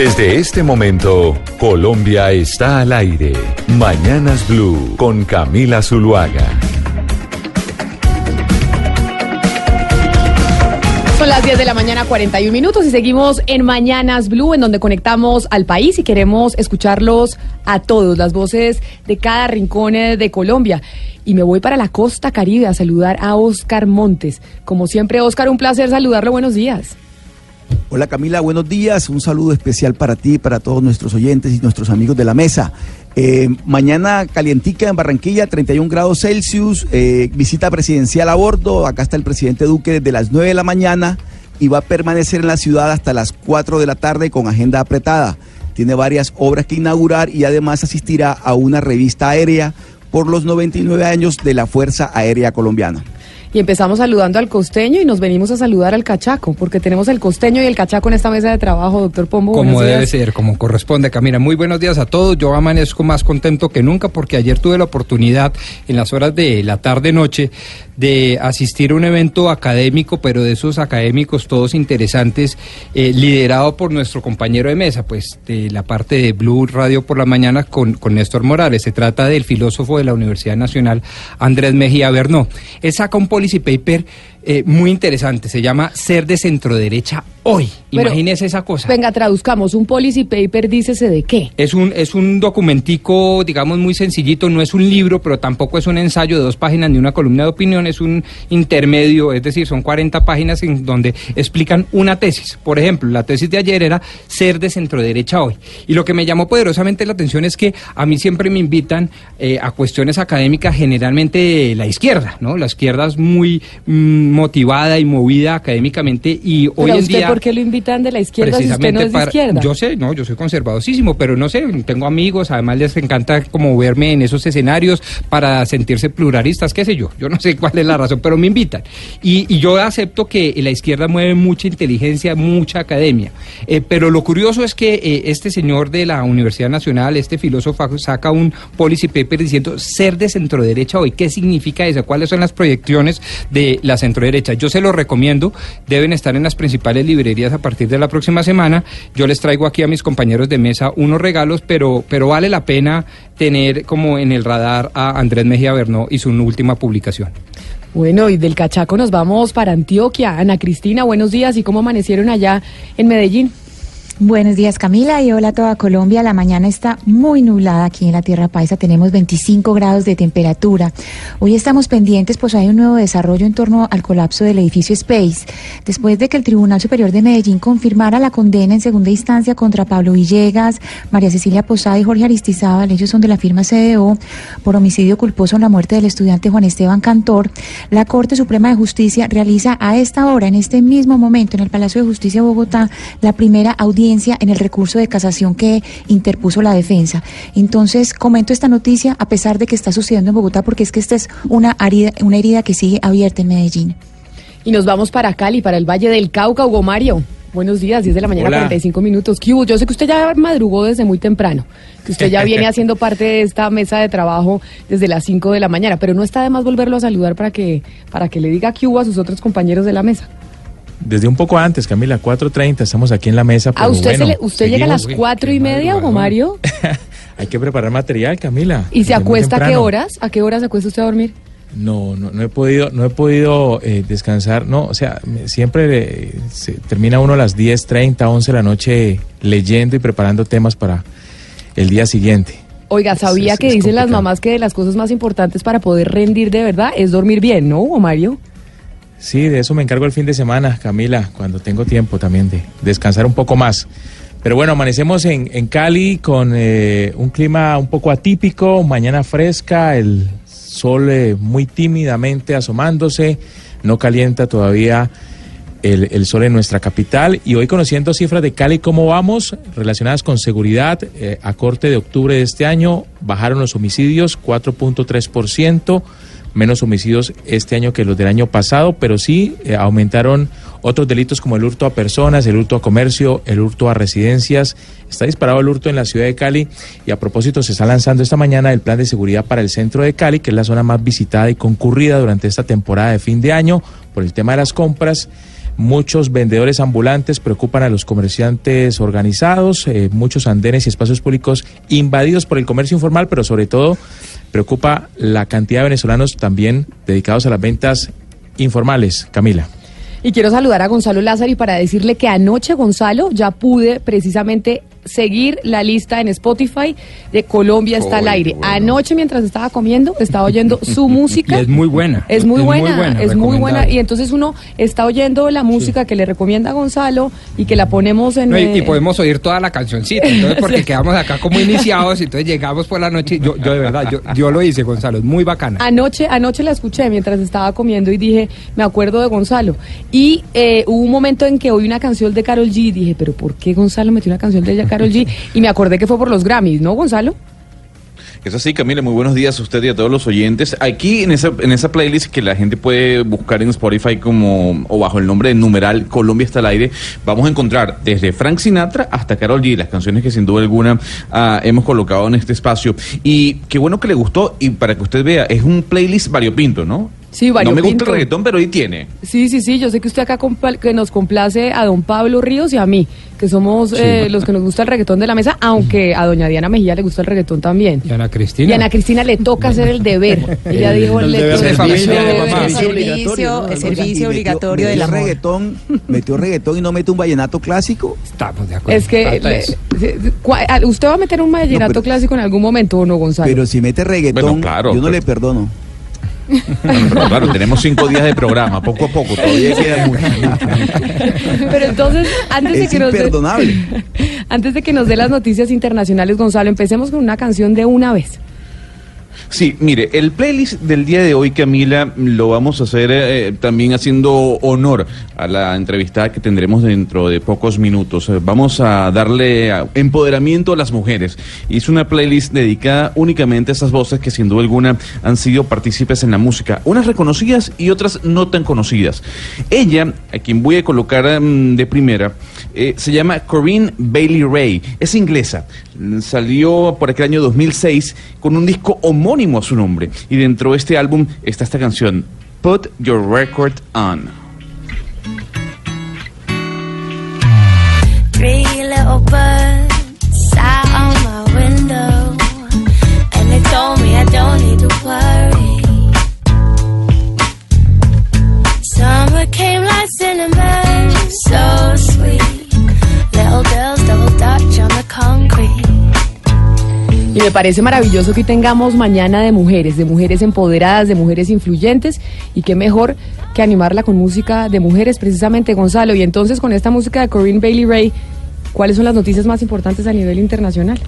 Desde este momento, Colombia está al aire. Mañanas Blue con Camila Zuluaga. Son las 10 de la mañana, 41 minutos y seguimos en Mañanas Blue, en donde conectamos al país y queremos escucharlos a todos, las voces de cada rincón eh, de Colombia. Y me voy para la costa caribe a saludar a Oscar Montes. Como siempre, Oscar, un placer saludarlo. Buenos días. Hola Camila, buenos días. Un saludo especial para ti, para todos nuestros oyentes y nuestros amigos de la mesa. Eh, mañana calientica en Barranquilla, 31 grados Celsius, eh, visita presidencial a bordo. Acá está el presidente Duque desde las 9 de la mañana y va a permanecer en la ciudad hasta las 4 de la tarde con agenda apretada. Tiene varias obras que inaugurar y además asistirá a una revista aérea por los 99 años de la Fuerza Aérea Colombiana y empezamos saludando al costeño y nos venimos a saludar al cachaco, porque tenemos el costeño y el cachaco en esta mesa de trabajo, doctor Pombo. Como debe ser, como corresponde, Camila. Muy buenos días a todos. Yo amanezco más contento que nunca porque ayer tuve la oportunidad en las horas de la tarde-noche de asistir a un evento académico, pero de esos académicos todos interesantes, eh, liderado por nuestro compañero de mesa, pues de la parte de Blue Radio por la mañana con, con Néstor Morales. Se trata del filósofo de la Universidad Nacional, Andrés Mejía Bernó. Él saca un policy paper eh, muy interesante. Se llama Ser de centro derecha hoy. Imagínese esa cosa. Venga, traduzcamos. Un policy paper, dícese de qué. Es un, es un documentico, digamos, muy sencillito. No es un libro, pero tampoco es un ensayo de dos páginas ni una columna de opinión. Es un intermedio, es decir, son 40 páginas en donde explican una tesis. Por ejemplo, la tesis de ayer era Ser de centro derecha hoy. Y lo que me llamó poderosamente la atención es que a mí siempre me invitan eh, a cuestiones académicas, generalmente la izquierda, ¿no? La izquierda es muy. Mm, motivada y movida académicamente y hoy en día... ¿Por qué lo invitan de la izquierda si usted no es de izquierda? Yo sé, no, yo soy conservadosísimo, pero no sé, tengo amigos, además les encanta como verme en esos escenarios para sentirse pluralistas, qué sé yo, yo no sé cuál es la razón, pero me invitan. Y, yo acepto que la izquierda mueve mucha inteligencia, mucha academia, eh, pero lo curioso es que eh, este señor de la Universidad Nacional, este filósofo, saca un policy paper diciendo ser de centro derecha hoy, ¿qué significa eso? ¿Cuáles son las proyecciones de la centro derecha. Yo se lo recomiendo, deben estar en las principales librerías a partir de la próxima semana. Yo les traigo aquí a mis compañeros de mesa unos regalos, pero, pero vale la pena tener como en el radar a Andrés Mejía Bernó y su última publicación. Bueno, y del Cachaco nos vamos para Antioquia. Ana Cristina, buenos días. ¿Y cómo amanecieron allá en Medellín? Buenos días Camila y hola a toda Colombia. La mañana está muy nublada aquí en la Tierra Paisa. Tenemos 25 grados de temperatura. Hoy estamos pendientes, pues hay un nuevo desarrollo en torno al colapso del edificio Space. Después de que el Tribunal Superior de Medellín confirmara la condena en segunda instancia contra Pablo Villegas, María Cecilia Posada y Jorge Aristizábal, ellos son de la firma CDO, por homicidio culposo en la muerte del estudiante Juan Esteban Cantor, la Corte Suprema de Justicia realiza a esta hora, en este mismo momento, en el Palacio de Justicia de Bogotá, la primera audiencia en el recurso de casación que interpuso la defensa. Entonces, comento esta noticia a pesar de que está sucediendo en Bogotá, porque es que esta es una herida, una herida que sigue abierta en Medellín. Y nos vamos para Cali, para el Valle del Cauca, Hugo Mario. Buenos días, 10 de la mañana, 45 minutos. Yo sé que usted ya madrugó desde muy temprano, que usted ya viene haciendo parte de esta mesa de trabajo desde las 5 de la mañana, pero no está de más volverlo a saludar para que, para que le diga que hubo a sus otros compañeros de la mesa. Desde un poco antes, Camila, 4.30, estamos aquí en la mesa. ¿A usted, usted llega a las cuatro y media, o Mario? Hay que preparar material, Camila. ¿Y se acuesta a qué horas? ¿A qué horas se acuesta usted a dormir? No, no, no he podido, no he podido eh, descansar, no, o sea, siempre se termina uno a las 10, 30, 11 de la noche leyendo y preparando temas para el día siguiente. Oiga, sabía que dicen las mamás que de las cosas más importantes para poder rendir de verdad es dormir bien, ¿no, Mario? Sí, de eso me encargo el fin de semana, Camila, cuando tengo tiempo también de descansar un poco más. Pero bueno, amanecemos en, Cali con eh, un clima un poco atípico, mañana fresca, el sol eh, muy tímidamente asomándose, no calienta todavía el, el sol en nuestra capital. Y hoy conociendo cifras de Cali, ¿cómo vamos? Relacionadas con seguridad, eh, a corte de octubre de este año bajaron los homicidios 4.3%, menos homicidios este año que los del año pasado, pero sí eh, aumentaron otros delitos como el hurto a personas, el hurto a comercio, el hurto a residencias. Está disparado el hurto en la ciudad de Cali y a propósito se está lanzando esta mañana el plan de seguridad para el centro de Cali, que es la zona más visitada y concurrida durante esta temporada de fin de año por el tema de las compras. Muchos vendedores ambulantes preocupan a los comerciantes organizados, eh, muchos andenes y espacios públicos invadidos por el comercio informal, pero sobre todo preocupa la cantidad de venezolanos también dedicados a las ventas informales. Camila. Y quiero saludar a Gonzalo Lázaro y para decirle que anoche, Gonzalo, ya pude precisamente seguir la lista en Spotify de Colombia está al aire. Anoche mientras estaba comiendo, estaba oyendo su música. Y es muy buena. Es muy buena, es muy buena. Y entonces uno está oyendo la música que le recomienda Gonzalo y que la ponemos en... No, y, y podemos oír toda la cancioncita, entonces porque Sí. quedamos acá como iniciados, entonces llegamos por la noche, yo, yo de verdad, yo, yo lo hice, Gonzalo, es muy bacana. Anoche, anoche la escuché mientras estaba comiendo y dije, me acuerdo de Gonzalo. Y eh, hubo un momento en que oí una canción de Carol G y dije, pero ¿por qué Gonzalo metió una canción de ella, Carol G? Y me acordé que fue por los Grammys, ¿no, Gonzalo? Es así, Camila, muy buenos días a usted y a todos los oyentes. Aquí en esa, en esa playlist que la gente puede buscar en Spotify como o bajo el nombre de numeral Colombia está al aire, vamos a encontrar desde Frank Sinatra hasta Carol G, las canciones que sin duda alguna ah, hemos colocado en este espacio. Y qué bueno que le gustó y para que usted vea, es un playlist variopinto, ¿no? Sí, No me gusta el reggaetón, pero ahí tiene. Sí, sí, sí, yo sé que usted acá que nos complace a don Pablo Ríos y a mí, que somos eh, los que nos gusta el reggaetón de la mesa, aunque a doña Diana Mejía le gusta el reggaetón también. Y Ana Cristina. Y a Ana Cristina le toca hacer el deber. Ella dijo El deber. El servicio, obligatorio, ¿no? el Y servicio metió- obligatorio del amor. reggaetón, metió reggaetón y no mete un vallenato clásico. Estamos de acuerdo. Es que le- usted va a meter un vallenato pero- clásico en algún momento o no, Gonzalo. Pero si mete reggaetón, Bueno, claro, yo no pero- le perdono. Pero claro, tenemos cinco días de programa, poco a poco, todavía queda mucho. Pero entonces, antes de que nos dé, antes de que nos dé las noticias internacionales, Gonzalo, empecemos con una canción de una vez. Sí, mire, el playlist del día de hoy, Camila, lo vamos a hacer eh, también haciendo honor a la entrevistada que tendremos dentro de pocos minutos. Eh, vamos a darle empoderamiento a las mujeres. Es una playlist dedicada únicamente a esas voces que sin duda alguna han sido partícipes en la música, unas reconocidas y otras no tan conocidas. Ella, a quien voy a colocar mm, de primera, eh, se llama Corinne Bailey Ray, es inglesa, salió por aquel año 2006 con un disco homónimo a su nombre y dentro de este álbum está esta canción, Put Your Record On. Concrete. Me parece maravilloso que tengamos mañana de mujeres, de mujeres empoderadas, de mujeres influyentes, y qué mejor que animarla con música de mujeres, precisamente Gonzalo. Y entonces con esta música de Corinne Bailey Ray, ¿cuáles son las noticias más importantes a nivel internacional?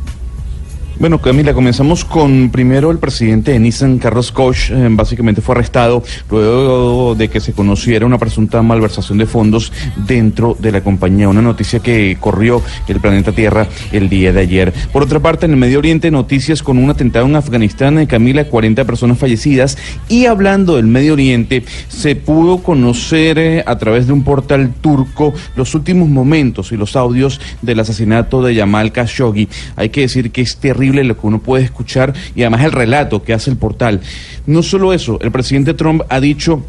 Bueno, Camila, comenzamos con primero el presidente de Nissan, Carlos Koch, eh, básicamente fue arrestado luego de que se conociera una presunta malversación de fondos dentro de la compañía, una noticia que corrió el planeta Tierra el día de ayer. Por otra parte, en el Medio Oriente, noticias con un atentado en Afganistán, eh, Camila, 40 personas fallecidas, y hablando del Medio Oriente, se pudo conocer eh, a través de un portal turco los últimos momentos y los audios del asesinato de Yamal Khashoggi. Hay que decir que es terrible lo que uno puede escuchar y además el relato que hace el portal. No solo eso, el presidente Trump ha dicho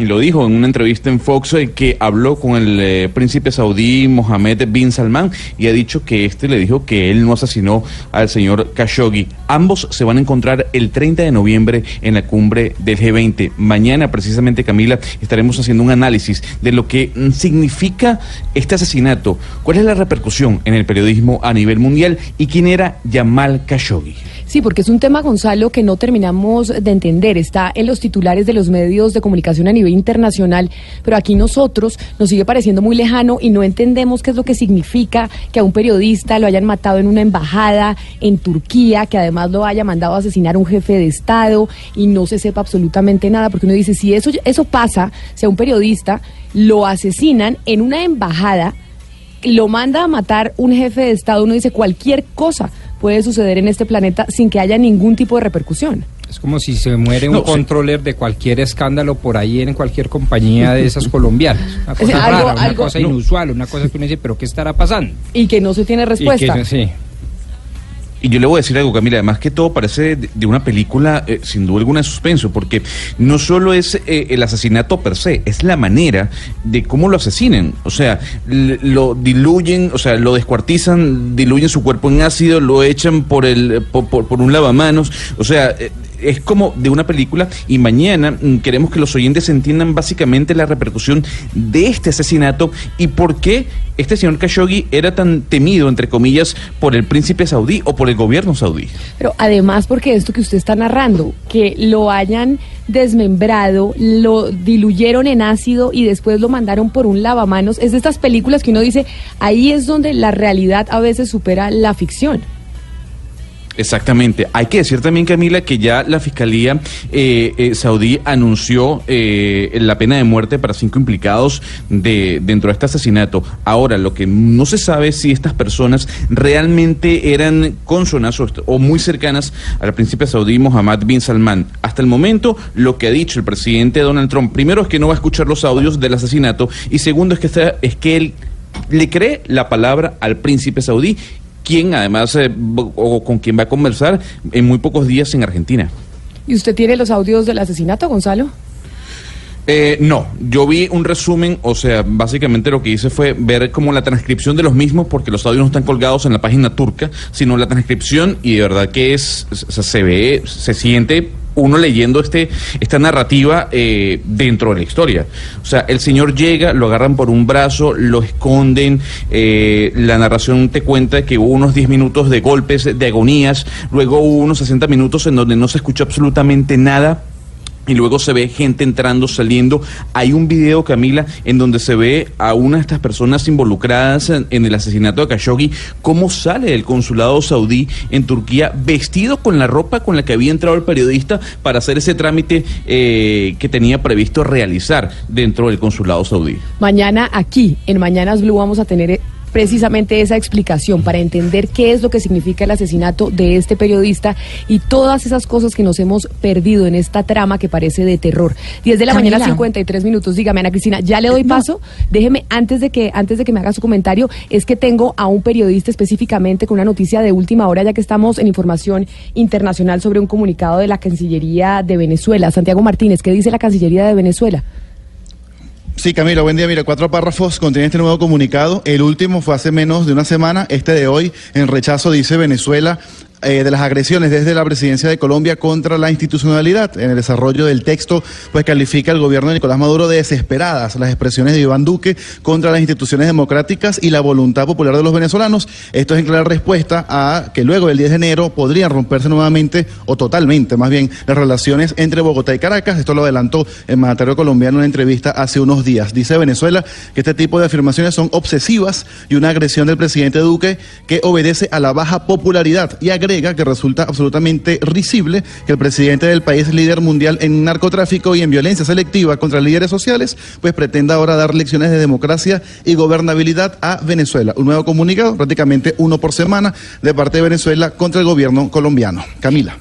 y lo dijo en una entrevista en Fox que habló con el eh, príncipe saudí Mohammed bin Salman y ha dicho que este le dijo que él no asesinó al señor Khashoggi. Ambos se van a encontrar el 30 de noviembre en la cumbre del G20. Mañana, precisamente, Camila, estaremos haciendo un análisis de lo que mm, significa este asesinato, cuál es la repercusión en el periodismo a nivel mundial y quién era Yamal Khashoggi. Sí, porque es un tema, Gonzalo, que no terminamos de entender. Está en los titulares de los medios de comunicación a nivel internacional, pero aquí nosotros nos sigue pareciendo muy lejano y no entendemos qué es lo que significa que a un periodista lo hayan matado en una embajada en Turquía, que además lo haya mandado a asesinar a un jefe de Estado y no se sepa absolutamente nada, porque uno dice, si eso, eso pasa, si a un periodista lo asesinan en una embajada, lo manda a matar un jefe de Estado, uno dice cualquier cosa puede suceder en este planeta sin que haya ningún tipo de repercusión. Es como si se muere un No, sí. controller de cualquier escándalo por ahí en cualquier compañía de esas colombianas. Una cosa O sea, algo- rara, una algo- cosa no. inusual, una cosa que uno dice, pero ¿qué estará pasando? Y que no se tiene Y que respuesta. no- sí. Y yo le voy a decir algo, Camila, además que todo parece de, una película eh, sin duda alguna de suspenso, porque no solo es eh, el asesinato per se, es la manera de cómo lo asesinan. O sea, lo diluyen, o sea, lo descuartizan, diluyen su cuerpo en ácido, lo echan por, el, por un lavamanos. O sea, eh, es como de una película y mañana mm, queremos que los oyentes entiendan básicamente la repercusión de este asesinato y por qué este señor Khashoggi era tan temido, entre comillas, por el príncipe saudí o por el gobierno saudí. Pero además porque esto que usted está narrando, que lo hayan desmembrado, lo diluyeron en ácido y después lo mandaron por un lavamanos, es de estas películas que uno dice, ahí es donde la realidad a veces supera la ficción. Exactamente. Hay que decir también, Camila, que ya la Fiscalía eh, eh, saudí anunció eh, la pena de muerte para cinco implicados de, dentro de este asesinato. Ahora, lo que no se sabe es si estas personas realmente eran cónsonas o, o muy cercanas al príncipe saudí Mohammed bin Salman. Hasta el momento, lo que ha dicho el presidente Donald Trump, primero es que no va a escuchar los audios del asesinato y segundo es que, está- es que él le cree la palabra al príncipe saudí quien además eh, o con quien va a conversar en muy pocos días en Argentina. ¿Y usted tiene los audios del asesinato, Gonzalo? Eh, no, yo vi un resumen, o sea, básicamente lo que hice fue ver como la transcripción de los mismos, porque los audios no están colgados en la página turca, sino la transcripción y de verdad que es, o sea, se ve, se siente uno leyendo este esta narrativa eh, dentro de la historia. O sea, el señor llega, lo agarran por un brazo, lo esconden, eh, la narración te cuenta que hubo unos 10 minutos de golpes, de agonías, luego hubo unos 60 minutos en donde no se escuchó absolutamente nada. Y luego se ve gente entrando, saliendo. Hay un video, Camila, en donde se ve a una de estas personas involucradas en, el asesinato de Khashoggi, cómo sale del consulado saudí en Turquía vestido con la ropa con la que había entrado el periodista para hacer ese trámite eh, que tenía previsto realizar dentro del consulado saudí. Mañana aquí, en Mañanas Blue, vamos a tener precisamente esa explicación para entender qué es lo que significa el asesinato de este periodista y todas esas cosas que nos hemos perdido en esta trama que parece de terror. 10 de la Camila. mañana, 53 minutos. Dígame, Ana Cristina, ya le doy paso. Déjeme, antes de que antes de que me haga su comentario, es que tengo a un periodista específicamente con una noticia de última hora, ya que estamos en información internacional sobre un comunicado de la Cancillería de Venezuela. Santiago Martínez, ¿qué dice la Cancillería de Venezuela? Sí, Camilo, buen día. Mira, cuatro párrafos contiene este nuevo comunicado. El último fue hace menos de una semana. Este de hoy, en rechazo, dice Venezuela. Eh, de las agresiones desde la presidencia de Colombia contra la institucionalidad. En el desarrollo del texto, pues califica al gobierno de Nicolás Maduro de desesperadas las expresiones de Iván Duque contra las instituciones democráticas y la voluntad popular de los venezolanos. Esto es en clara respuesta a que luego del 10 de enero podrían romperse nuevamente o totalmente, más bien, las relaciones entre Bogotá y Caracas. Esto lo adelantó el mandatario colombiano en una entrevista hace unos días. Dice Venezuela que este tipo de afirmaciones son obsesivas y una agresión del presidente Duque que obedece a la baja popularidad y que resulta absolutamente risible que el presidente del país líder mundial en narcotráfico y en violencia selectiva contra líderes sociales, pues pretenda ahora dar lecciones de democracia y gobernabilidad a Venezuela. Un nuevo comunicado, prácticamente uno por semana, de parte de Venezuela contra el gobierno colombiano. Camila.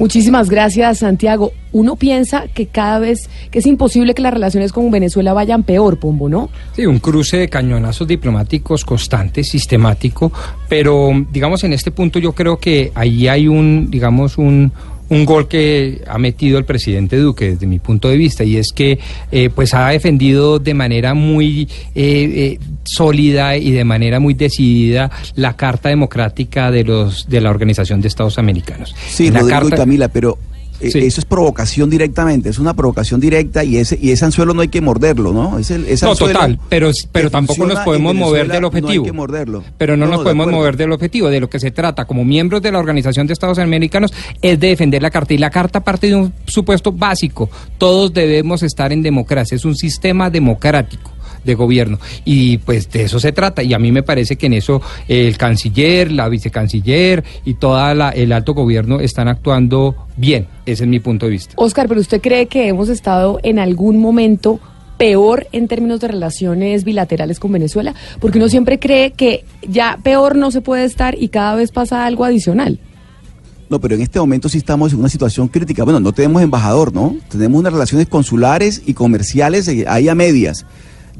Muchísimas gracias, Santiago. Uno piensa que cada vez que es imposible que las relaciones con Venezuela vayan peor, Pombo, ¿no? Sí, un cruce de cañonazos diplomáticos constante, sistemático, pero digamos en este punto yo creo que ahí hay un, digamos, un, un gol que ha metido el presidente Duque desde mi punto de vista y es que eh, pues ha defendido de manera muy eh, eh, sólida y de manera muy decidida la Carta Democrática de los de la Organización de Estados Americanos. Sí, la Rodrigo y carta, Camila, pero Sí. eso es provocación directamente, es una provocación directa y ese, y ese anzuelo no hay que morderlo, ¿no? Ese, ese No, total, pero, pero tampoco nos podemos mover del No objetivo. hay que morderlo. Pero no, No, nos de podemos mover del objetivo. De lo que se trata como miembros de la Organización de Estados Americanos es de defender la carta. Y la carta parte de un supuesto básico. Todos debemos estar en democracia. Es un sistema democrático de gobierno y pues de eso se trata y a mí me parece que en eso el canciller, la vicecanciller y toda la, el alto gobierno están actuando bien, ese es mi punto de vista. Oscar, pero ¿usted cree que hemos estado en algún momento peor en términos de relaciones bilaterales con Venezuela? Porque uno siempre cree que ya peor no se puede estar y cada vez pasa algo adicional. No, pero en este momento sí estamos en una situación crítica. Bueno, no tenemos embajador, ¿no? Tenemos unas relaciones consulares y comerciales ahí a medias.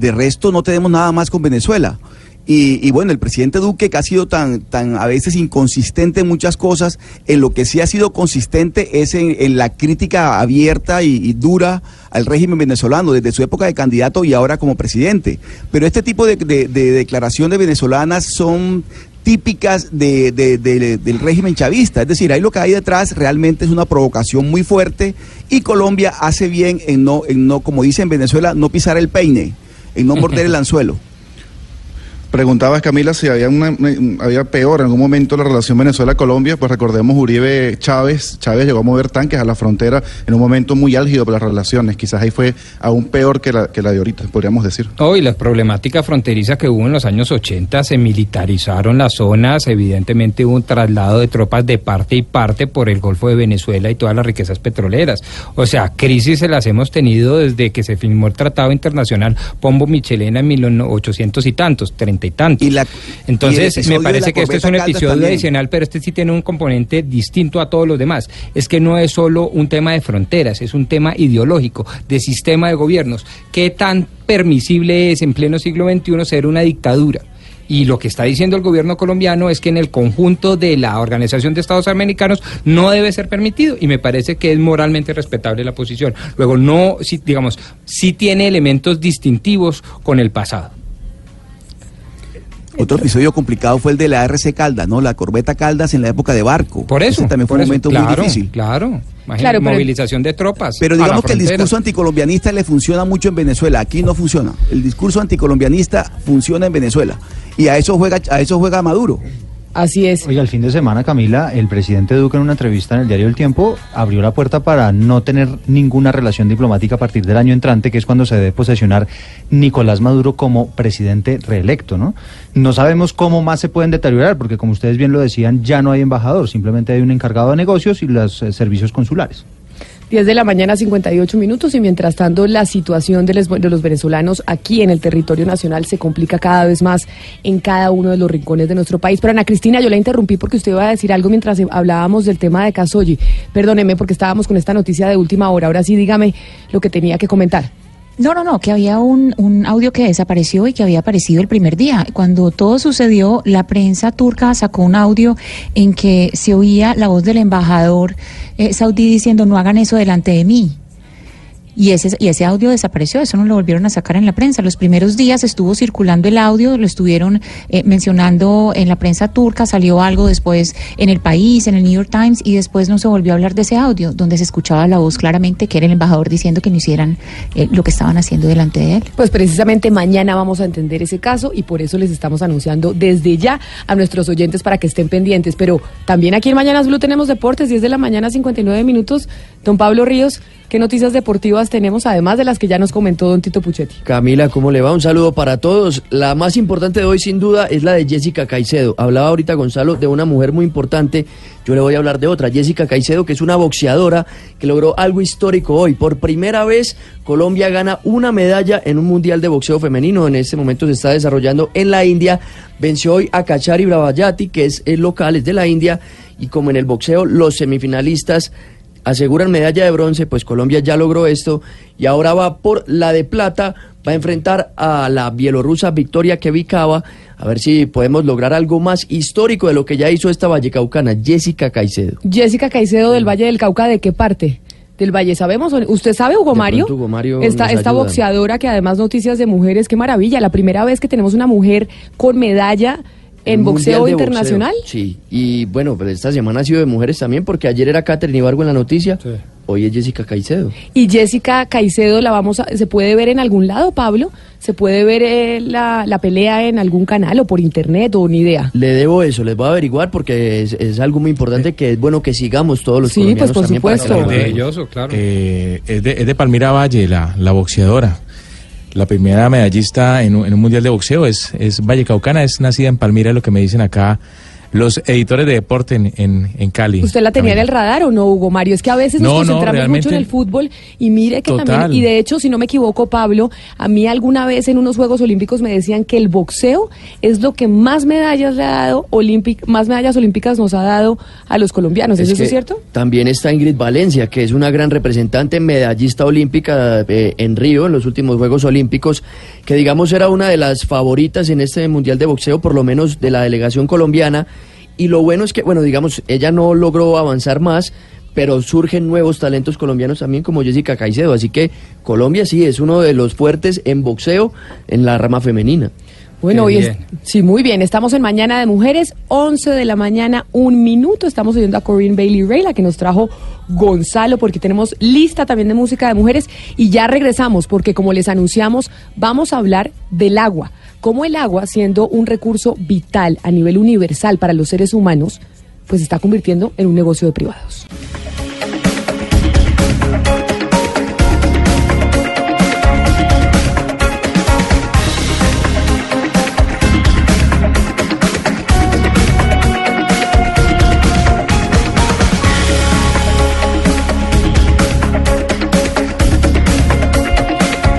De resto no tenemos nada más con Venezuela. Y, y bueno, el presidente Duque, que ha sido tan, tan a veces inconsistente en muchas cosas, en lo que sí ha sido consistente es en, la crítica abierta y, dura al régimen venezolano, desde su época de candidato y ahora como presidente. Pero este tipo de, de- de declaraciones venezolanas son típicas de- de- del régimen chavista. Es decir, ahí lo que hay detrás realmente es una provocación muy fuerte y Colombia hace bien en no, en no como dice en Venezuela, no pisar el peine, en no morder el anzuelo. Preguntabas, Camila, si había, una, había peor en algún momento la relación Venezuela-Colombia. Pues recordemos Uribe Chávez. Chávez llegó a mover tanques a la frontera en un momento muy álgido para las relaciones. Quizás ahí fue aún peor que la, que la de ahorita, podríamos decir. Hoy la problemática fronteriza que hubo en los años 80, se militarizaron las zonas, evidentemente hubo un traslado de tropas de parte y parte por el Golfo de Venezuela y todas las riquezas petroleras. O sea, crisis se las hemos tenido desde que se firmó el Tratado Internacional Pombo Michelena en 1800 y tantos, y tantos. y Entonces, me parece que esto es un episodio también. adicional, pero este sí tiene un componente distinto a todos los demás. Es que no es solo un tema de fronteras, es un tema ideológico, de sistema de gobiernos. ¿Qué tan permisible es en pleno siglo XXI ser una dictadura? Y lo que está diciendo el gobierno colombiano es que en el conjunto de la Organización de Estados Americanos no debe ser permitido y me parece que es moralmente respetable la posición. Luego, no, sí, digamos, sí tiene elementos distintivos con el pasado. Otro episodio complicado fue el de la RC Caldas, ¿no? La corbeta Caldas en la época de barco. Por eso, Ese también fue un eso. momento claro, muy difícil. Claro, Imagínate, Claro, pero- movilización de tropas. Pero digamos que el discurso anticolombianista le funciona mucho en Venezuela, aquí no funciona. El discurso anticolombianista funciona en Venezuela y a eso juega a eso juega Maduro. Así es. Oiga, el fin de semana, Camila, el presidente Duque en una entrevista en el diario El Tiempo abrió la puerta para no tener ninguna relación diplomática a partir del año entrante, que es cuando se debe posesionar Nicolás Maduro como presidente reelecto, ¿no? No sabemos cómo más se pueden deteriorar, porque como ustedes bien lo decían, ya no hay embajador, simplemente hay un encargado de negocios y los eh, servicios consulares. 10 de la mañana, 58 minutos, y mientras tanto la situación de los, venezolanos aquí en el territorio nacional se complica cada vez más en cada uno de los rincones de nuestro país. Pero Ana Cristina, yo la interrumpí porque usted iba a decir algo mientras hablábamos del tema de Casoyi. Perdóneme porque estábamos con esta noticia de última hora. Ahora sí, dígame lo que tenía que comentar. No, no, no, que había un, un audio que desapareció y que había aparecido el primer día. Cuando todo sucedió, la prensa turca sacó un audio en que se oía la voz del embajador eh, saudí diciendo no hagan eso delante de mí. Y ese, y ese audio desapareció, eso no lo volvieron a sacar en la prensa. Los primeros días estuvo circulando el audio, lo estuvieron eh, mencionando en la prensa turca, salió algo después en el país, en el New York Times, y después no se volvió a hablar de ese audio, donde se escuchaba la voz claramente que era el embajador diciendo que no hicieran eh, lo que estaban haciendo delante de él. Pues precisamente mañana vamos a entender ese caso y por eso les estamos anunciando desde ya a nuestros oyentes para que estén pendientes. Pero también aquí en Mañanas Blue tenemos deportes, 10 de la mañana, 59 minutos. Don Pablo Ríos, ¿qué noticias deportivas tenemos además de las que ya nos comentó don Tito Puchetti? Camila, ¿cómo le va? Un saludo para todos. La más importante de hoy, sin duda, es la de Jessica Caicedo. Hablaba ahorita Gonzalo de una mujer muy importante. Yo le voy a hablar de otra, Jessica Caicedo, que es una boxeadora que logró algo histórico hoy. Por primera vez, Colombia gana una medalla en un mundial de boxeo femenino. En este momento se está desarrollando en la India. Venció hoy a Kachari Bravayati, que es el local, es de la India. Y como en el boxeo, los semifinalistas aseguran medalla de bronce, pues Colombia ya logró esto y ahora va por la de plata, va a enfrentar a la bielorrusa Victoria Kevikava, a ver si podemos lograr algo más histórico de lo que ya hizo esta vallecaucana, Jessica Caicedo. Jessica Caicedo del Valle del Cauca, ¿de qué parte? Del Valle, ¿sabemos? ¿Usted sabe, Hugo Mario? pronto Hugo Mario esta esta boxeadora que además noticias de mujeres, qué maravilla. La primera vez que tenemos una mujer con medalla ¿En boxeo de internacional? Sí, y bueno, pero esta semana ha sido de mujeres también, porque ayer era Catherine Ibargo en la noticia, hoy es Jessica Caicedo. Y Jessica Caicedo la vamos a, se puede ver en algún lado, Pablo. Se puede ver eh, la, la pelea en algún canal o por internet o ni idea. Le debo eso, les voy a averiguar porque es, es algo muy importante que es bueno que sigamos todos los Sí, colombianos pues, por también para que supuesto. Maravilloso, claro. Eh, es, de, es de Palmira Valle, la, la boxeadora. La primera medallista en un, mundial de boxeo es, es Vallecaucana, es nacida en Palmira, lo que me dicen acá los editores de deporte en, en, en Cali. ¿Usted la tenía en el radar o no, Hugo Mario? Es que a veces nos No, concentramos mucho en el fútbol y mire que Total. también, y de hecho, si no me equivoco, Pablo, a mí alguna vez en unos Juegos Olímpicos me decían que el boxeo es lo que más medallas le ha dado, olímpic, más medallas olímpicas nos ha dado a los colombianos. ¿Es, Es eso que cierto? También está Ingrid Valencia, que es una gran representante medallista olímpica eh, en Río, en los últimos Juegos Olímpicos, que digamos era una de las favoritas en este Mundial de Boxeo, por lo menos de la delegación colombiana. Y lo bueno es que, bueno, digamos, ella no logró avanzar más, pero surgen nuevos talentos colombianos también como Jessica Caicedo. Así que Colombia sí es uno de los fuertes en boxeo en la rama femenina. Bueno, hoy es, sí, muy bien. Estamos en Mañana de Mujeres, 11 de la mañana, un minuto. Estamos oyendo a Corinne Bailey Ray, la que nos trajo Gonzalo, porque tenemos lista también de música de mujeres. Y ya regresamos, porque como les anunciamos, vamos a hablar del agua. Cómo el agua, siendo un recurso vital a nivel universal para los seres humanos, pues se está convirtiendo en un negocio de privados.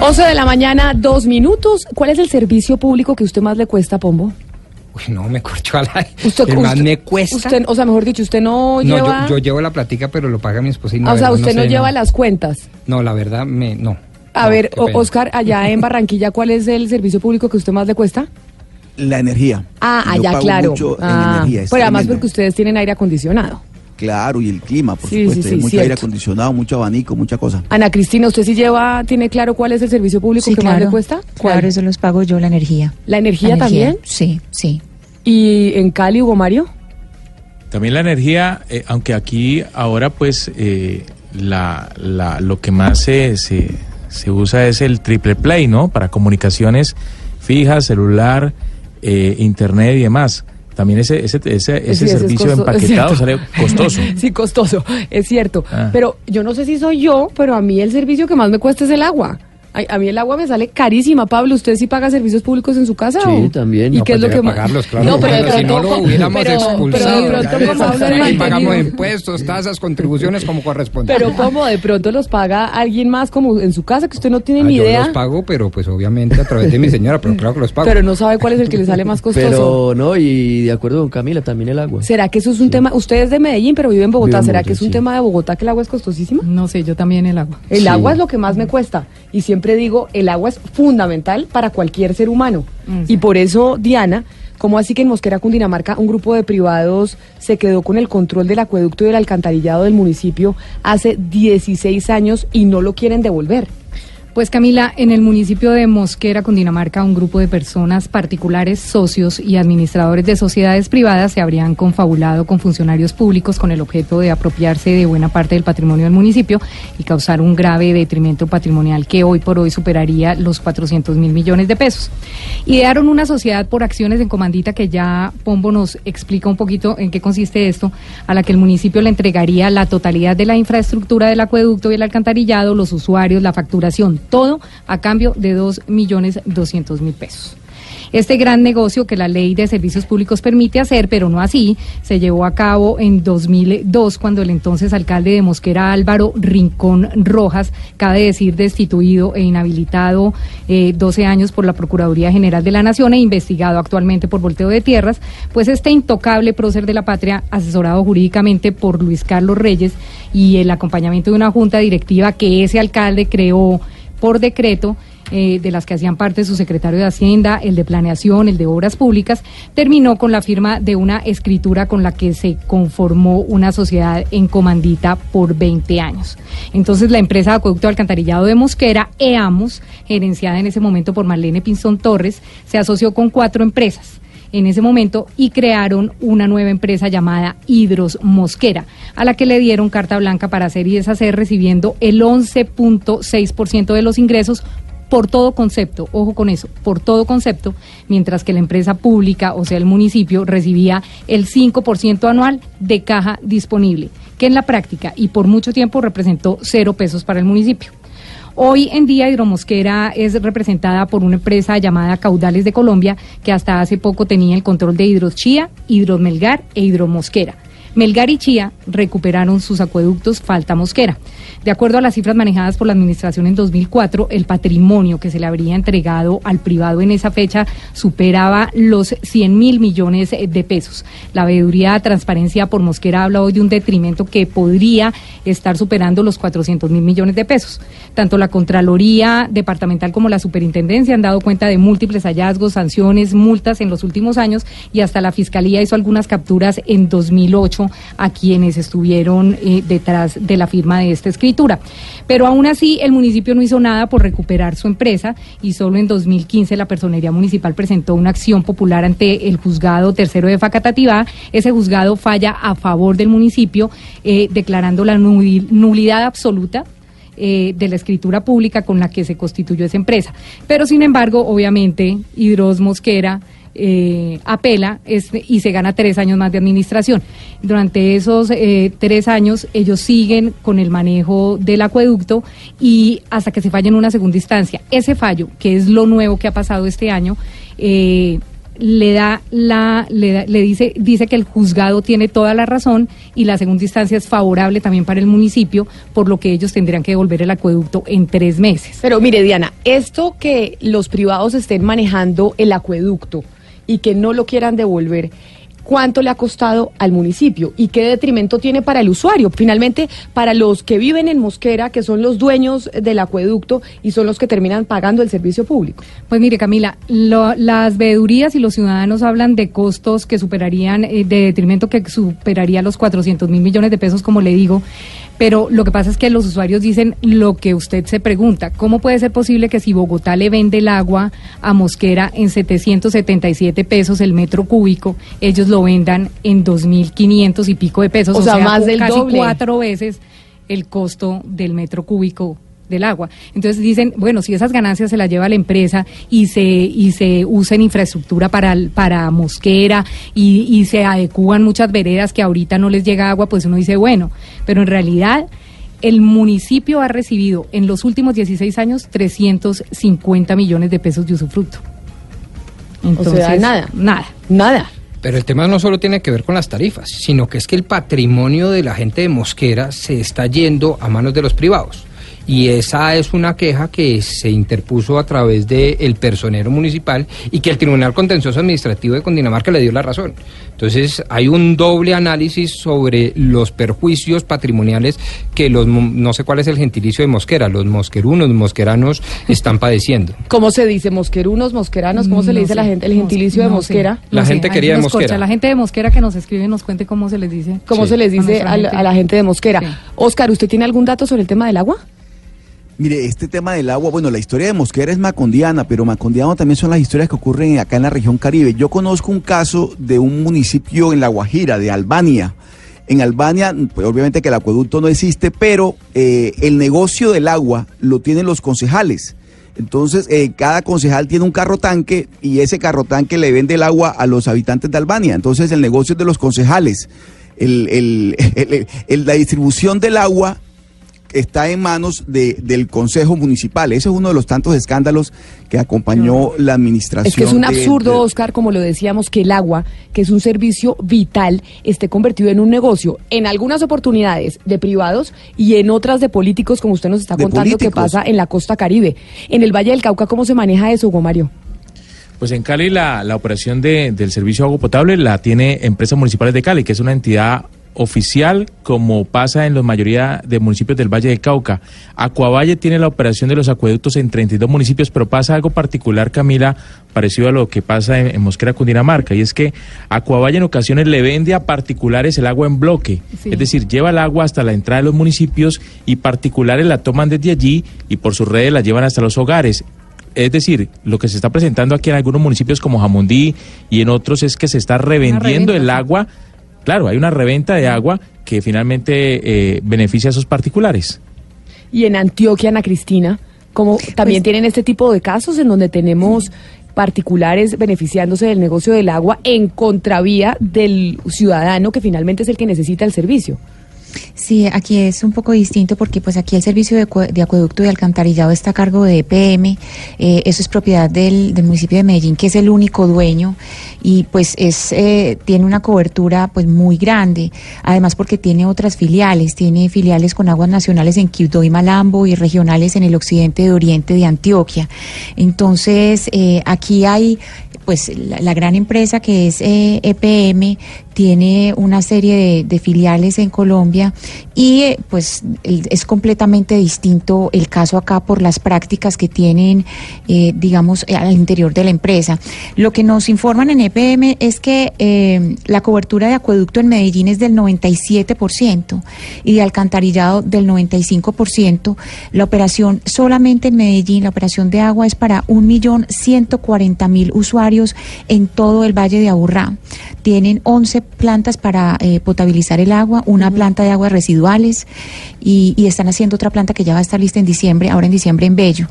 Once de la mañana, dos minutos. ¿Cuál es el servicio público que usted más le cuesta, Pombo? Uy, no, me corcho al aire. Usted, El más usted- me cuesta. usted- o sea, mejor dicho, usted no, no, lleva... yo, yo llevo la platica, pero lo paga mi esposa y no. Ah, o sea, usted no, sé, lleva las cuentas. No, la verdad, me, no. A No, ver. Oscar, allá en Barranquilla, ¿cuál es el servicio público que usted más le cuesta? La energía. Ah, allá, claro. mucho en Ah, energía, es pero además tremendo. porque ustedes tienen aire acondicionado. Claro, y el clima, por Sí, supuesto. sí, mucho cierto. aire acondicionado, mucho abanico, mucha cosa. Ana Cristina, ¿usted sí lleva, tiene claro cuál es el servicio público Sí, que más le cuesta? Claro, eso los pago yo, la energía. ¿La energía también? Sí, sí. ¿Y en Cali, Hugo Mario? También la energía, eh, aunque aquí ahora pues eh, la, la- lo que más se, se, se usa es el triple play, ¿no? Para comunicaciones fijas, celular, eh, internet y demás. También ese, ese, ese, ese Sí, servicio costo- empaquetado sale costoso. sí, costoso, es cierto. Ah. Pero yo no sé si soy yo, pero a mí el servicio que más me cuesta es el agua. Ay, A, mí el agua me sale carísima, Pablo. ¿Usted sí paga servicios públicos en su casa? Sí, o? también. ¿Y No, qué es pues lo debe que más- pagarlos, claro. No, pero si no lo hubiéramos pero- expulsado. Pero de pronto, como aquí pagamos impuestos, tasas, contribuciones como corresponde. Pero como de pronto los paga alguien más como en su casa que usted no tiene Ah, ni yo idea, los pago, pero pues obviamente a través de mi señora, pero claro que los pago. pero no sabe cuál es el que le sale más costoso. Pero no, y de acuerdo con Camila, también el agua. ¿Será que eso es un tema? Usted es de Medellín, pero vive en Bogotá. Vivo ¿Será que es un sí. tema de Bogotá que el agua es costosísima? No sé, yo también el agua. El Sí. agua es lo que más me cuesta. Y siempre digo, el agua es fundamental para cualquier ser humano. Y por eso, Diana, ¿cómo así que en Mosquera, Cundinamarca, un grupo de privados se quedó con el control del acueducto y del alcantarillado del municipio hace 16 años y no lo quieren devolver? Pues Camila, en el municipio de Mosquera, Cundinamarca, un grupo de personas particulares, socios y administradores de sociedades privadas se habrían confabulado con funcionarios públicos con el objeto de apropiarse de buena parte del patrimonio del municipio y causar un grave detrimento patrimonial que hoy por hoy superaría los 400 mil millones de pesos. Idearon una sociedad por acciones en comandita que ya Pombo nos explica un poquito en qué consiste esto, a la que el municipio le entregaría la totalidad de la infraestructura del acueducto y el alcantarillado, los usuarios, la facturación, todo a cambio de dos millones doscientos mil pesos. Este gran negocio que la ley de servicios públicos permite hacer, pero no así, se llevó a cabo en 2002 cuando el entonces alcalde de Mosquera Álvaro Rincón Rojas, cabe decir destituido e inhabilitado eh, 12 años por la Procuraduría General de la Nación e investigado actualmente por volteo de tierras, pues este intocable prócer de la patria, asesorado jurídicamente por Luis Carlos Reyes y el acompañamiento de una junta directiva que ese alcalde creó por decreto, eh, de las que hacían parte su secretario de Hacienda, el de Planeación, el de Obras Públicas, terminó con la firma de una escritura con la que se conformó una sociedad en comandita por 20 años. Entonces la empresa de acueducto alcantarillado de Mosquera, EAMOS, gerenciada en ese momento por Marlene Pinzón Torres, se asoció con cuatro empresas. En ese momento y crearon una nueva empresa llamada Hidros Mosquera, a la que le dieron carta blanca para hacer y deshacer, recibiendo el 11.6% de los ingresos por todo concepto, ojo con eso, por todo concepto, mientras que la empresa pública, o sea, el municipio, recibía el 5% anual de caja disponible, que en la práctica y por mucho tiempo representó cero pesos para el municipio. Hoy en día Hidromosquera es representada por una empresa llamada Caudales de Colombia, que hasta hace poco tenía el control de Hidrochía, Hidromelgar e Hidromosquera. Melgar y Chía recuperaron sus acueductos Falta Mosquera. De acuerdo a las cifras manejadas por la Administración en 2004, el patrimonio que se le habría entregado al privado en esa fecha superaba los 100 mil millones de pesos. La veeduría Transparencia por Mosquera habla hoy de un detrimento que podría estar superando los 400 mil millones de pesos. Tanto la Contraloría Departamental como la Superintendencia han dado cuenta de múltiples hallazgos, sanciones, multas en los últimos años y hasta la Fiscalía hizo algunas capturas en 2008 a quienes estuvieron eh, detrás de la firma de esta Pero aún así, el municipio no hizo nada por recuperar su empresa y solo en 2015 la Personería Municipal presentó una acción popular ante el juzgado tercero de Facatativá. Ese juzgado falla a favor del municipio, eh, declarando la nul- nulidad absoluta eh, de la escritura pública con la que se constituyó esa empresa. Pero sin embargo, obviamente, Hidros Mosquera eh, apela y se gana tres años más de administración. Durante esos eh, tres años ellos siguen con el manejo del acueducto y hasta que se falla en una segunda instancia. Ese fallo, que es lo nuevo que ha pasado este año, eh, le da la le, da- le dice dice que el juzgado tiene toda la razón y la segunda instancia es favorable también para el municipio por lo que ellos tendrían que devolver el acueducto en tres meses Pero mire, Diana, esto que los privados estén manejando el acueducto y que no lo quieran devolver, ¿cuánto le ha costado al municipio y qué detrimento tiene para el usuario? Finalmente, para los que viven en Mosquera, que son los dueños del acueducto y son los que terminan pagando el servicio público. Pues mire, Camila, lo- las veedurías y los ciudadanos hablan de costos que superarían, eh, de detrimento que superaría los 400 mil millones de pesos, como le digo. Pero lo que pasa es que los usuarios dicen lo que usted se pregunta. ¿Cómo puede ser posible que si Bogotá le vende el agua a Mosquera en 777 pesos el metro cúbico, ellos lo vendan en 2.500 y pico de pesos? O sea, más del casi doble. cuatro veces el costo del metro cúbico del agua. Entonces dicen, bueno, si esas ganancias se las lleva la empresa y se y se usa en infraestructura para para Mosquera y, y se adecúan muchas veredas que ahorita no les llega agua, pues uno dice, bueno, pero en realidad el municipio ha recibido en los últimos 16 años 350 millones de pesos de usufructo. sea, nada. Nada. Nada. Pero el tema no solo tiene que ver con las tarifas, sino que es que el patrimonio de la gente de Mosquera se está yendo a manos de los privados. Y esa es una queja que se interpuso a través del personero municipal y que el Tribunal Contencioso Administrativo de Cundinamarca le dio la razón. Entonces hay un doble análisis sobre los perjuicios patrimoniales que los, no sé cuál es el gentilicio de Mosquera, los mosquerunos, mosqueranos están padeciendo. ¿Cómo se dice? ¿Mosquerunos, mosqueranos? ¿Cómo se le dice a la sé. gente, el gentilicio sé, de Mosquera? sé, La no sé, gente quería de corcha. Mosquera. La gente de Mosquera que nos escribe nos cuente cómo se les dice. ¿Cómo se les dice a la, gente. a la gente de Mosquera? Oscar, ¿usted tiene algún dato sobre el tema del agua? Mire, este tema del agua, bueno, la historia de Mosquera es macondiana, pero macondiano también son las historias que ocurren acá en la región Caribe. Yo conozco un caso de un municipio en La Guajira, de Albania. En Albania, pues, obviamente que el acueducto no existe, pero eh, el negocio del agua lo tienen los concejales. Entonces, eh, cada concejal tiene un carro tanque y ese carro tanque le vende el agua a los habitantes de Albania. Entonces, el negocio es de los concejales. El- la distribución del agua está en manos de- del Consejo Municipal. Ese es uno de los tantos escándalos que acompañó la administración. Es que es un absurdo, de- Oscar, como lo decíamos, que el agua, que es un servicio vital, esté convertido en un negocio, en algunas oportunidades de privados y en otras de políticos, como usted nos está contando que pasa en la costa caribe. En el Valle del Cauca, ¿cómo se maneja eso, Hugo Mario? Pues en Cali la, la operación de- del servicio de agua potable la tiene Empresas Municipales de Cali, que es una entidad oficial como pasa en la mayoría de municipios del Valle del Cauca. Acuavalle tiene la operación de los acueductos en 32 municipios, pero pasa algo particular, Camila, parecido a lo que pasa en, en Mosquera, Cundinamarca, y es que Acuavalle en ocasiones le vende a particulares el agua en bloque, Sí. es decir, lleva el agua hasta la entrada de los municipios y particulares la toman desde allí y por sus redes la llevan hasta los hogares Es decir, lo que se está presentando aquí en algunos municipios como Jamundí y en otros es que se está revendiendo el agua. Claro, hay una reventa de agua que finalmente eh, beneficia a esos particulares. Y en Antioquia, Ana Cristina, como también tienen este tipo de casos en donde tenemos particulares beneficiándose del negocio del agua en contravía del ciudadano que finalmente es el que necesita el servicio. Sí, aquí es un poco distinto porque pues aquí el servicio de, acue- de acueducto y alcantarillado está a cargo de EPM, eh, eso es propiedad del, del municipio de Medellín, que es el único dueño y pues es eh, tiene una cobertura pues muy grande, además porque tiene otras filiales, tiene filiales con aguas nacionales en Quibdó y Malambo y regionales en el occidente de oriente de Antioquia. Entonces, eh, aquí hay pues la, la gran empresa que es eh, EPM tiene una serie de, filiales en Colombia y eh, pues es completamente distinto el caso acá por las prácticas que tienen, eh, digamos, al interior de la empresa. Lo que nos informan en EPM es que eh, la cobertura de acueducto en Medellín es del 97% y de alcantarillado del 95%. La operación solamente en Medellín, la operación de agua es para 1.140.000 usuarios en todo el Valle de Aburrá. Tienen 11 plantas para eh, potabilizar el agua, una planta de aguas residuales y, y están haciendo otra planta que ya va a estar lista en diciembre, ahora en diciembre en Bello.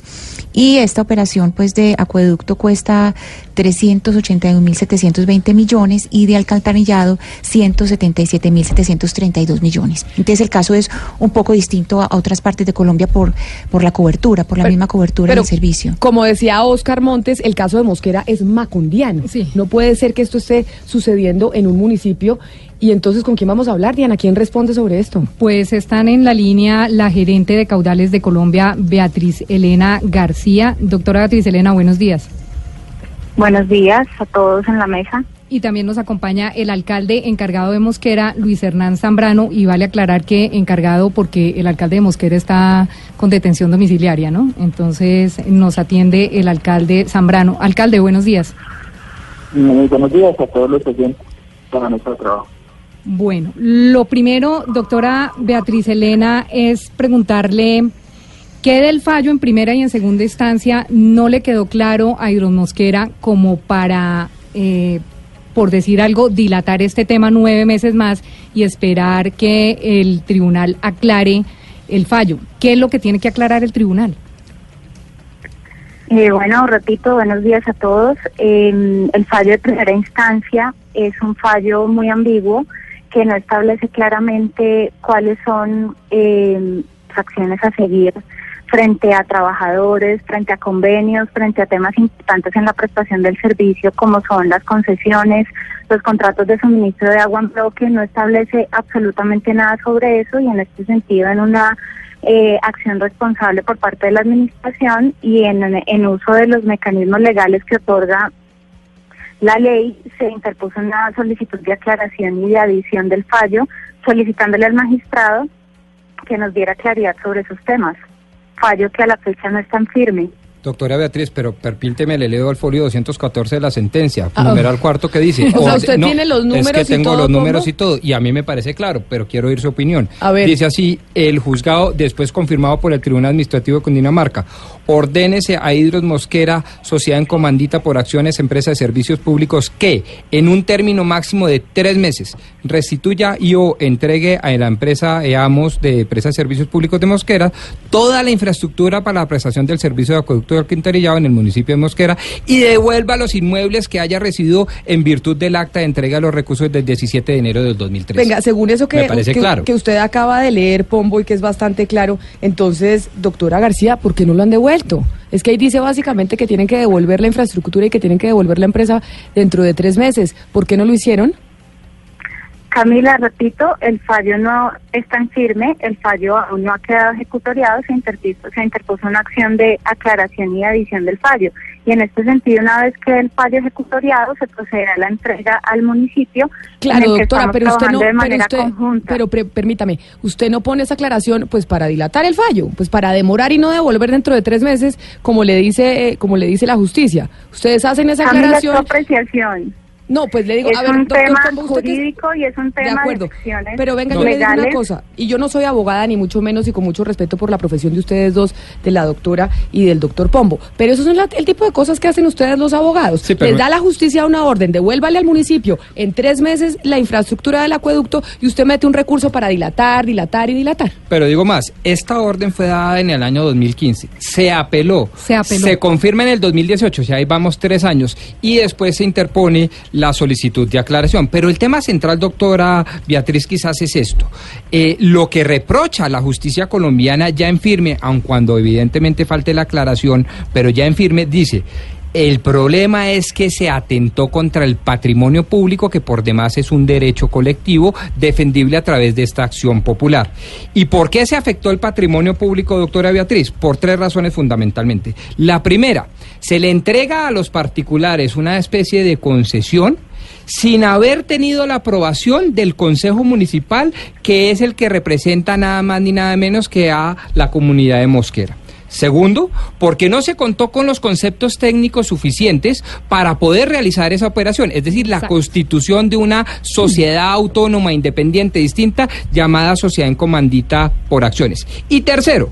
Y esta operación pues de acueducto cuesta 381.720 millones y de alcantarillado 177.732 millones. Entonces el caso es un poco distinto a, a otras partes de Colombia por, por la cobertura, por la misma cobertura pero- del servicio. Como decía Oscar Montes, el caso de Mosquera es macundiano. No puede ser que esto esté sucediendo en un municipio. Y entonces, ¿con quién vamos a hablar, Diana? ¿Quién responde sobre esto? Pues están en la línea la gerente de caudales de Colombia, Beatriz Elena García. Doctora Beatriz Elena, buenos días. Buenos días a todos en la mesa. Y también nos acompaña el alcalde encargado de Mosquera, Luis Hernán Zambrano, y vale aclarar que encargado porque el alcalde de Mosquera está con detención domiciliaria, ¿no? Entonces nos atiende el alcalde Zambrano. Alcalde, buenos días. Muy buenos días a todos los oyentes para nuestro trabajo. Bueno, lo primero, doctora Beatriz Elena, es preguntarle qué del fallo en primera y en segunda instancia no le quedó claro a Hidromosquera como para, eh, por decir algo, dilatar este tema nueve meses más y esperar que el tribunal aclare el fallo. ¿Qué es lo que tiene que aclarar el tribunal? Eh, bueno, repito, buenos días a todos. Eh, el fallo de primera instancia es un fallo muy ambiguo que no establece claramente cuáles son eh, las acciones a seguir frente a trabajadores, frente a convenios, frente a temas importantes en la prestación del servicio como son las concesiones, los contratos de suministro de agua en bloque, no establece absolutamente nada sobre eso y en este sentido en una eh, acción responsable por parte de la administración y en uso de los mecanismos legales que otorga la ley, se interpuso una solicitud de aclaración y de adición del fallo, solicitándole al magistrado que nos diera claridad sobre esos temas. Fallo que a la fecha no es tan firme. Doctora Beatriz, pero perpínteme, le leo al folio 214 de la sentencia, Ah. numeral cuarto que dice. O sea, usted tiene los Es números que y tengo todo, los números ¿cómo? y todo, y a mí me parece claro, pero quiero oír su opinión. A ver. Dice así, el juzgado, después confirmado por el Tribunal Administrativo de Cundinamarca, ordénese a Hidros Mosquera, sociedad en comandita por acciones, empresa de servicios públicos, que en un término máximo de tres meses restituya y o entregue a la empresa EAMOS de Empresa de Servicios Públicos de Mosquera toda la infraestructura para la prestación del servicio de acueducto y alcantarillado en el municipio de Mosquera y devuelva los inmuebles que haya residido en virtud del acta de entrega de los recursos del 17 de enero del 2013. Venga, según eso que, que, claro. que usted acaba de leer, Pombo, y que es bastante claro, entonces, doctora García, ¿por qué no lo han devuelto? Es que ahí dice básicamente que tienen que devolver la infraestructura y que tienen que devolver la empresa dentro de tres meses. ¿Por qué no lo hicieron? Camila, repito, el fallo no es tan firme, el fallo aún no ha quedado ejecutoriado, se interpuso, se interpuso una acción de aclaración y adición del fallo. Y en este sentido, una vez que el fallo ejecutoriado, se procederá a la entrega al municipio. Claro, doctora, pero usted no, pero manera usted, conjunta. pero pre- permítame, usted no pone esa aclaración, pues para dilatar el fallo, pues para demorar y no devolver dentro de tres meses, como le dice, como le dice la justicia. Ustedes hacen esa aclaración. apreciación. No, pues le digo, es a ver, un doctor tema Pombo, usted que es- jurídico y es un De tema de, acuerdo. acciones Pero venga, yo le digo una cosa, y yo no soy abogada ni mucho menos y con mucho respeto por la profesión de ustedes dos, de la doctora y del doctor Pombo, pero esos son la- el tipo de cosas que hacen ustedes los abogados. Sí, Les da la justicia una orden, devuélvale al municipio en tres meses la infraestructura del acueducto y usted mete un recurso para dilatar, dilatar y dilatar. Pero digo más, esta orden fue dada en el año 2015, se apeló, Se apeló. confirma en el 2018, o sea, ahí vamos tres años, y después se interpone la solicitud de aclaración. Pero el tema central, doctora Beatriz, quizás es esto. Eh, lo que reprocha la justicia colombiana ya en firme, aun cuando evidentemente falte la aclaración, pero ya en firme, dice... El problema es que se atentó contra el patrimonio público, que por demás es un derecho colectivo defendible a través de esta acción popular. ¿Y por qué se afectó el patrimonio público, doctora Beatriz? Por tres razones fundamentalmente. La primera, se le entrega a los particulares una especie de concesión sin haber tenido la aprobación del Consejo Municipal, que es el que representa nada más ni nada menos que a la comunidad de Mosquera. Segundo, porque no se contó con los conceptos técnicos suficientes para poder realizar esa operación, es decir, la constitución de una sociedad autónoma, independiente, distinta, llamada sociedad en comandita por acciones. Y tercero,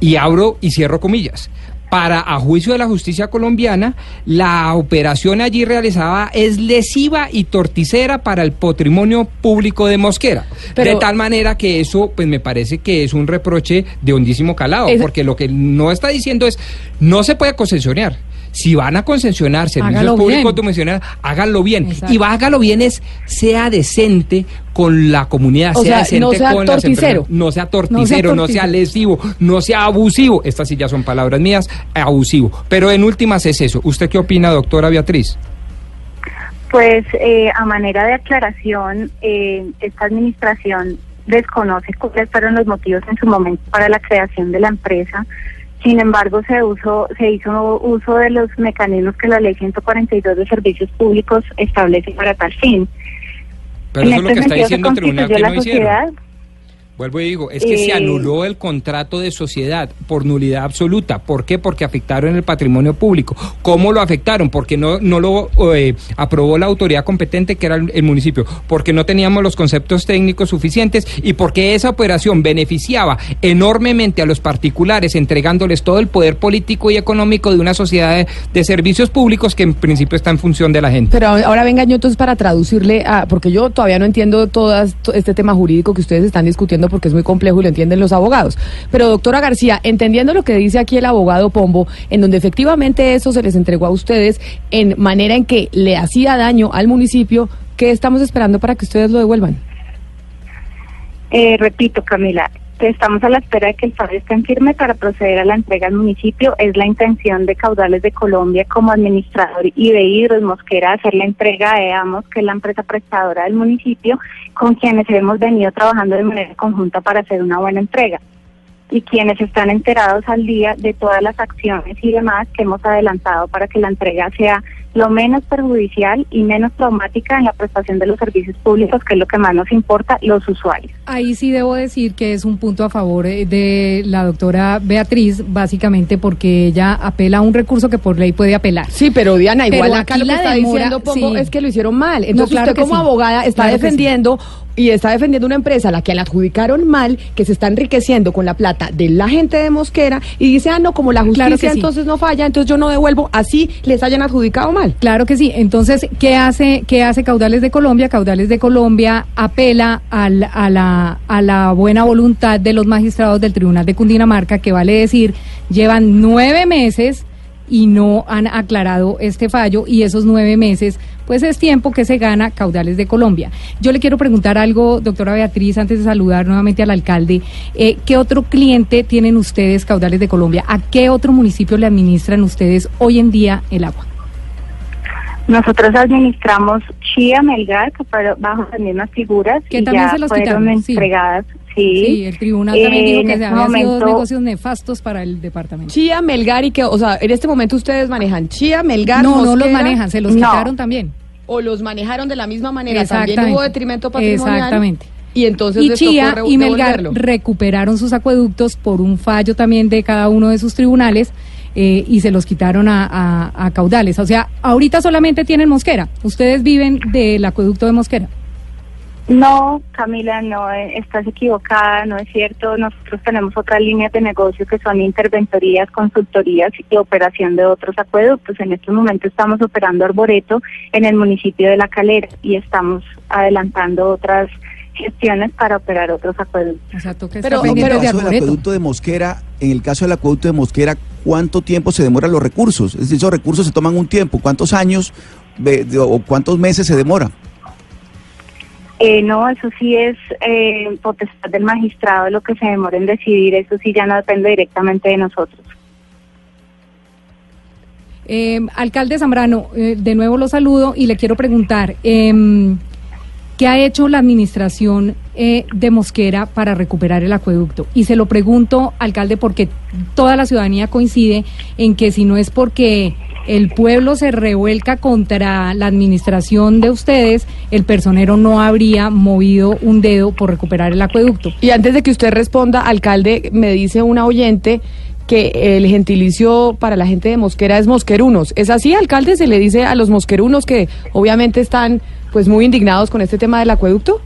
y abro y cierro comillas. Para, a juicio de la justicia colombiana, la operación allí realizada es lesiva y torticera para el patrimonio público de Mosquera. Pero- de tal manera que eso, pues me parece que es un reproche de hondísimo calado, Es- porque lo que no está diciendo es, no se puede concesionar. Si van a concesionar servicios Hágalo públicos mencionar, háganlo bien. Exacto. Y hágalo bien es, sea decente con la comunidad, O sea, sea, decente no sea con las torticero. empresas. No sea torticero, no sea, torticero. lesivo, no sea abusivo. Estas sí ya son palabras mías, abusivo. Pero en últimas es eso. ¿Usted qué opina, doctora Beatriz? Pues eh, a manera de aclaración, eh, esta administración desconoce cuáles fueron los motivos en su momento para la creación de la empresa. Sin embargo, se, uso, se hizo uso de los mecanismos que la Ley 142 de Servicios Públicos establece para tal fin. Pero en eso es lo este que está diciendo el tribunal que la no hicieron. Vuelvo y digo, es que se Eh, anuló el contrato de sociedad por nulidad absoluta. ¿Por qué? Porque afectaron el patrimonio público. ¿Cómo lo afectaron? Porque no, no lo eh, aprobó la autoridad competente, que era el, el municipio. Porque no teníamos los conceptos técnicos suficientes y porque esa operación beneficiaba enormemente a los particulares, entregándoles todo el poder político y económico de una sociedad de, de servicios públicos que en principio está en función de la gente. Pero ahora venga yo entonces para traducirle, a, porque yo todavía no entiendo todo este tema jurídico que ustedes están discutiendo porque es muy complejo y lo entienden los abogados. Pero doctora García, entendiendo lo que dice aquí el abogado Pombo, en donde efectivamente eso se les entregó a ustedes en manera en que le hacía daño al municipio, ¿qué estamos esperando para que ustedes lo devuelvan? Eh, repito, Camila, estamos a la espera de que el fallo esté en firme para proceder a la entrega al municipio. Es la intención de Caudales de Colombia como administrador y de Hidros Mosquera hacer la entrega a EAMOS, que es la empresa prestadora del municipio, con quienes hemos venido trabajando de manera conjunta para hacer una buena entrega. Y quienes están enterados al día de todas las acciones y demás que hemos adelantado para que la entrega sea lo menos perjudicial y menos traumática en la prestación de los servicios públicos, que es lo que más nos importa, los usuarios. Ahí sí debo decir que es un punto a favor eh, de la doctora Beatriz, básicamente porque ella apela a un recurso que por ley puede apelar. Sí, pero Diana, igual Pero acá aquí lo que la está demora- diciendo Pombo sí. es que lo hicieron mal. No, Entonces claro usted como sí. abogada está Claro que sí. Y está defendiendo una empresa a la que la adjudicaron mal, que se está enriqueciendo con la plata de la gente de Mosquera y dice, ah, no, como la justicia Claro que sí. entonces no falla, entonces yo no devuelvo, así les hayan adjudicado mal. Claro que sí. Entonces, ¿qué hace, qué hace Caudales de Colombia? Caudales de Colombia apela al- a, la, a la buena voluntad de los magistrados del Tribunal de Cundinamarca, que vale decir, llevan nueve meses y no han aclarado este fallo y esos nueve meses, pues es tiempo que se gana Caudales de Colombia. Yo le quiero preguntar algo, doctora Beatriz, antes de saludar nuevamente al alcalde. Eh, ¿Qué otro cliente tienen ustedes, Caudales de Colombia? ¿A qué otro municipio le administran ustedes hoy en día el agua? Nosotros administramos Chía, Melgar, que fueron bajo las mismas figuras Que y también ya se los fueron quitaron, entregadas. Sí, Sí, el tribunal también Eh, dijo que se este habían sido momento- negocios nefastos para el departamento. Chía, Melgar y que, o sea, en este momento ustedes manejan Chía, Melgar, No, no los Mosquera, manejan, se los no. quitaron también. O los manejaron de la misma manera, también Exactamente. hubo detrimento patrimonial. Exactamente. Y entonces y Chía y Melgar devolverlo. recuperaron sus acueductos por un fallo también de cada uno de sus tribunales. Eh, y se los quitaron a, a- a caudales. O sea, ahorita solamente tienen Mosquera. Ustedes viven del acueducto de Mosquera. No, Camila, no, eh, estás equivocada, no es cierto. Nosotros tenemos otras líneas de negocio que son interventorías, consultorías y operación de otros acueductos. En estos momentos estamos operando Arboreto en el municipio de La Calera y estamos adelantando otras gestiones para operar otros acueductos. Exacto, que Pero, en el caso del acueducto de Mosquera, en el caso del acueducto de Mosquera, ¿cuánto tiempo se demoran los recursos? Es decir, esos recursos se toman un tiempo. ¿Cuántos años de- de- o cuántos meses se demora? Eh, no, eso sí es eh, potestad del magistrado lo que se demora en decidir, eso sí ya no depende directamente de nosotros. Eh, alcalde Zambrano, eh, de nuevo lo saludo y le quiero preguntar, em, ¿qué ha hecho la administración eh, de Mosquera para recuperar el acueducto? Y se lo pregunto, alcalde, porque toda la ciudadanía coincide en que si no es porque el pueblo se revuelca contra la administración de ustedes, el personero no habría movido un dedo por recuperar el acueducto. Y antes de que usted responda, alcalde, me dice una oyente que el gentilicio para la gente de Mosquera es mosquerunos. ¿Es así, alcalde? ¿Se le dice a los mosquerunos que obviamente están pues muy indignados con este tema del acueducto?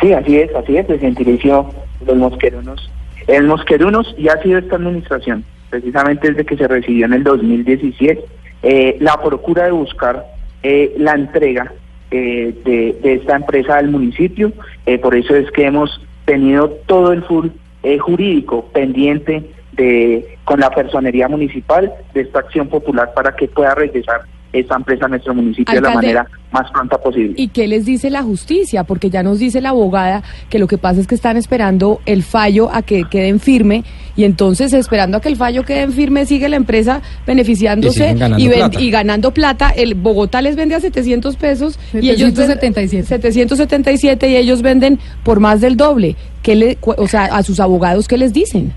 Sí, así es, así es, el gentilicio los mosquerunos. El mosquerunos ya ha sido esta administración, precisamente desde que se recibió en el 2017, eh, la procura de buscar eh, la entrega eh, de, de esta empresa al municipio, eh, por eso es que hemos tenido todo el full eh, jurídico pendiente de con la personería municipal de esta acción popular para que pueda regresar esta empresa a nuestro municipio de la manera más pronta posible. ¿Y qué les dice la justicia? Porque ya nos dice la abogada que lo que pasa es que están esperando el fallo a que queden firme y entonces esperando a que el fallo quede en firme sigue la empresa beneficiándose ganando y, ven- plata. y ganando plata. El Bogotá les vende a 700 pesos y ellos ven- 777. 777 y ellos venden por más del doble. ¿Qué le, cu- o sea, a sus abogados qué les dicen?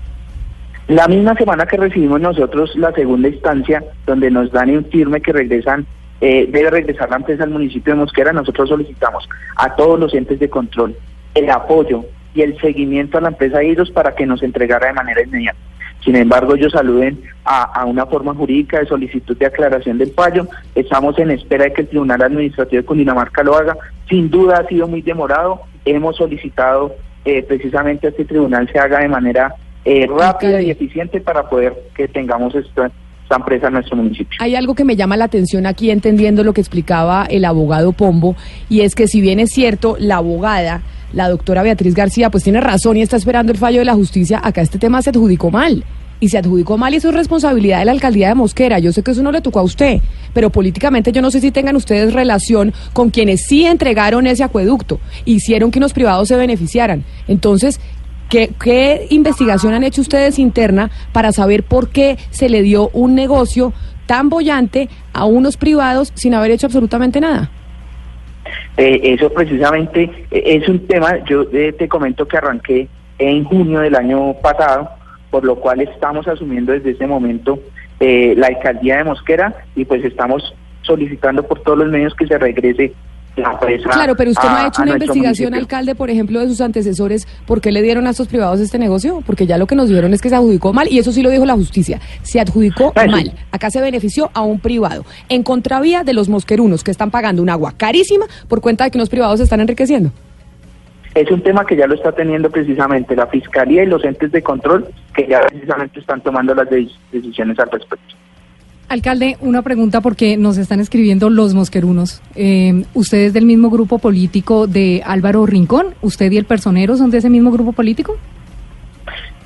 La misma semana que recibimos nosotros la segunda instancia, donde nos dan en firme que regresan, eh, debe regresar la empresa al municipio de Mosquera, nosotros solicitamos a todos los entes de control el apoyo y el seguimiento a la empresa Iros para que nos entregara de manera inmediata. Sin embargo, ellos saluden a, a una forma jurídica de solicitud de aclaración del fallo. Estamos en espera de que el Tribunal Administrativo de Cundinamarca lo haga. Sin duda ha sido muy demorado. Hemos solicitado eh, precisamente a este tribunal se haga de manera eh, rápida y eficiente para poder que tengamos esta, esta empresa en nuestro municipio. Hay algo que me llama la atención aquí entendiendo lo que explicaba el abogado Pombo y es que si bien es cierto, la abogada, la doctora Beatriz García, pues tiene razón y está esperando el fallo de la justicia, acá este tema se adjudicó mal. Y se adjudicó mal y eso es responsabilidad de la alcaldía de Mosquera. Yo sé que eso no le tocó a usted, pero políticamente yo no sé si tengan ustedes relación con quienes sí entregaron ese acueducto, hicieron que unos privados se beneficiaran. Entonces, ¿Qué, ¿Qué investigación han hecho ustedes interna para saber por qué se le dio un negocio tan bollante a unos privados sin haber hecho absolutamente nada? Eh, eso precisamente eh, es un tema, yo eh, te comento que arranqué en junio del año pasado, por lo cual estamos asumiendo desde ese momento eh, la alcaldía de Mosquera y pues estamos solicitando por todos los medios que se regrese la. Claro, pero usted no ha hecho una investigación, alcalde, por ejemplo, de sus antecesores, ¿por qué le dieron a estos privados este negocio? Porque ya lo que nos dijeron es que se adjudicó mal, y eso sí lo dijo la justicia, se adjudicó mal. Acá se benefició a un privado, en contravía de los mosquerunos, que están pagando un agua carísima por cuenta de que unos privados se están enriqueciendo. Es un tema que ya lo está teniendo precisamente la Fiscalía y los entes de control que ya precisamente están tomando las de- decisiones al respecto. Alcalde, una pregunta porque nos están escribiendo los mosquerunos. Eh, ¿Usted es del mismo grupo político de Álvaro Rincón? ¿Usted y el personero son de ese mismo grupo político?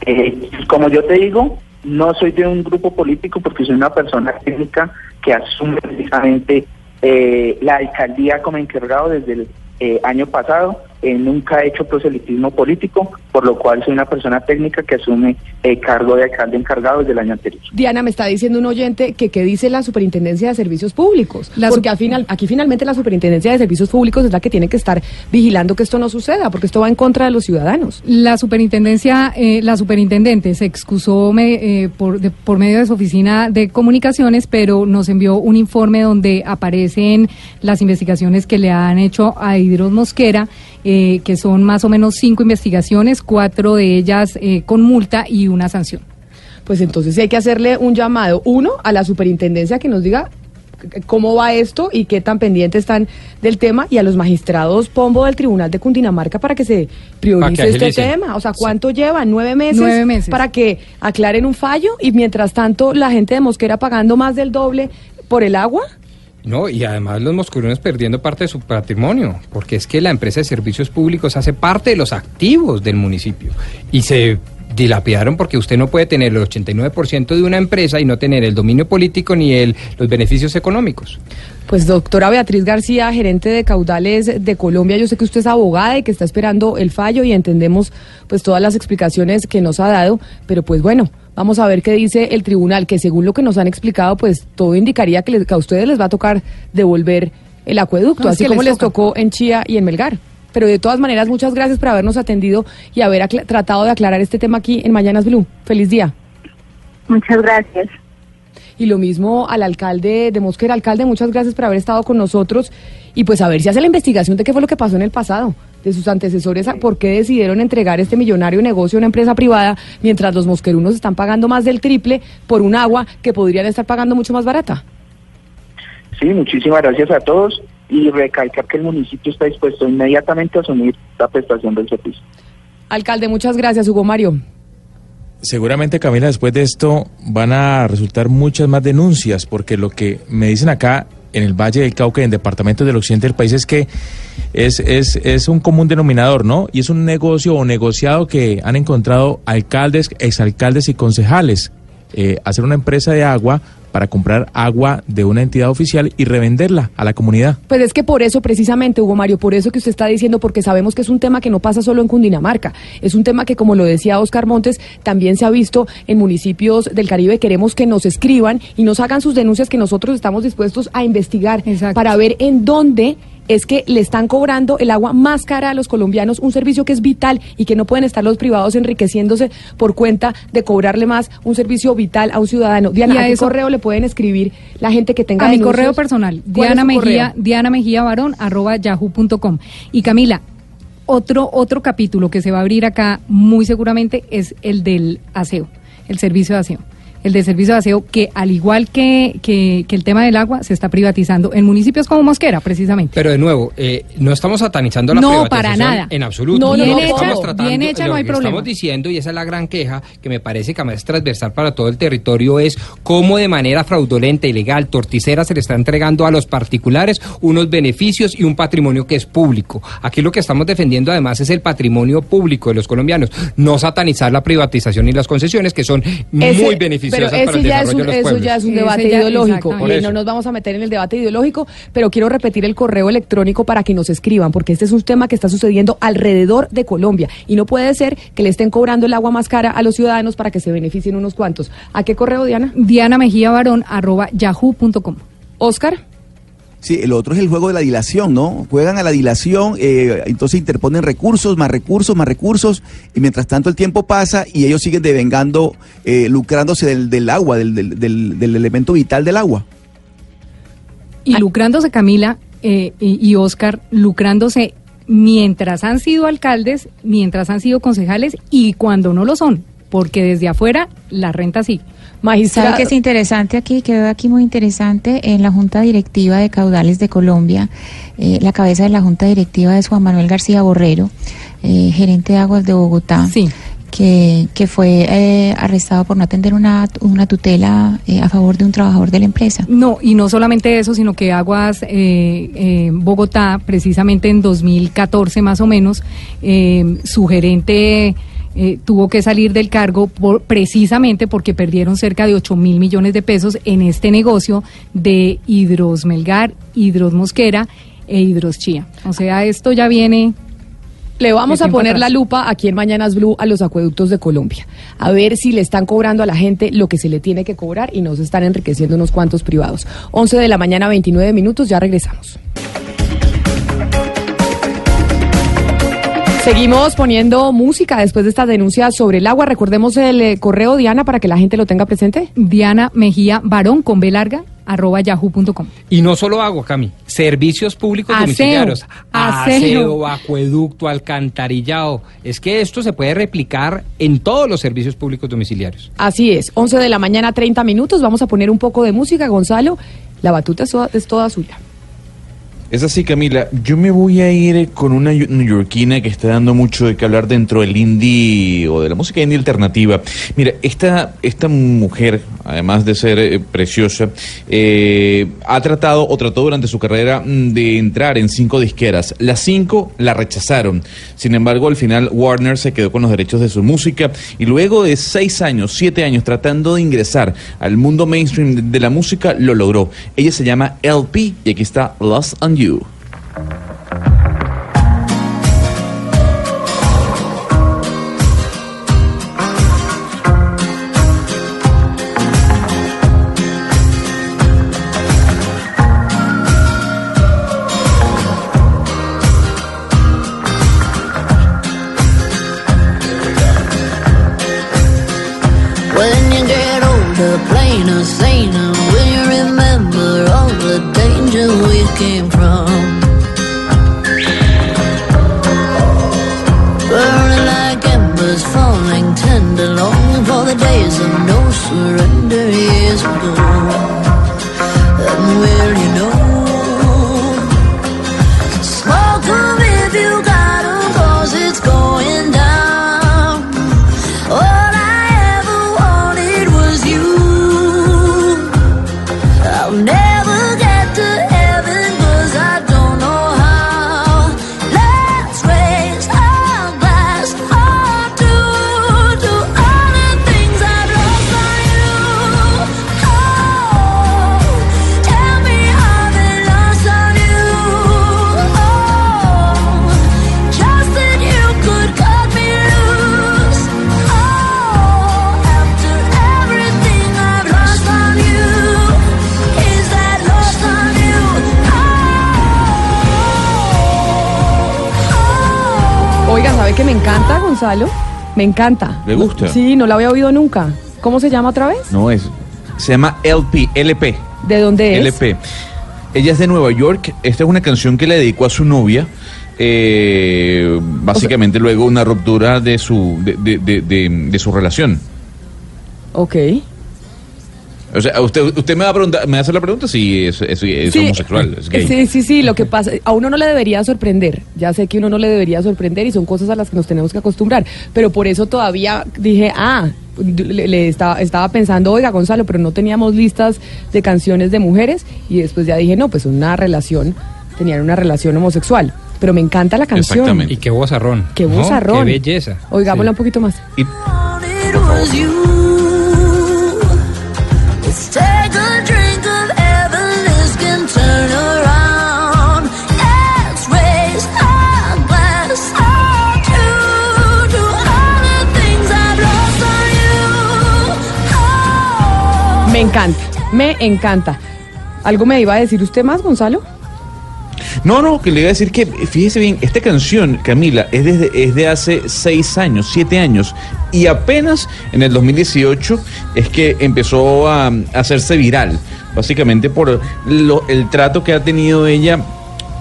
Eh, como yo te digo, no soy de un grupo político porque soy una persona técnica que asume precisamente eh, la alcaldía como encargado desde el eh, año pasado. Eh, nunca he hecho proselitismo político, por lo cual soy una persona técnica que asume el cargo de alcalde encargado desde el año anterior. Diana, me está diciendo un oyente que qué dice la Superintendencia de Servicios Públicos. La porque al final, aquí finalmente la Superintendencia de Servicios Públicos es la que tiene que estar vigilando que esto no suceda, porque esto va en contra de los ciudadanos. La superintendencia, eh, la superintendente se excusó me- eh, por, de- por medio de su oficina de comunicaciones, pero nos envió un informe donde aparecen las investigaciones que le han hecho a Hidros Mosquera, eh, que son más o menos cinco investigaciones, cuatro de ellas eh, con multa y una sanción. pues entonces sí hay que hacerle un llamado, uno, a la superintendencia que nos diga cómo va esto y qué tan pendientes están del tema y a los magistrados Pombo del Tribunal de Cundinamarca para que se priorice que este tema. O sea, ¿cuánto llevan? ¿Nueve meses? Nueve meses. Para que aclaren un fallo y mientras tanto la gente de Mosquera pagando más del doble por el agua. No, y además los mosquerones perdiendo parte de su patrimonio, porque es que la empresa de servicios públicos hace parte de los activos del municipio y se dilapidaron porque usted no puede tener el 89% de una empresa y no tener el dominio político ni el, los beneficios económicos. Pues doctora Beatriz García, gerente de caudales de Colombia, yo sé que usted es abogada y que está esperando el fallo y entendemos pues todas las explicaciones que nos ha dado, pero pues bueno, vamos a ver qué dice el tribunal, que según lo que nos han explicado, pues todo indicaría que, les- que a ustedes les va a tocar devolver el acueducto, No, así como les les tocó en Chía y en Melgar. Pero de todas maneras, muchas gracias por habernos atendido y haber tratado de aclarar este tema aquí en Mañanas Blue. Feliz día. Muchas gracias. Y lo mismo al alcalde de Mosquera. Alcalde, muchas gracias por haber estado con nosotros y pues a ver si hace la investigación de qué fue lo que pasó en el pasado, de sus antecesores, a- por qué decidieron entregar este millonario negocio a una empresa privada mientras los mosquerunos están pagando más del triple por un agua que podrían estar pagando mucho más barata. Sí, muchísimas gracias a todos y recalcar que el municipio está dispuesto inmediatamente a asumir la prestación del servicio. Alcalde, muchas gracias, Hugo Mario. Seguramente, Camila, después de esto van a resultar muchas más denuncias, porque lo que me dicen acá en el Valle del Cauca, en departamentos del occidente del país, es que es, es, es un común denominador, ¿no? Y es un negocio o negociado que han encontrado alcaldes, exalcaldes y concejales. eh, hacer una empresa de agua para comprar agua de una entidad oficial y revenderla a la comunidad. Pues es que por eso, precisamente, Hugo Mario, por eso que usted está diciendo, porque sabemos que es un tema que no pasa solo en Cundinamarca, es un tema que, como lo decía Oscar Montes, también se ha visto en municipios del Caribe. Queremos que nos escriban y nos hagan sus denuncias que nosotros estamos dispuestos a investigar para ver en dónde es que le están cobrando el agua más cara a los colombianos, un servicio que es vital y que no pueden estar los privados enriqueciéndose por cuenta de cobrarle más un servicio vital a un ciudadano. Diana, Y a ¿a qué eso- correo le pueden escribir la gente que tenga a mi correo personal, ¿Cuál es Diana Mejía? Diana Mejía Barón, arroba yahoo.com. Y Camila, otro, otro capítulo que se va a abrir acá muy seguramente es el del aseo, el servicio de aseo. El de servicio de aseo que al igual que, que, que el tema del agua se está privatizando en municipios como Mosquera precisamente. Pero de nuevo, eh, no estamos satanizando la No, privatización para nada. en absoluto. No, no, Lo no, que bien estamos hecha, tratando- bien hecha, no lo hay que problema. Estamos diciendo, y esa es la gran queja, que me parece que además es transversal para todo el territorio, es cómo de manera fraudulenta, ilegal, torticera, se le está entregando a los particulares unos beneficios y un patrimonio que es público. Aquí lo que estamos defendiendo además es el patrimonio público de los colombianos, no satanizar la privatización y las concesiones, que son muy beneficiosas pero para el ese ya es un, de los eso ya es un debate ya- ideológico y no nos vamos a meter en el debate ideológico, pero quiero repetir el correo electrónico para que nos escriban, porque este es un tema que está sucediendo alrededor de Colombia y no puede ser que le estén cobrando el agua más cara a los ciudadanos para que se beneficien unos cuantos. ¿A qué correo, Diana? Diana Mejía Barón, arroba yahoo.com. Oscar. Sí, el otro es el juego de la dilación, ¿no? Juegan a la dilación, eh, entonces interponen recursos, más recursos, más recursos, y mientras tanto el tiempo pasa y ellos siguen devengando, eh, lucrándose del, del agua, del, del- del- del elemento vital del agua. Y lucrándose Camila eh, y, y Oscar, lucrándose mientras han sido alcaldes, mientras han sido concejales y cuando no lo son, porque desde afuera la renta sí. ¿Sabe qué es interesante aquí? Que veo aquí muy interesante en la Junta Directiva de Caudales de Colombia. eh, la cabeza de la Junta Directiva es Juan Manuel García Borrero, eh, gerente de Aguas de Bogotá. Que, que fue eh, arrestado por no atender una, una tutela eh, a favor de un trabajador de la empresa. No, y no solamente eso, sino que Aguas eh, Bogotá, precisamente en 2014 más o menos, su gerente eh, tuvo que salir del cargo por, precisamente porque perdieron cerca de 8 mil millones de pesos en este negocio de Hidrosmelgar, Hidrosmosquera e Hidroschía. O sea, esto ya viene... Le vamos a poner la lupa aquí en Mañanas Blue a los acueductos de Colombia. A ver si le están cobrando a la gente lo que se le tiene que cobrar y no se están enriqueciendo unos cuantos privados. 11 de la mañana, 29 minutos, ya regresamos. Seguimos poniendo música después de esta denuncia sobre el agua. Recordemos el eh, correo, Diana, para que la gente lo tenga presente. Diana Mejía Barón con B larga, arroba yahoo.com. Y no solo agua, Cami, servicios públicos Aseo, domiciliarios, aseo. aseo, acueducto, alcantarillado. Es que esto se puede replicar en todos los servicios públicos domiciliarios. Así es, 11 de la mañana, 30 minutos. Vamos a poner un poco de música, Gonzalo. La batuta es toda, es toda suya. Es así, Camila. Yo me voy a ir con una neoyorquina que está dando mucho de qué hablar dentro del indie o de la música indie alternativa. Mira, esta, esta mujer, además de ser eh, preciosa, eh, ha tratado o trató durante su carrera mm, de entrar en cinco disqueras. Las cinco la rechazaron. Sin embargo, al final Warner se quedó con los derechos de su música y luego de seis años, siete años tratando de ingresar al mundo mainstream de- la música, lo logró. Ella se llama LP y aquí está Lost on You. Encanta, Gonzalo? Me encanta. ¿Le gusta? Sí, no la había oído nunca. ¿Cómo se llama otra vez? No es. Se llama LP, LP. ¿De dónde es? LP. Ella es de Nueva York. Esta es una canción que le dedicó a su novia. eh, básicamente luego una ruptura de su de, de- de- de- de su relación. Ok. O sea, usted, usted me va a preguntar, me va a hacer la pregunta si es, es- es Sí, homosexual, es gay. Sí, sí, sí, lo que pasa, a uno no le debería sorprender, ya sé que uno no le debería sorprender y son cosas a las que nos tenemos que acostumbrar, pero por eso todavía dije, ah, le, le estaba, estaba pensando, oiga Gonzalo, pero no teníamos listas de canciones de mujeres y después ya dije, no, pues una relación, tenían una relación homosexual, pero me encanta la canción. Y qué vozarrón. Qué ¿no? vozarrón. Qué belleza. Oigámosla un poquito más. It Me encanta, me encanta. ¿Algo me iba a decir usted más, Gonzalo? No, no, que le iba a decir que, fíjese bien, esta canción, Camila, es, desde, es de hace seis años, siete años, y apenas en el 2018 es que empezó a, hacerse viral, básicamente por lo- el trato que ha tenido ella,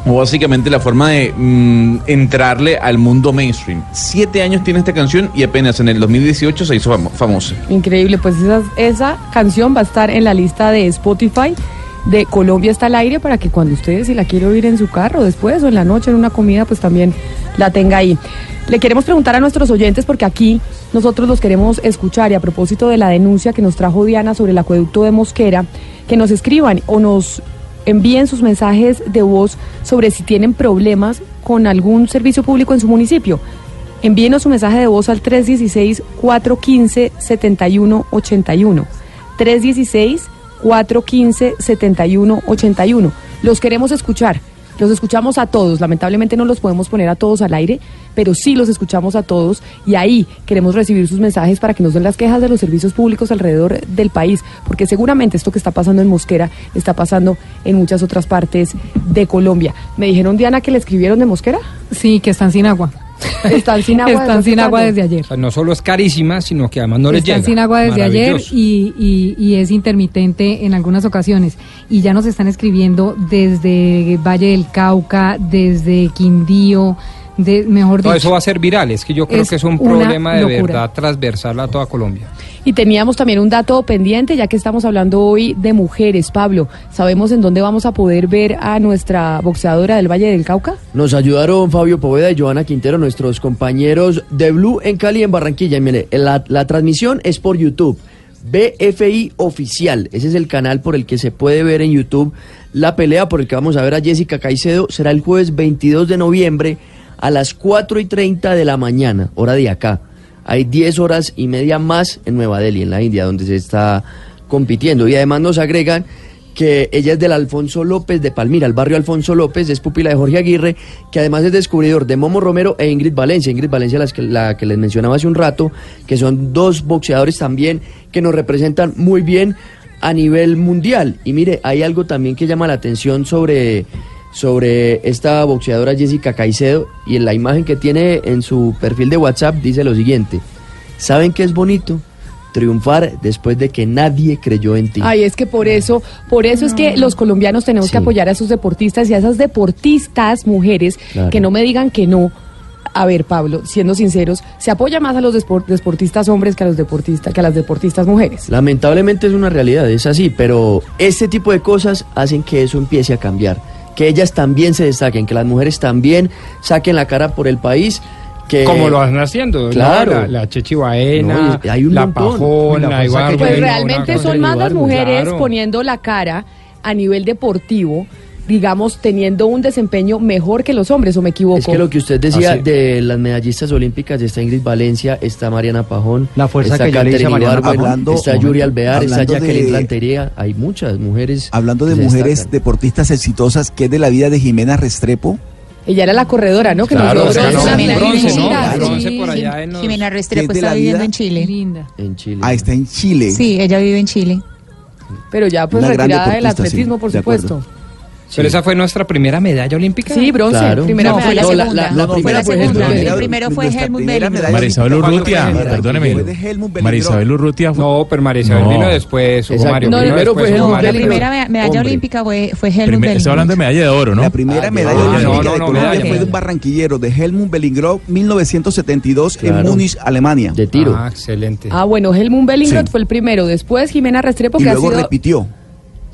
o básicamente la forma de mm, entrarle al mundo mainstream. Siete años tiene esta canción y apenas en el 2018 se hizo famo- famosa. Increíble, pues esa, esa canción va a estar en la lista de Spotify de Colombia está al aire para que cuando ustedes si la quiere oír en su carro después o en la noche en una comida pues también la tenga ahí. Le queremos preguntar a nuestros oyentes porque aquí nosotros los queremos escuchar y a propósito de la denuncia que nos trajo Diana sobre el acueducto de Mosquera, que nos escriban o nos envíen sus mensajes de voz sobre si tienen problemas con algún servicio público en su municipio. Envíenos su mensaje de voz al 316-415-7181. 316-415-7181. Los queremos escuchar. Los escuchamos a todos. Lamentablemente no los podemos poner a todos al aire, pero sí los escuchamos a todos y ahí queremos recibir sus mensajes para que nos den las quejas de los servicios públicos alrededor del país, porque seguramente esto que está pasando en Mosquera está pasando en muchas otras partes de Colombia. Me dijeron, Diana, que le escribieron de Mosquera. Sí, que están sin agua. Están sin agua. Están desde sin agua desde ayer. O sea, no solo es carísima, sino que además no les están llega. sin agua desde ayer y- y es intermitente en algunas ocasiones. Y ya nos están escribiendo desde Valle del Cauca, desde Quindío, de, mejor dicho. eso va a ser viral. Es que yo creo Es que es un problema de locura. verdad transversal a toda Colombia. Y teníamos también un dato pendiente, ya que estamos hablando hoy de mujeres. Pablo, ¿sabemos en dónde vamos a poder ver a nuestra boxeadora del Valle del Cauca? Nos ayudaron Fabio Poveda y Joana Quintero, nuestros compañeros de Blue en Cali en Barranquilla. Y mire, la, la transmisión es por YouTube. BFI Oficial, ese es el canal por el que se puede ver en YouTube la pelea por el que vamos a ver a Jessica Caicedo. Será el jueves 22 de noviembre a las 4 y 30 de la mañana, hora de acá. Hay 10 horas y media más en Nueva Delhi, en la India, donde se está compitiendo. Y además nos agregan que ella es del Alfonso López de Palmira, el barrio Alfonso López, es pupila de Jorge Aguirre, que además es descubridor de Momo Romero e Ingrid Valencia. Ingrid Valencia, las que, la que les mencionaba hace un rato, que son dos boxeadores también que nos representan muy bien a nivel mundial. Y mire, hay algo también que llama la atención sobre, sobre esta boxeadora Jessica Caicedo y en la imagen que tiene en su perfil de WhatsApp dice lo siguiente, ¿saben qué es bonito? Triunfar después de que nadie creyó en ti. Ay, es que por eso, por eso es que los colombianos tenemos que apoyar a esos deportistas y a esas deportistas mujeres Claro. que no me digan que no. A ver, Pablo, siendo sinceros, se apoya más a los deportistas hombres que a los deportistas, que a las deportistas mujeres. Lamentablemente es una realidad, es así, pero este tipo de cosas hacen que eso empiece a cambiar, que ellas también se destaquen, que las mujeres también saquen la cara por el país. Que, Como lo van haciendo, ¿no? Claro. La, la Chechi Baena, No, y hay un la montón. Uy, la Ibargüen, Pues realmente son más las mujeres claro. poniendo la cara a nivel deportivo, digamos, teniendo un desempeño mejor que los hombres, ¿o me equivoco? Es que lo que usted decía de las medallistas olímpicas, está Ingrid Valencia, está Mariana Pajón, La fuerza está que yo le hice a. Hablando- está Yuri Alvear, está Jacqueline de- Rantería, hay muchas mujeres. Hablando de mujeres destacan. deportistas exitosas, ¿qué es de la vida de Jimena Restrepo? Ella era la corredora, ¿no? Que Claro, nos bronce. un bronce, ¿no? Claro. Bronce por allá en los- Jimena ¿Qué Restrepo está viviendo en Chile. Linda. En Chile. Ah, está en Chile. Sí, ella vive en Chile. Pero ya pues Una retirada del sí, atletismo, por de acuerdo. Pero esa fue nuestra primera medalla olímpica. Sí, bronce, Claro. primera No, medalla. fue la la- segunda. la- la No, fue primera la fue segunda. El primero fue Helmut primera Bellinger. medalla María Isabel ¿Cuándo fue Urrutia, perdóneme. Fue de Helmut María Bellinger. Isabel Urrutia fue... No, pero María Isabel No. vino después, Hugo. Mario. No, vino primero después, fue Hugo Helmut Mario. La primera me- medalla Hombre. olímpica fue, fue Helmut Bellinger. Está hablando de medalla de oro, ¿no? La primera Ah, medalla olímpica no, de Colombia fue de un barranquillero, de Helmut Bellingrov, 1972, en. Múnich, Alemania. De tiro. Ah, excelente. Ah, bueno, Helmut Bellingrad Sí. fue el primero, después Jimena Restrepo, y que ha luego sido... repitió.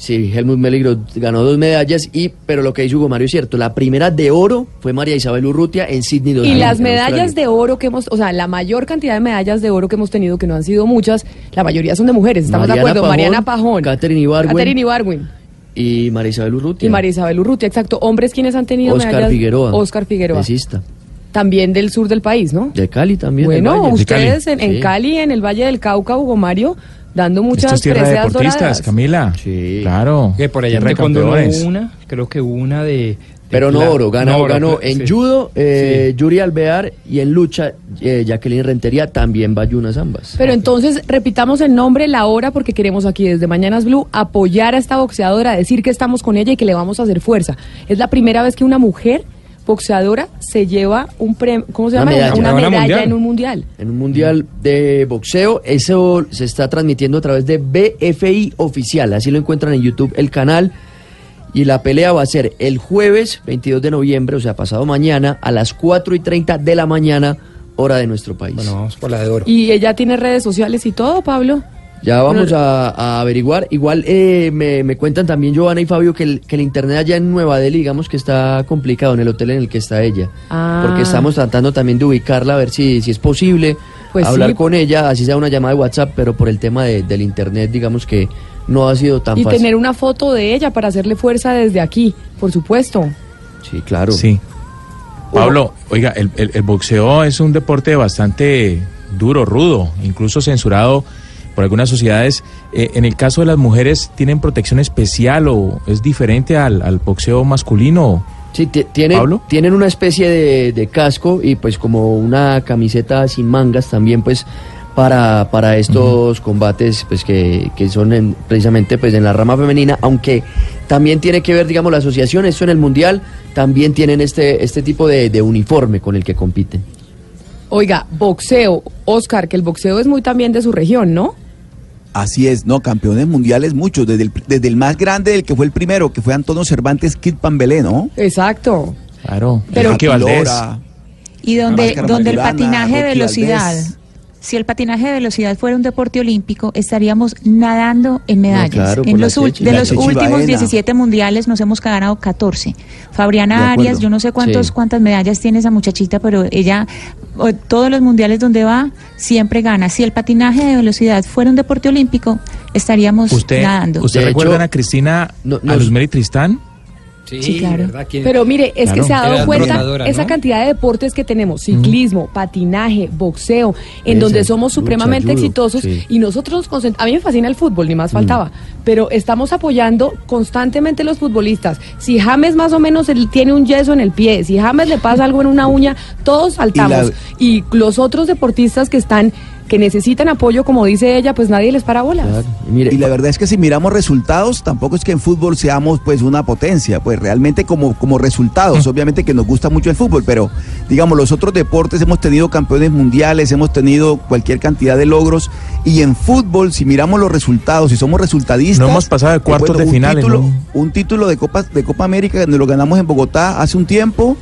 Sí, Helmut Meligro ganó dos medallas, y pero lo que dice Hugo Mario es cierto. La primera de oro fue María Isabel Urrutia en Sydney Y 2000, las en medallas de oro que hemos, o sea, la mayor cantidad de medallas de oro que hemos tenido, que no han sido muchas, la mayoría son de mujeres, estamos de acuerdo. Pajón, Mariana Pajón, Catherine Ibargüen. Catherine Ibargüen y María Isabel Urrutia. y María Isabel Urrutia, exacto. Hombres quienes han tenido Oscar medallas. Figueroa. Oscar Figueroa. Pesista. También del sur del país, ¿no? De Cali también. del Bueno, Valle. ustedes en, en Sí. Cali, en el Valle del Cauca, Hugo Mario, dando Esto muchas es tierra de deportistas, doradas. Camila. Sí. Claro. Que por allá campeones. una, creo que una de... de Pero no oro, ganó, No oro, ganó pero- en sí. judo eh, Yuri Alvear y en lucha eh, Jacqueline Rentería también bayunas ambas. Pero entonces repitamos el nombre, la hora, porque queremos aquí desde Mañanas Blue apoyar a esta boxeadora, decir que estamos con ella y que le vamos a hacer fuerza. Es la primera vez que una mujer boxeadora se lleva un premio, ¿cómo se Una llama? medalla. Una Una medalla mundial. en un mundial. En un mundial de boxeo, eso se está transmitiendo a través de BFI Oficial, así lo encuentran en YouTube el canal. Y la pelea va a ser el jueves 22 de noviembre, o sea, pasado mañana, a las 4 y 30 de la mañana, hora de nuestro país. Bueno, vamos por la de oro. Y ella tiene redes sociales y todo, Pablo. Ya vamos Bueno, a, a averiguar. Igual eh, me, me cuentan también Giovanna y Fabio que el, que el internet allá en Nueva Delhi, digamos que está complicado en el hotel en el que está ella. Ah. Porque estamos tratando también de ubicarla, a ver si, si es posible Pues hablar sí. con ella, así sea una llamada de WhatsApp, pero por el tema de- del internet, digamos que no ha sido tan Y fácil. tener una foto de ella para hacerle fuerza desde aquí, por supuesto. Sí, claro. Sí. Pablo, oiga, el, el- el boxeo es un deporte bastante duro, rudo, incluso censurado por algunas sociedades. Eh, en el caso de las mujeres, ¿tienen protección especial o es diferente al, al boxeo masculino? Sí, ti- tienen, ¿Pablo? tienen una especie de, de casco y pues como una camiseta sin mangas también pues para, para estos combates pues que, que son en- precisamente pues en la rama femenina, aunque también tiene que ver digamos la asociación, esto en el mundial también tienen este, este tipo de, de uniforme con el que compiten. Oiga, boxeo, Oscar, que el boxeo es muy también de su región, ¿no? Así es, no, campeones mundiales muchos, desde el, desde el más grande, el que fue el primero, que fue Antonio Cervantes Kid Pambelé, ¿no? Exacto. Claro, Pero- Rocky Valdés. Y donde, donde el patinaje de velocidad, Valdés. Si el patinaje de velocidad fuera un deporte olímpico, estaríamos nadando en medallas. claro, en los Chechi. de los últimos Baena. 17 mundiales nos hemos ganado 14. De Fabriana. Arias, yo no sé cuántos, Sí. cuántas medallas tiene esa muchachita, pero ella, todos los mundiales donde va, siempre gana. Si el patinaje de velocidad fuera un deporte olímpico, estaríamos ¿Usted, nadando. ¿usted De recuerda hecho, a Cristina, no- a nos- Luzmeri Tristán? Sí, claro. ¿verdad? ¿Quién- Pero mire, es que se ha dado Era cuenta esa cantidad de deportes que tenemos, ciclismo, patinaje, boxeo, en Esa, donde somos lucha, supremamente judo, exitosos sí. y nosotros nos concent- a mí me fascina el fútbol, ni más faltaba, pero estamos apoyando constantemente los futbolistas. Si James más o menos él tiene un yeso en el pie, si James le pasa algo en una uña, todos saltamos. Y, los otros deportistas que están que necesitan apoyo, como dice ella, pues nadie les para bolas. Claro. Y mire, Y la verdad es que si miramos resultados, tampoco es que en fútbol seamos pues una potencia, pues realmente como, como resultados, obviamente que nos gusta mucho el fútbol, pero digamos los otros deportes hemos tenido campeones mundiales, hemos tenido cualquier cantidad de logros y en fútbol si miramos los resultados, si somos resultadistas, No hemos pasado de eh, cuartos de un finales, título, ¿no? un título de Copa de Copa América nos lo ganamos en Bogotá hace un tiempo.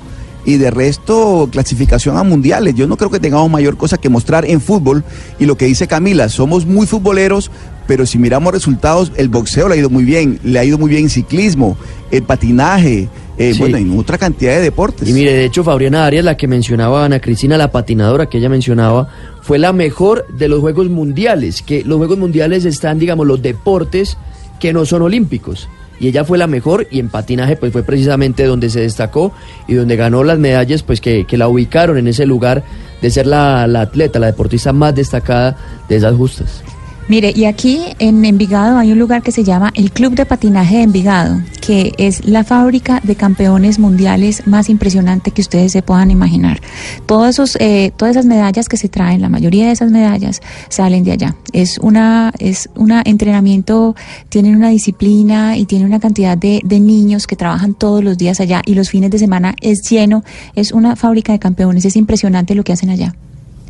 Y de resto, clasificación a mundiales. Yo no creo que tengamos mayor cosa que mostrar en fútbol. Y lo que dice Camila, somos muy futboleros, pero si miramos resultados, el boxeo le ha ido muy bien, le ha ido muy bien en ciclismo, el patinaje, eh, Sí. bueno, en otra cantidad de deportes. Y mire, de hecho, Fabriana Arias, la que mencionaba Ana Cristina, la patinadora que ella mencionaba, fue la mejor de los Juegos Mundiales, que los Juegos Mundiales están, digamos, los deportes que no son olímpicos. Y ella fue la mejor y en patinaje pues fue precisamente donde se destacó y donde ganó las medallas pues que, que la ubicaron en ese lugar de ser la, la atleta, la deportista más destacada de esas justas. Mire, y aquí en Envigado hay un lugar que se llama el Club de Patinaje de Envigado, que es la fábrica de campeones mundiales más impresionante que ustedes se puedan imaginar. Todos esos, eh, todas esas medallas que se traen, la mayoría de esas medallas salen de allá. Es una, es una entrenamiento, tienen una disciplina y tienen una cantidad de, de niños que trabajan todos los días allá y los fines de semana es lleno. Es una fábrica de campeones. Es impresionante lo que hacen allá.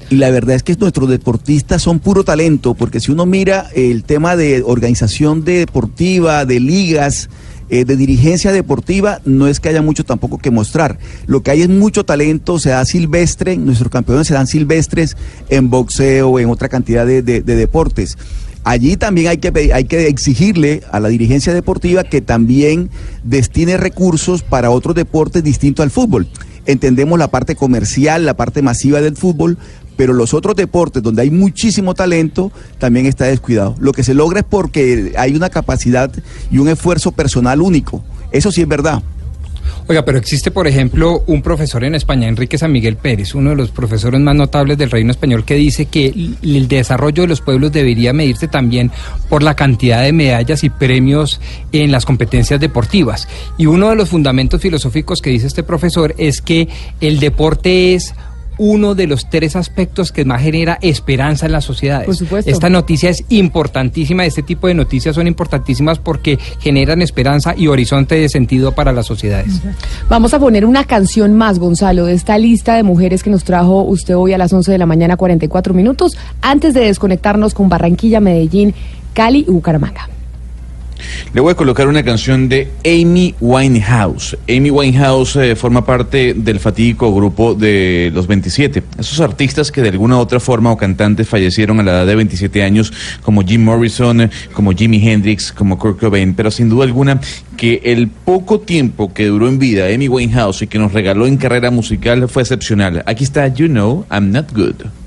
Y la verdad es que nuestros deportistas son puro talento, porque si uno mira el tema de organización deportiva, de ligas, eh, de dirigencia deportiva, no es que haya mucho tampoco que mostrar. Lo que hay es mucho talento, se da silvestre, nuestros campeones se dan silvestres en boxeo, en otra cantidad de, de- de deportes. Allí también hay que, hay que exigirle a la dirigencia deportiva que también destine recursos para otros deportes distintos al fútbol. Entendemos la parte comercial, la parte masiva del fútbol, pero los otros deportes donde hay muchísimo talento también está descuidado. Lo que se logra es porque hay una capacidad y un esfuerzo personal único. Eso sí es verdad. Oiga, pero existe, por ejemplo, un profesor en España, Enrique San Miguel Pérez, uno de los profesores más notables del reino español, que dice que el desarrollo de los pueblos debería medirse también por la cantidad de medallas y premios en las competencias deportivas. Y uno de los fundamentos filosóficos que dice este profesor es que el deporte es uno de los tres aspectos que más genera esperanza en las sociedades. Por supuesto. Esta noticia es importantísima, este tipo de noticias son importantísimas porque generan esperanza y horizonte de sentido para las sociedades. Vamos a poner una canción más, Gonzalo, de esta lista de mujeres que nos trajo usted hoy a las 11 de la mañana, 44 minutos, antes de desconectarnos con Barranquilla, Medellín, Cali y Bucaramanga. Le voy a colocar una canción de Amy Winehouse. Amy Winehouse eh, forma parte del fatídico grupo de los 27. Esos artistas que de alguna u otra forma o cantantes fallecieron a la edad de 27 años, como Jim Morrison, eh, como Jimi Hendrix, como Kurt Cobain, pero sin duda alguna que el poco tiempo que duró en vida Amy Winehouse y que nos regaló en carrera musical fue excepcional. Aquí está You Know I'm Not Good.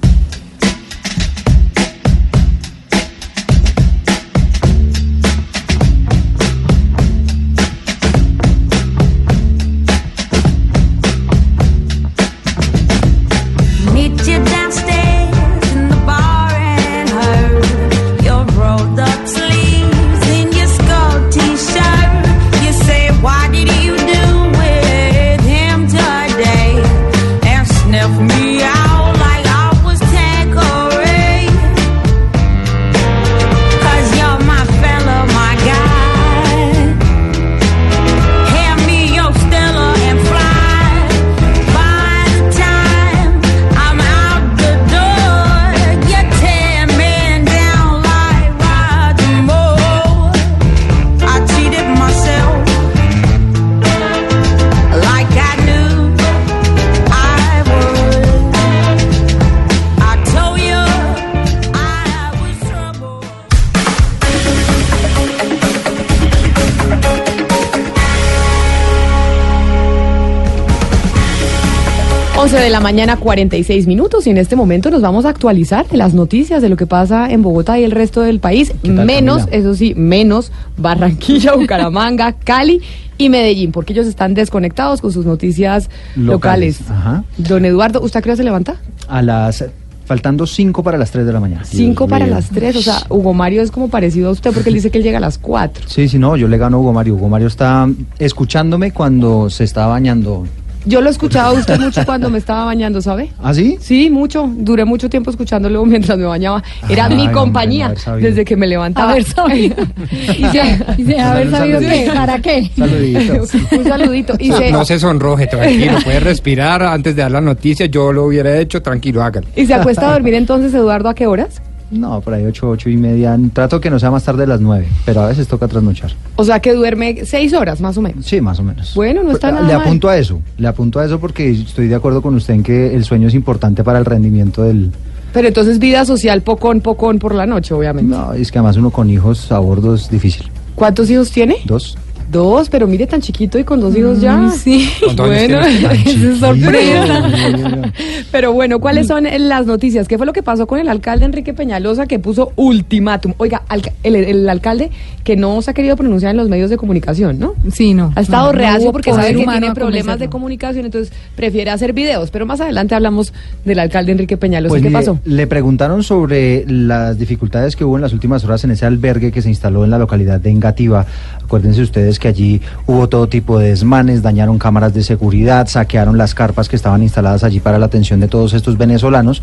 De la mañana, 46 minutos, y en este momento nos vamos a actualizar de las noticias de lo que pasa en Bogotá y el resto del país, menos, Camila? eso sí, menos Barranquilla, Bucaramanga, Cali y Medellín, porque ellos están desconectados con sus noticias locales. Ajá. Don Eduardo, ¿usted qué hora se levanta? A las. Faltando cinco para las 3 de la mañana. Cinco Dios para mío. las tres, o sea, Hugo Mario es como parecido a usted porque él dice que él llega a las cuatro. Sí, sí, no, yo le gano a Hugo Mario. Hugo Mario está escuchándome cuando se está bañando. Yo lo escuchaba a usted mucho cuando me estaba bañando, ¿sabe? ¿Ah, sí? Sí, mucho. Duré mucho tiempo escuchándolo mientras me bañaba. Era Ay, mi hombre, compañía desde que me levantaba. Haber sabido. Y se, y se haber sabido saludito. que, ¿para qué? Saluditos. Un saludito. Y se, No se sonroje, tranquilo, puede respirar antes de dar la noticia. Yo lo hubiera hecho, tranquilo, hágalo. ¿Y se acuesta a dormir entonces, Eduardo, a qué horas? No, por ahí ocho, ocho y media. Trato que no sea más tarde de las nueve, pero a veces toca trasnochar. O sea, que duerme seis horas, más o menos. Sí, más o menos. Bueno, no está Pues, nada le mal. apunto a eso, le apunto a eso porque estoy de acuerdo con usted en que el sueño es importante para el rendimiento del... Pero entonces vida social pocón, pocón por la noche, obviamente. No, es que además uno con hijos a bordo es difícil. ¿Cuántos hijos tiene? Dos. Dos, pero mire tan chiquito y con dos hijos ya. sí. ¿Cuántos años Bueno, es sorpresa. Pero bueno, ¿cuáles son las noticias? ¿Qué fue lo que pasó con el alcalde Enrique Peñalosa que puso ultimátum? Oiga, el, el alcalde que no se ha querido pronunciar en los medios de comunicación, ¿no? Sí, no. Ha estado No, reacio porque sabe que humano tiene problemas de comunicación, entonces prefiere hacer videos. Pero más adelante hablamos del alcalde Enrique Peñalosa. Pues ¿Qué pasó? Le preguntaron sobre las dificultades que hubo en las últimas horas en ese albergue que se instaló en la localidad de Engativá. Acuérdense ustedes que allí hubo todo tipo de desmanes, dañaron cámaras de seguridad, saquearon las carpas que estaban instaladas allí para la atención de todos estos venezolanos.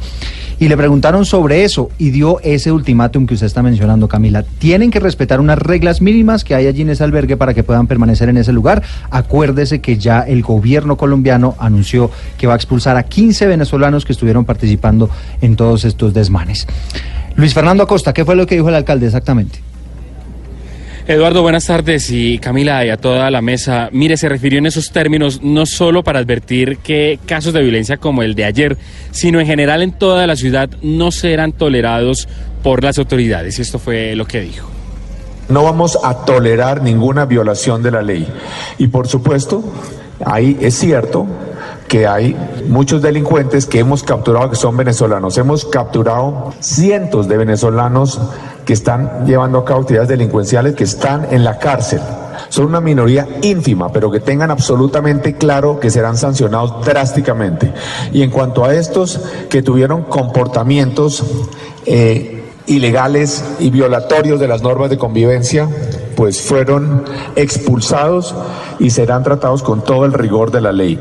Y le preguntaron sobre eso y dio ese ultimátum que usted está mencionando, Camila. Tienen que respetar unas reglas mínimas que hay allí en ese albergue para que puedan permanecer en ese lugar. Acuérdese que ya el gobierno colombiano anunció que va a expulsar a 15 venezolanos que estuvieron participando en todos estos desmanes. Luis Fernando Acosta, ¿qué fue lo que dijo el alcalde exactamente? Eduardo, buenas tardes y Camila y a toda la mesa. Mire, se refirió en esos términos no solo para advertir que casos de violencia como el de ayer, sino en general en toda la ciudad no serán tolerados por las autoridades. Y esto fue lo que dijo. No vamos a tolerar ninguna violación de la ley. Y por supuesto, ahí es cierto que hay muchos delincuentes que hemos capturado que son venezolanos. Hemos capturado cientos de venezolanos que están llevando a cabo actividades delincuenciales, que están en la cárcel. Son una minoría ínfima, pero que tengan absolutamente claro que serán sancionados drásticamente. Y en cuanto a estos que tuvieron comportamientos eh, ilegales y violatorios de las normas de convivencia, pues fueron expulsados y serán tratados con todo el rigor de la ley.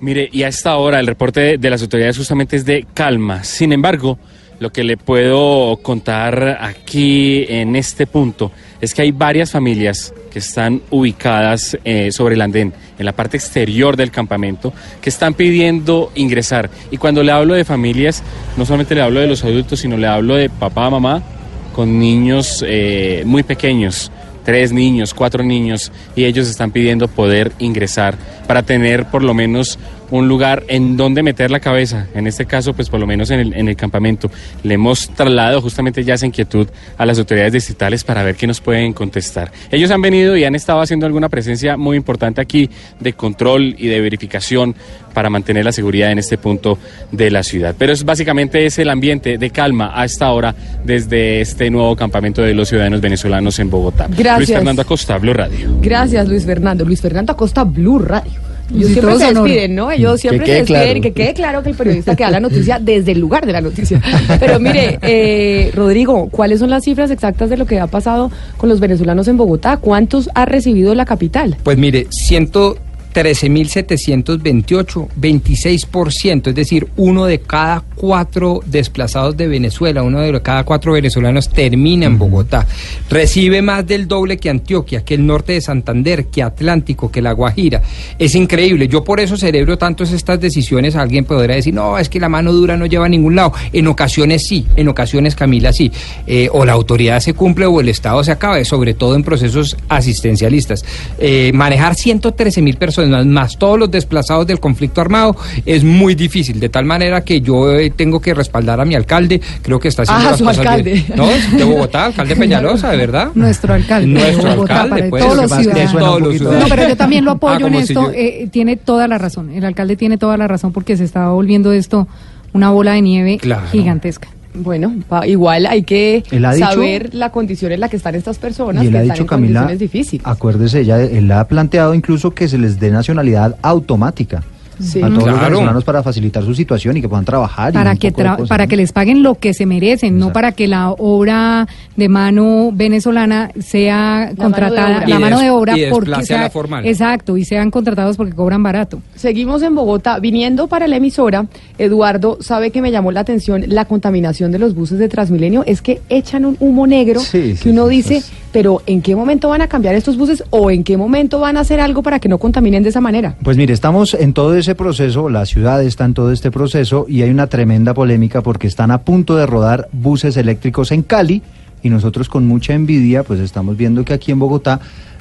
Mire, y a esta hora el reporte de, de las autoridades justamente es de calma. Sin embargo, lo que le puedo contar aquí en este punto es que hay varias familias que están ubicadas eh, sobre el andén, en la parte exterior del campamento, que están pidiendo ingresar. Y cuando le hablo de familias, no solamente le hablo de los adultos, sino le hablo de papá, mamá, con niños eh, muy pequeños, tres niños, cuatro niños, y ellos están pidiendo poder ingresar para tener por lo menos un lugar en donde meter la cabeza, en este caso pues por lo menos en el, en el campamento. Le hemos trasladado justamente ya esa inquietud a las autoridades distritales para ver qué nos pueden contestar. Ellos han venido y han estado haciendo alguna presencia muy importante aquí de control y de verificación para mantener la seguridad en este punto de la ciudad. Pero es básicamente es el ambiente de calma a esta hora desde este nuevo campamento de los ciudadanos venezolanos en Bogotá. Gracias. Luis Fernando Acosta, Blue Radio. Gracias, Luis Fernando. Luis Fernando Acosta, Blue Radio. Ellos siempre se despiden, ¿no? Ellos Que siempre quede se despiden claro. y que quede claro que el periodista que da la noticia desde el lugar de la noticia. Pero mire, eh, Rodrigo, ¿cuáles son las cifras exactas de lo que ha pasado con los venezolanos en Bogotá? ¿Cuántos ha recibido la capital? Pues mire, 113.728, 26%, es decir, uno de cada cuatro desplazados de Venezuela, uno de cada cuatro venezolanos termina en Bogotá. Recibe más del doble que Antioquia, que el norte de Santander, que Atlántico, que La Guajira. Es increíble. Yo por eso celebro tanto estas decisiones. Alguien podrá decir, no, es que la mano dura no lleva a ningún lado. En ocasiones sí, en ocasiones Camila sí. Eh, o la autoridad se cumple o el Estado se acaba, sobre todo en procesos asistencialistas. Eh, manejar 113 mil personas personas, más todos los desplazados del conflicto armado, es muy difícil. De tal manera que yo eh, tengo que respaldar a mi alcalde. Creo que está haciendo Ah, las su cosas alcalde. bien. No, de Bogotá, alcalde Peñalosa, de verdad. Nuestro alcalde. Nuestro de Bogotá, alcalde, para pues, todos lo los ciudadanos. todos los ciudadanos. No, pero yo también lo Ah, apoyo en si esto. yo- eh, tiene toda la razón. El alcalde tiene toda la razón porque se está volviendo esto una bola de nieve Claro. gigantesca. Bueno, pa- igual hay que dicho- saber la condición en la que están estas personas Y él que ha están dicho, en Camila, condiciones difíciles. acuérdese, ella, él ha planteado incluso que se les dé nacionalidad automática Sí. a todos los venezolanos para facilitar su situación y que puedan trabajar. y para que tra- cosas, para ¿no? que les paguen lo que se merecen, no para que la obra de mano venezolana sea mano de contratada, obra. la mano de obra y porque desplace a la sea- formal. exacto y sean contratados porque cobran barato. Seguimos en Bogotá. Viniendo para la emisora, Eduardo, sabe que me llamó la atención la contaminación de los buses de Transmilenio. Es que echan un humo negro Sí, sí, que uno sí, dice, pero ¿en qué momento van a cambiar estos buses o en qué momento van a hacer algo para que no contaminen de esa manera? Pues mire, estamos en todo ese proceso, la ciudad está en todo este proceso y hay una tremenda polémica porque están a punto de rodar buses eléctricos en Cali y nosotros con mucha envidia pues estamos viendo que aquí en Bogotá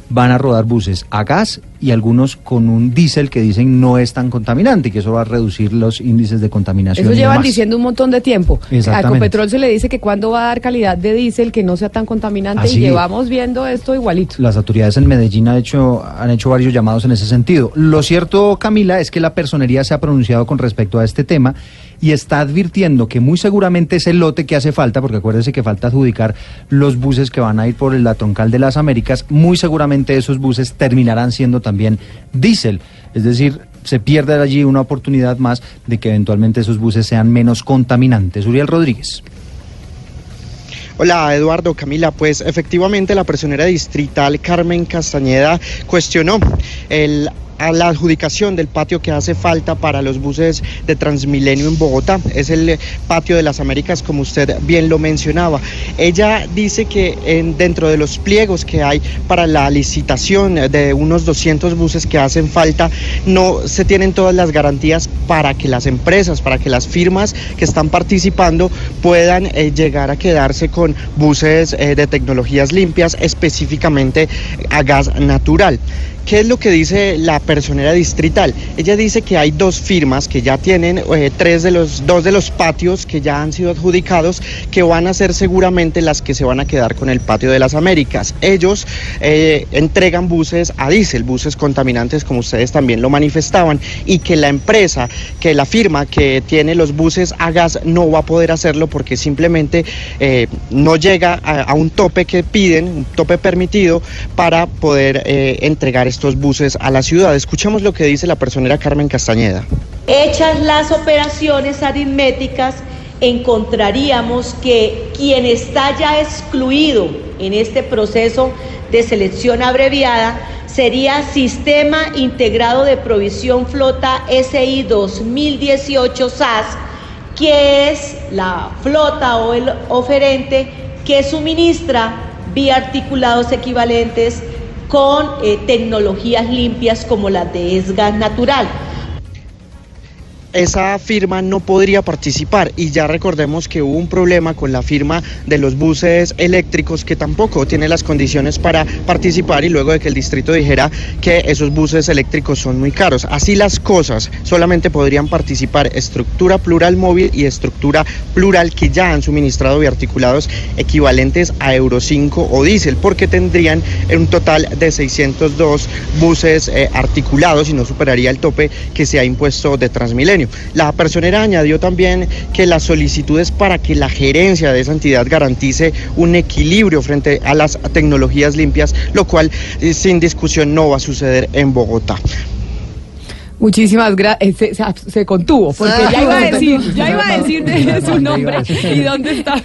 van a rodar buses a gas y algunos con un diésel que dicen no es tan contaminante y que eso va a reducir los índices de contaminación. Eso llevan diciendo un montón de tiempo. A. Ecopetrol se le dice que cuando va a dar calidad de diésel que no sea tan contaminante Así y llevamos viendo esto igualito. Las autoridades en Medellín han hecho, han hecho varios llamados en ese sentido. Lo cierto, Camila, es que la personería se ha pronunciado con respecto a este tema y está advirtiendo que muy seguramente ese lote que hace falta, porque acuérdese que falta adjudicar los buses que van a ir por la troncal de las Américas, muy seguramente esos buses terminarán siendo también diésel. Es decir, se pierde allí una oportunidad más de que eventualmente esos buses sean menos contaminantes. Uriel Rodríguez. Hola Eduardo, Camila, pues efectivamente la personera distrital Carmen Castañeda cuestionó el a la adjudicación del patio que hace falta para los buses de Transmilenio en Bogotá. Es el patio de las Américas, como usted bien lo mencionaba. Ella dice que en- dentro de los pliegos que hay para la licitación de unos 200 buses que hacen falta, no se tienen todas las garantías para que las empresas, para que las firmas que están participando puedan eh, llegar a quedarse con buses eh, de tecnologías limpias, específicamente a gas natural. ¿Qué es lo que dice la personera distrital? Ella dice que hay dos firmas que ya tienen eh, tres de los dos de los patios que ya han sido adjudicados que van a ser seguramente las que se van a quedar con el patio de las Américas. Ellos eh, entregan buses a diésel, buses contaminantes como ustedes también lo manifestaban y que la empresa, que la firma que tiene los buses a gas no va a poder hacerlo porque simplemente eh, no llega a, a un tope que piden, un tope permitido para poder entregar estos buses a la ciudad. Escuchemos lo que dice la personera Carmen Castañeda. Hechas las operaciones aritméticas, encontraríamos que quien está ya excluido en este proceso de selección abreviada sería Sistema Integrado de Provisión Flota SI 2018 SAS, que es la flota o el oferente que suministra vía articulados equivalentes con eh, tecnologías limpias como las de gas natural. Esa firma no podría participar y ya recordemos que hubo un problema con la firma de los buses eléctricos que tampoco tiene las condiciones para participar y luego de que el distrito dijera que esos buses eléctricos son muy caros. Así las cosas, solamente podrían participar estructura plural móvil y estructura plural que ya han suministrado biarticulados equivalentes a Euro 5 o diésel porque tendrían un total de 602 buses eh, articulados y no superaría el tope que se ha impuesto de Transmilenio. La personera añadió también que las solicitudes para que la gerencia de esa entidad garantice un equilibrio frente a las tecnologías limpias, lo cual eh, sin discusión no va a suceder en Bogotá. Muchísimas gracias. Se, se- se contuvo, porque ya iba a decir, ya iba a decir de su nombre y dónde está.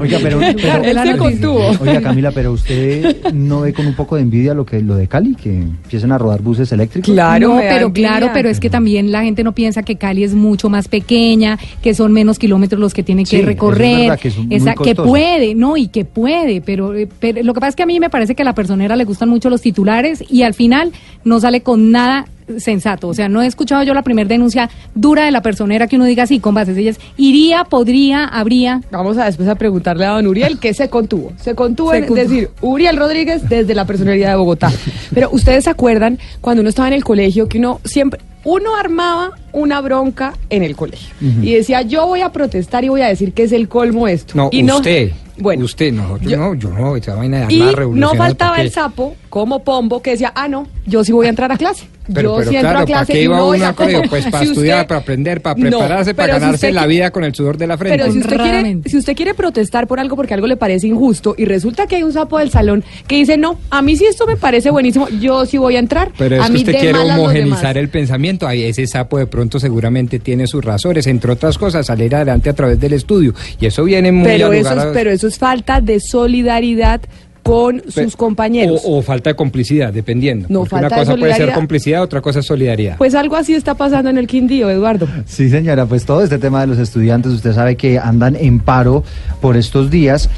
Oiga, pero, pero- Él se contuvo. Oiga, Camila, pero usted no ve con un poco de envidia lo que lo de Cali, que empiecen a rodar buses eléctricos. no, pero claro, pero es que también la gente no piensa que Cali es mucho más pequeña, que son menos kilómetros los que tiene que Sí, eso es recorrer, verdad, que es esa- que puede, no, y que puede, pero, eh, pero lo que pasa es que a mí me parece que a la personera le gustan mucho los titulares y al final no sale con nada sensato. O sea, no he escuchado yo la primera denuncia dura de la personera que uno diga así, con bases. Ella es, iría, podría, habría. Vamos a después a preguntarle a don Uriel qué se contuvo. Se contuvo Se en contuvo. decir Uriel Rodríguez desde la personería de Bogotá. Pero ustedes se acuerdan cuando uno estaba en el colegio que uno siempre, uno armaba una bronca en el colegio y decía yo voy a protestar y voy a decir que es el colmo esto. No, y usted. Bueno. Usted, no, yo, Yo- no, yo no, esa vaina de Y no faltaba ¿para el qué? sapo como Pombo que decía, ah, no, yo sí voy a entrar a clase. Pero, yo pero sí entro claro, a ¿para clase. qué y iba no voy uno a- colegio? Pues para Si usted- estudiar, para aprender, para No, prepararse, para si ganarse usted la vida con el sudor de la frente. Pero si usted, quiere, si usted quiere protestar por algo porque algo le parece injusto y resulta que hay un sapo del salón que dice, no, a mí sí esto me parece buenísimo, yo sí voy a entrar. Pero a es que mí usted de quiere malas los demás". homogenizar el pensamiento. Ahí ese sapo de pronto seguramente tiene sus razones, entre otras cosas, salir adelante a través del estudio. Y eso viene muy pero al eso, lugar a- pero eso es falta de solidaridad con sus compañeros. o, o falta de complicidad, dependiendo. No, falta una de cosa puede ser solidaridad. complicidad, otra cosa es solidaridad. Pues algo así está pasando en el Quindío, Eduardo. Sí, señora, pues todo este tema de los estudiantes, usted sabe que andan en paro por estos días.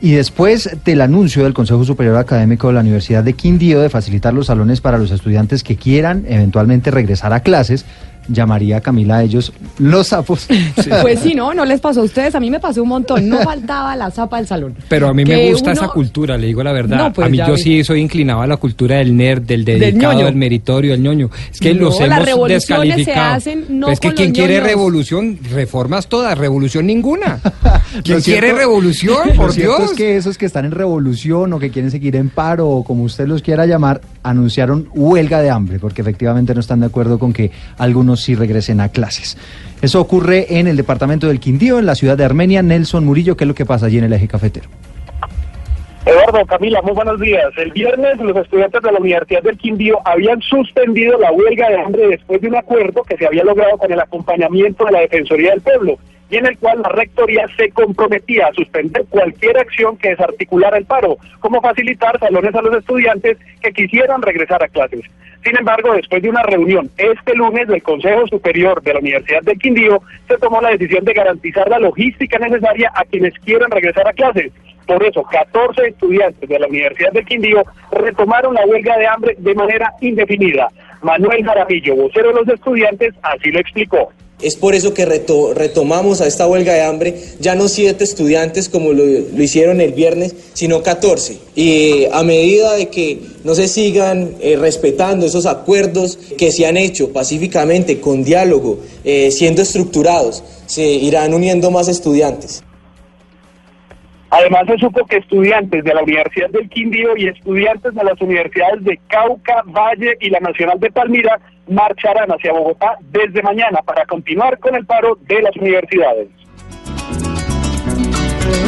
Y después del anuncio del Consejo Superior Académico de la Universidad de Quindío de facilitar los salones para los estudiantes que quieran eventualmente regresar a clases, llamaría Camila a ellos los sapos. Pues sí, no, no les pasó a ustedes, a mí me pasó un montón, no faltaba la zapa del salón. Pero a mí Que me gusta uno- esa cultura, le digo la verdad. No, pues a mí yo sí soy inclinado a la cultura del nerd, del dedicado, del meritorio, del ñoño. Es que No, los las hemos revoluciones se descalificado. hacen no Pero es que quien quiere ñoños. revolución, reformas todas, revolución ninguna. quien Lo quiere revolución, por Dios. es que esos que están en revolución o que quieren seguir en paro o como usted los quiera llamar, anunciaron huelga de hambre porque efectivamente no están de acuerdo con que algunos sí regresen a clases. Eso ocurre en el departamento del Quindío, en la ciudad de Armenia. Nelson Murillo, ¿qué es lo que pasa allí en el eje cafetero? Eduardo, Camila, muy buenos días. El viernes los estudiantes de la Universidad del Quindío habían suspendido la huelga de hambre después de un acuerdo que se había logrado con el acompañamiento de la Defensoría del Pueblo y en el cual la Rectoría se comprometía a suspender cualquier acción que desarticulara el paro, como facilitar salones a los estudiantes que quisieran regresar a clases. Sin embargo, después de una reunión este lunes del Consejo Superior de la Universidad del Quindío, se tomó la decisión de garantizar la logística necesaria a quienes quieran regresar a clases. Por eso, 14 estudiantes de la Universidad del Quindío retomaron la huelga de hambre de manera indefinida. Manuel Jaramillo, vocero de los estudiantes, así lo explicó. Es por eso que reto- retomamos a esta huelga de hambre, ya no siete estudiantes como lo, lo hicieron el viernes, sino 14. Y a medida de que no se sigan eh, respetando esos acuerdos que se han hecho pacíficamente, con diálogo, eh, siendo estructurados, se irán uniendo más estudiantes. Además, se supo que estudiantes de la Universidad del Quindío y estudiantes de las universidades de Cauca, Valle y la Nacional de Palmira marcharán hacia Bogotá desde mañana para continuar con el paro de las universidades.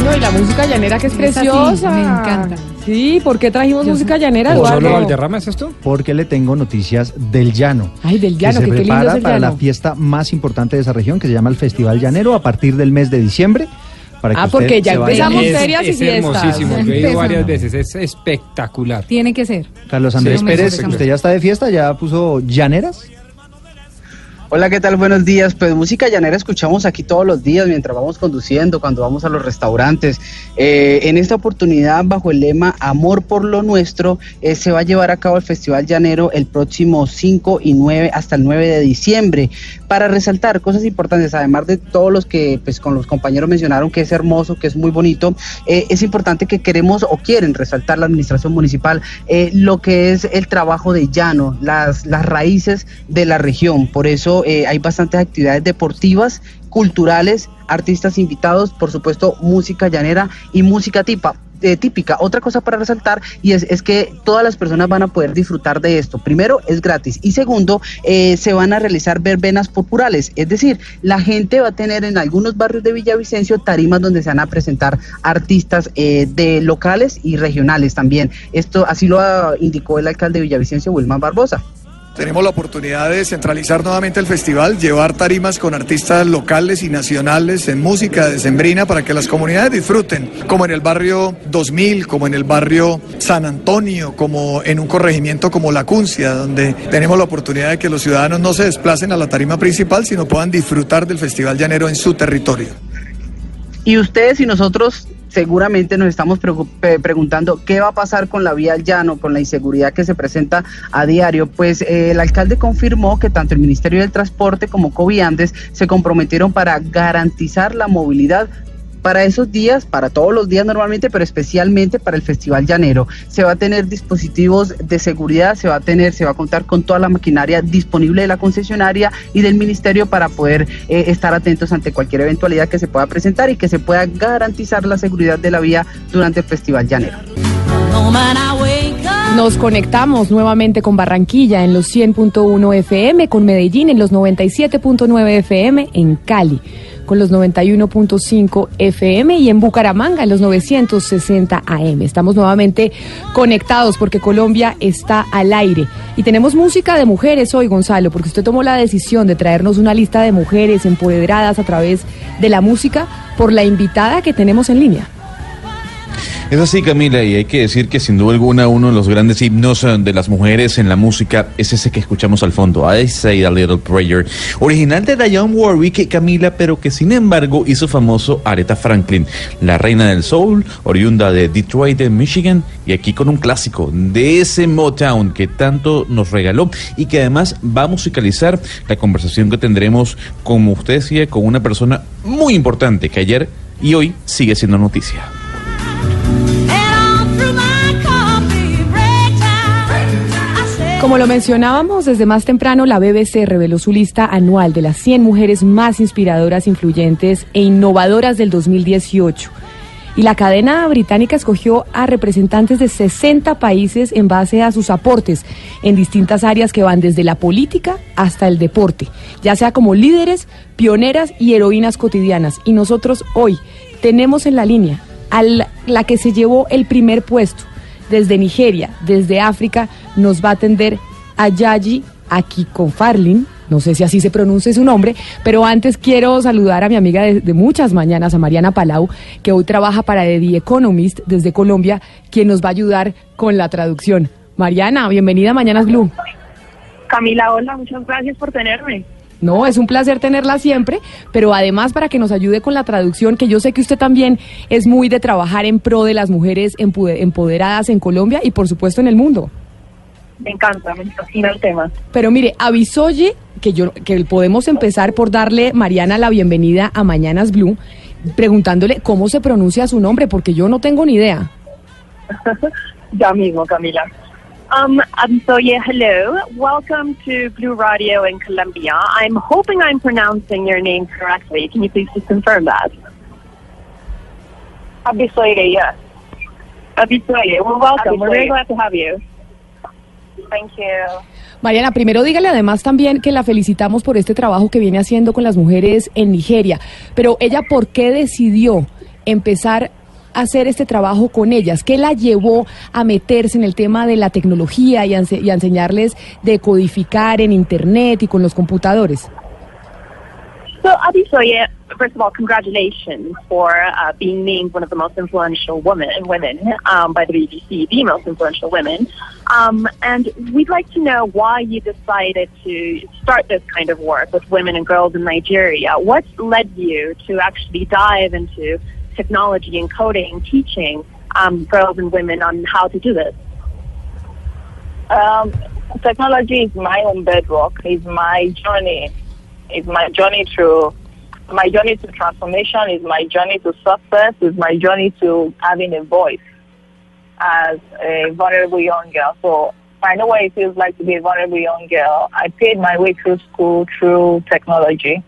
No, y la música llanera que es sí, preciosa. me encanta. Sí, ¿por qué trajimos música llanera, ¿O Eduardo? solo Valderrama es esto? Porque le tengo noticias del llano. Ay, del llano, que que se qué lindo prepara es el para la llano. fiesta más importante de esa región, que se llama el Festival Llanero, a partir del mes de diciembre. Para que Ah, porque ya empezamos Es- ferias y es fiestas. hermosísimo, yo he ido varias veces, es espectacular. Tiene que ser. Carlos Andrés Sí, Pérez, ¿usted ya está de fiesta? ¿Ya puso llaneras? Hola, ¿qué tal? Buenos días. Pues música llanera escuchamos aquí todos los días mientras vamos conduciendo, cuando vamos a los restaurantes. Eh, en esta oportunidad, bajo el lema Amor por lo Nuestro, eh, se va a llevar a cabo el Festival Llanero el próximo 5 y 9 hasta el 9 de diciembre. Para resaltar cosas importantes, además de todos los que pues con los compañeros mencionaron que es hermoso, que es muy bonito, eh, es importante que queremos o quieren resaltar la administración municipal eh, lo que es el trabajo de llano, las, las raíces de la región. Por eso eh, hay bastantes actividades deportivas, culturales, artistas invitados, por supuesto música llanera y música tipa. eh, típica. Otra cosa para resaltar y es, es que todas las personas van a poder disfrutar de esto. Primero, es gratis y segundo, eh, se van a realizar verbenas populares. Es decir, la gente va a tener en algunos barrios de Villavicencio tarimas donde se van a presentar artistas eh, de locales y regionales también. Esto así lo ah, indicó el alcalde de Villavicencio, Wilman Barbosa. Tenemos la oportunidad de centralizar nuevamente el festival, llevar tarimas con artistas locales y nacionales en música decembrina para que las comunidades disfruten, como en el barrio 2000, como en el barrio San Antonio, como en un corregimiento como La Cuncia, donde tenemos la oportunidad de que los ciudadanos no se desplacen a la tarima principal, sino puedan disfrutar del Festival Llanero en su territorio. Y ustedes y nosotros seguramente nos estamos preguntando qué va a pasar con la vía al llano, con la inseguridad que se presenta a diario. Pues eh, el alcalde confirmó que tanto el Ministerio del Transporte como Coviandes se comprometieron para garantizar la movilidad para esos días, para todos los días normalmente, pero especialmente para el Festival Llanero. Se va a tener dispositivos de seguridad, se va a tener, se va a contar con toda la maquinaria disponible de la concesionaria y del ministerio para poder eh, estar atentos ante cualquier eventualidad que se pueda presentar y que se pueda garantizar la seguridad de la vía durante el Festival Llanero. Nos conectamos nuevamente con Barranquilla en los 100.1 FM, con Medellín en los 97.9 FM, en Cali con los 91.5 FM y en Bucaramanga en los 960 AM. Estamos nuevamente conectados porque Colombia está al aire. Y tenemos música de mujeres hoy, Gonzalo, porque usted tomó la decisión de traernos una lista de mujeres empoderadas a través de la música por la invitada que tenemos en línea. Es así, Camila, y hay que decir que sin duda alguna uno de los grandes himnos eh, de las mujeres en la música es ese que escuchamos al fondo, I Say a Little Prayer, original de Diane Warwick, Camila, pero que sin embargo hizo famoso Aretha Franklin, la reina del soul, oriunda de Detroit, de Michigan, y aquí con un clásico de ese Motown que tanto nos regaló y que además va a musicalizar la conversación que tendremos, como usted decía, con una persona muy importante que ayer y hoy sigue siendo noticia. Como lo mencionábamos desde más temprano, la BBC reveló su lista anual de las 100 mujeres más inspiradoras, influyentes e innovadoras del 2018. Y la cadena británica escogió a representantes de 60 países en base a sus aportes en distintas áreas que van desde la política hasta el deporte, ya sea como líderes, pioneras y heroínas cotidianas. Y nosotros hoy tenemos en la línea a la, que se llevó el primer puesto desde Nigeria, desde África, nos va a atender a Yayi Akikonfarlin. No sé si así se pronuncia su nombre, pero antes quiero saludar a mi amiga de muchas mañanas, a Mariana Palau, que hoy trabaja para The Economist desde Colombia, quien nos va a ayudar con la traducción. Mariana, bienvenida a Mañanas Blue. Camila, hola, muchas gracias por tenerme. No, es un placer tenerla siempre, pero además para que nos ayude con la traducción, que yo sé que usted también es muy de trabajar en pro de las mujeres empoderadas en Colombia y por supuesto en el mundo. Me encanta, me fascina el tema. Pero mire, Avisoye, que yo que podemos empezar por darle Mariana la bienvenida a Mañanas Blue, preguntándole cómo se pronuncia su nombre, porque yo no tengo ni idea. ya mismo, Camila. Um, Abisoye, hello. Welcome to Blue Radio in Colombia. I'm hoping I'm pronouncing your name correctly. Can you please just confirm that? Abisoye, yes. Abisoye, well, welcome. We're very glad to have you. Thank you. Mariana, primero dígale además también que la felicitamos por este trabajo que viene haciendo con las mujeres en Nigeria. Pero ella, ¿por qué decidió empezar a hacer este trabajo con ellas? ¿Qué la llevó a meterse en el tema de la tecnología y a, enseñarles de codificar en Internet y con los computadores? So, Abisoye, first of all, congratulations for uh, being named one of the most influential women, women um, by the BBC, the most influential women. Um, and we'd like to know why you decided to start this kind of work with women and girls in Nigeria. What led you to actually dive into technology and coding, teaching um, girls and women on how to do this? Um, technology is my own bedrock. Is my journey. Is my journey through my journey to transformation. Is my journey to success. Is my journey to having a voice as a vulnerable young girl. So I know what it feels like to be a vulnerable young girl. I paid my way through school through technology,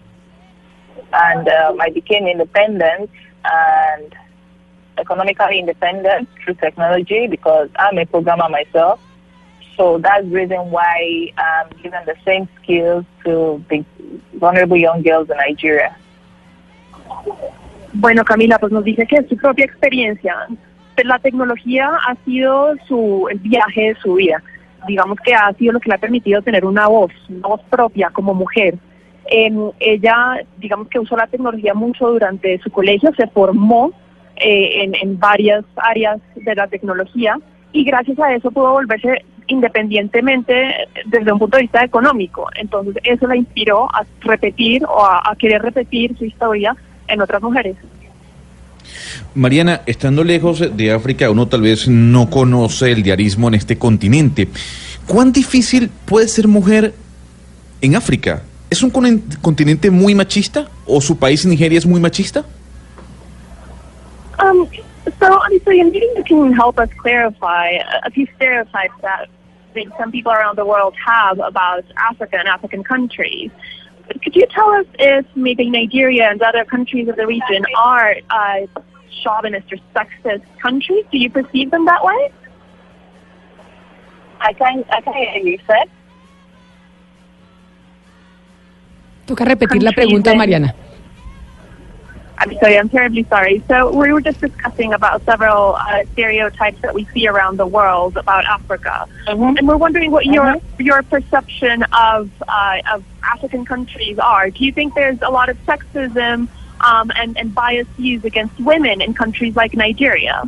and um, I became independent and economically independent through technology because I'm a programmer myself. So that's the reason why I'm giving the same skills to the vulnerable young girls in Nigeria. Bueno, Camila, pues nos dice que es su propia experiencia. La tecnología ha sido su, el viaje de su vida. Digamos que ha sido lo que le ha permitido tener una voz, una voz propia como mujer. Em, ella, digamos que usó la tecnología mucho durante su colegio, se formó eh, en, en varias áreas de la tecnología y gracias a eso pudo volverse independientemente desde un punto de vista económico. Entonces eso la inspiró a repetir o a querer repetir su historia en otras mujeres. Mariana, estando lejos de África, uno tal vez no conoce el diarismo en este continente. ¿Cuán difícil puede ser mujer en África? ¿Es un con- continente muy machista o su país Nigeria es muy machista? Um, so obviously, maybe you can help us clarify a, a few stereotypes that maybe some people around the world have about Africa and African countries. Could you tell us if maybe Nigeria and other countries of the region are uh, chauvinist or sexist countries? Do you perceive them that way? I can I can hear you, sir. Toca repetir la pregunta, Mariana. I'm sorry, I'm terribly sorry. So we were just discussing about several uh, stereotypes that we see around the world about Africa, and we're wondering what your your perception of uh, of African countries are. Do you think there's a lot of sexism um, and and bias used against women in countries like Nigeria?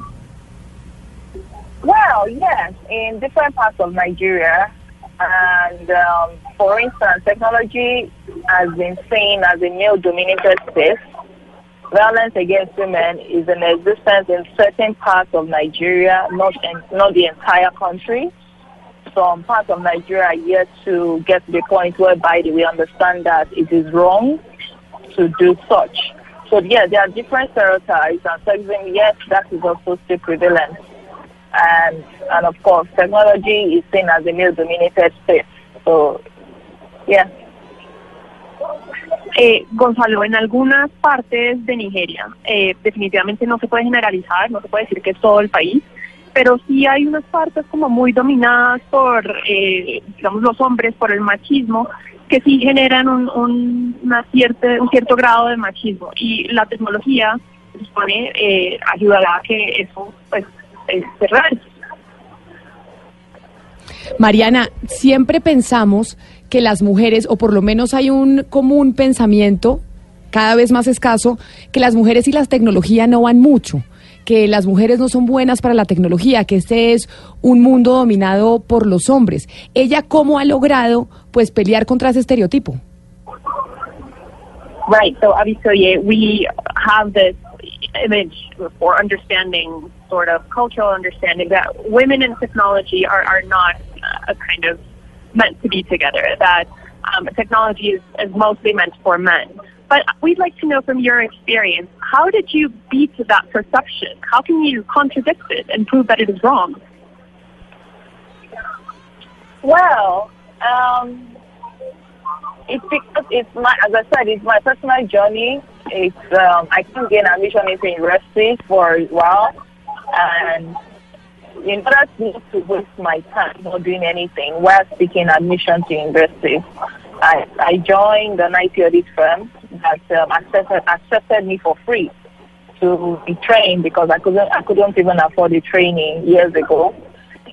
Well, yes, in different parts of Nigeria. And um, for instance, technology has been seen as a male dominated space. Violence against women is in existence in certain parts of Nigeria, not in, not the entire country. Some parts of Nigeria are yet to get to the point whereby we understand that it is wrong to do such. So yeah, there are different stereotypes and sexism, yes, that is also still prevalent. And and of course technology is seen as a male dominated space. So yeah. Eh, Gonzalo, en algunas partes de Nigeria, eh, definitivamente no se puede generalizar, no se puede decir que es todo el país, pero sí hay unas partes como muy dominadas por, eh, digamos, los hombres, por el machismo, que sí generan un, un, una cierte- un cierto grado de machismo. Y la tecnología, se supone, eh, ayudará a que eso pues, eh, se. Mariana, siempre pensamos que las mujeres, o por lo menos hay un común pensamiento, cada vez más escaso, que las mujeres y la tecnología no van mucho, que las mujeres no son buenas para la tecnología, que este es un mundo dominado por los hombres. ¿Ella cómo ha logrado pues pelear contra ese estereotipo? Right. So obviously, we have this image or understanding, sort of cultural understanding, that women in technology are, are not uh, kind of meant to be together. That um, technology is, is mostly meant for men. But we'd like to know from your experience, how did you beat that perception? How can you contradict it and prove that it is wrong? Well, um, it's because it's my, as I said, it's my personal journey. It's um, I couldn't gain admission into university for a while, and in order not to waste my time not doing anything while seeking admission to university, I, I joined an IT audit firm that um, accepted, accepted me for free to be trained because I couldn't I couldn't even afford the training years ago.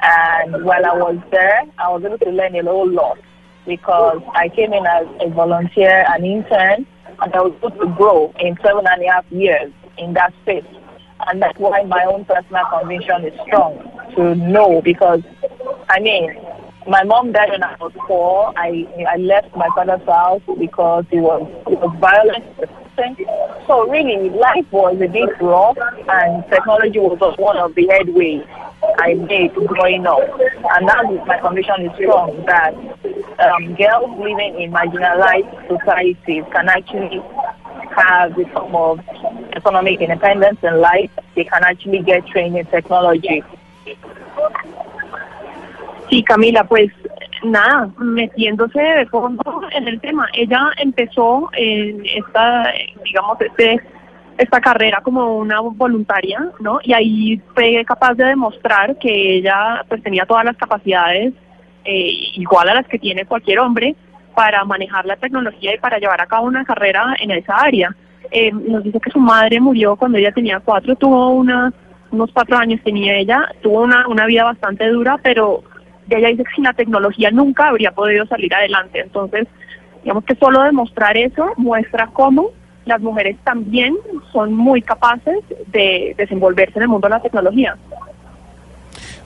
And while I was there, I was able to learn a whole lot because I came in as a volunteer, an intern, and I was able to grow in seven and a half years in that space. And that's why my own personal conviction is strong to know because, I mean, my mom died when I was four. I I left my father's house because he was he was violent. So really, life was a bit rough, and technology was one of the headways I made growing up. And now my conviction is strong that um, girls living in marginalized societies can actually have a form of economic independence in life. They can actually get trained in technology. Sí, Camila, pues nada, metiéndose de fondo en el tema. Ella empezó en esta, digamos, este, esta carrera como una voluntaria, ¿no? Y ahí fue capaz de demostrar que ella pues tenía todas las capacidades eh, igual a las que tiene cualquier hombre para manejar la tecnología y para llevar a cabo una carrera en esa área. Eh, nos dice que su madre murió cuando ella tenía cuatro, tuvo una, unos cuatro años tenía ella, tuvo una, una vida bastante dura, pero ella dice que sin la tecnología nunca habría podido salir adelante. Entonces, digamos que solo demostrar eso muestra cómo las mujeres también son muy capaces de desenvolverse en el mundo de la tecnología.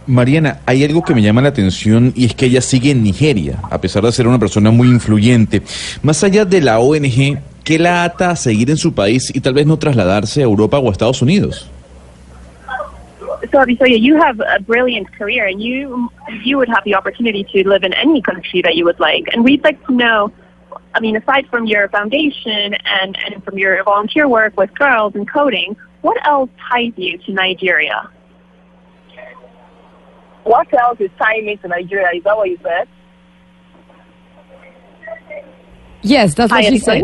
Mariana, hay algo que me llama la atención y es que ella sigue en Nigeria, a pesar de ser una persona muy influyente. Más allá de la ONG, ¿qué la ata a seguir en su país y tal vez no trasladarse a Europa o a Estados Unidos? So, Abisoya, you have a brilliant career, and you you would have the opportunity to live in any country that you would like. And we'd like to know, I mean, aside from your foundation and and from your volunteer work with girls and coding, what else ties you to Nigeria? What else is tying me to Nigeria? Is that what you said? Yes, that's what Hi, she said.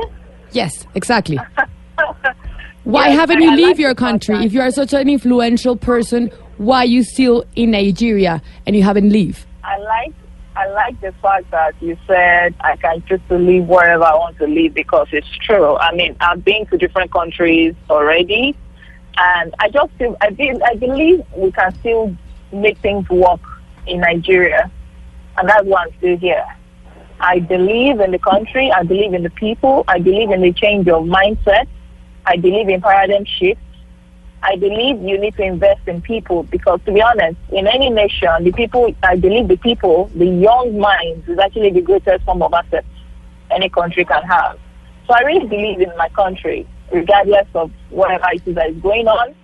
Yes, exactly. Why Yes, haven't you I leave like your country? If you are such an influential person, why are you still in Nigeria and you haven't leave? I like I like the fact that you said I can choose to live wherever I want to live because it's true. I mean, I've been to different countries already, and I just feel I feel I believe we can still make things work in Nigeria, and that's why I'm still here. I believe in the country. I believe in the people. I believe in the change of mindset. I believe in paradigm shift. I believe you need to invest in people because, to be honest, in any nation, the people, I believe the people, the young minds is actually the greatest form of asset any country can have. So I really believe in my country, regardless of whatever it is that is going on.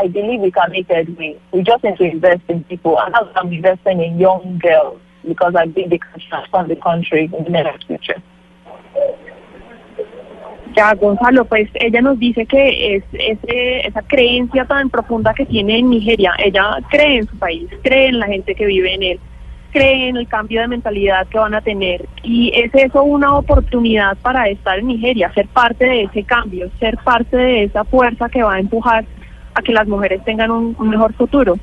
I believe we can make headway. We just need to invest in people, and that's I'm investing in young girls because I think they can transform the country in the near future. Ya, Gonzalo, pues ella nos dice que es ese, esa creencia tan profunda que tiene en Nigeria. Ella cree en su país, cree en la gente que vive en él, cree en el cambio de mentalidad que van a tener. Y es eso una oportunidad para estar en Nigeria, ser parte de ese cambio, ser parte de esa fuerza que va a empujar a que las mujeres tengan un, mejor futuro.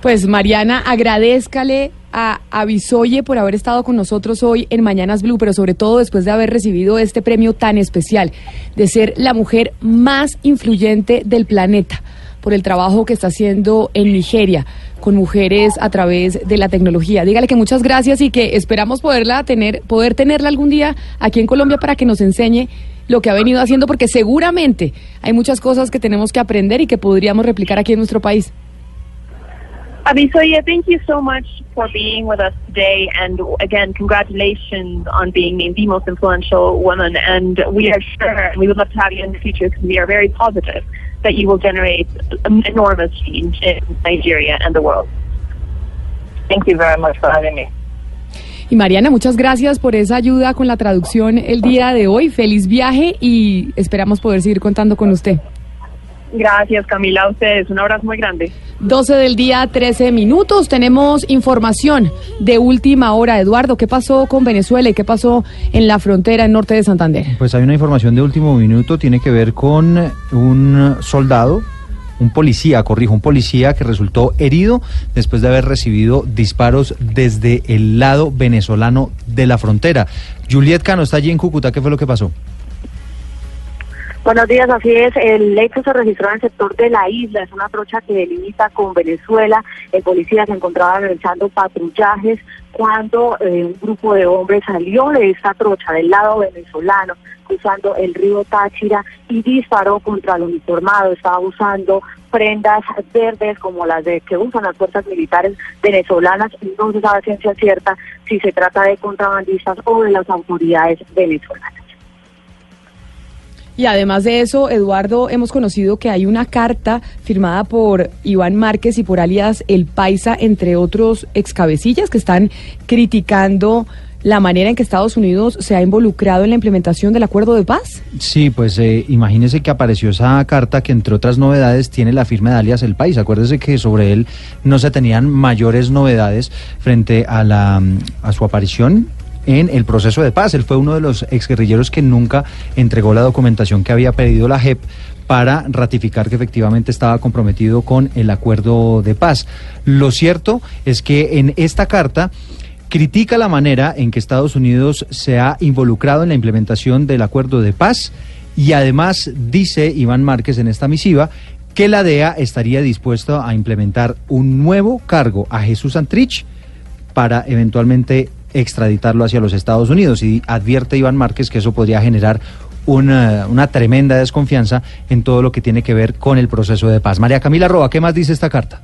Pues Mariana, agradezcale a Abisoye por haber estado con nosotros hoy en Mañanas Blue, pero sobre todo después de haber recibido este premio tan especial, de ser la mujer más influyente del planeta por el trabajo que está haciendo en Nigeria con mujeres a través de la tecnología. Dígale que muchas gracias y que esperamos poderla tener, poder tenerla algún día aquí en Colombia para que nos enseñe lo que ha venido haciendo, porque seguramente hay muchas cosas que tenemos que aprender y que podríamos replicar aquí en nuestro país. Abisoye, thank you so much for being with us today. And again, congratulations on being named the most influential woman. And we are sure, and we would love to have you in the future because we are very positive that you will generate an enormous change in Nigeria and the world. Thank you very much for having me. Y Mariana, muchas gracias por esa ayuda con la traducción el día de hoy. Feliz viaje y esperamos poder seguir contando con usted. Gracias, Camila, a ustedes. Un abrazo muy grande. 12 del día, 13 minutos. Tenemos información de última hora. Eduardo, ¿qué pasó con Venezuela y qué pasó en la frontera en norte de Santander? Pues hay una información de último minuto, tiene que ver con un soldado, un policía, corrijo, un policía que resultó herido después de haber recibido disparos desde el lado venezolano de la frontera. Juliet Cano está allí en Cúcuta, ¿qué fue lo que pasó? Buenos días, así es. El hecho se registró en el sector de la isla, es una trocha que delimita con Venezuela. El policía se encontraba realizando patrullajes cuando eh, un grupo de hombres salió de esta trocha del lado venezolano, cruzando el río Táchira y disparó contra el uniformado. Estaba usando prendas verdes como las de que usan las fuerzas militares venezolanas. No se sabe ciencia cierta si se trata de contrabandistas o de las autoridades venezolanas. Y además de eso, Eduardo, hemos conocido que hay una carta firmada por Iván Márquez y por alias El Paisa, entre otros excabecillas, que están criticando la manera en que Estados Unidos se ha involucrado en la implementación del acuerdo de paz. Sí, pues eh, imagínese que apareció esa carta que entre otras novedades tiene la firma de alias El País. Acuérdese que sobre él no se tenían mayores novedades frente a, la, mm, a su aparición en el proceso de paz. Él fue uno de los exguerrilleros que nunca entregó la documentación que había pedido la JEP para ratificar que efectivamente estaba comprometido con el acuerdo de paz. Lo cierto es que en esta carta critica la manera en que Estados Unidos se ha involucrado en la implementación del acuerdo de paz y además dice Iván Márquez en esta misiva que la DEA estaría dispuesta a implementar un nuevo cargo a Jesús Antrich para eventualmente extraditarlo hacia los Estados Unidos y advierte Iván Márquez que eso podría generar una, una, tremenda desconfianza en todo lo que tiene que ver con el proceso de paz. María Camila Roa, ¿qué más dice esta carta?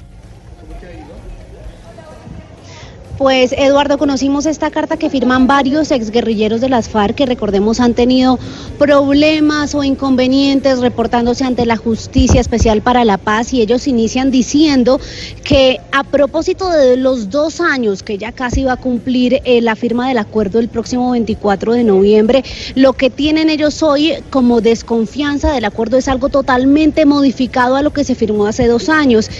Pues Eduardo, conocimos esta carta que firman varios exguerrilleros de las FARC que recordemos han tenido problemas o inconvenientes reportándose ante la Justicia Especial para la Paz y ellos inician diciendo que a propósito de los dos años que ya casi va a cumplir eh, la firma del acuerdo el próximo 24 de noviembre, lo que tienen ellos hoy como desconfianza del acuerdo es algo totalmente modificado a lo que se firmó hace dos años.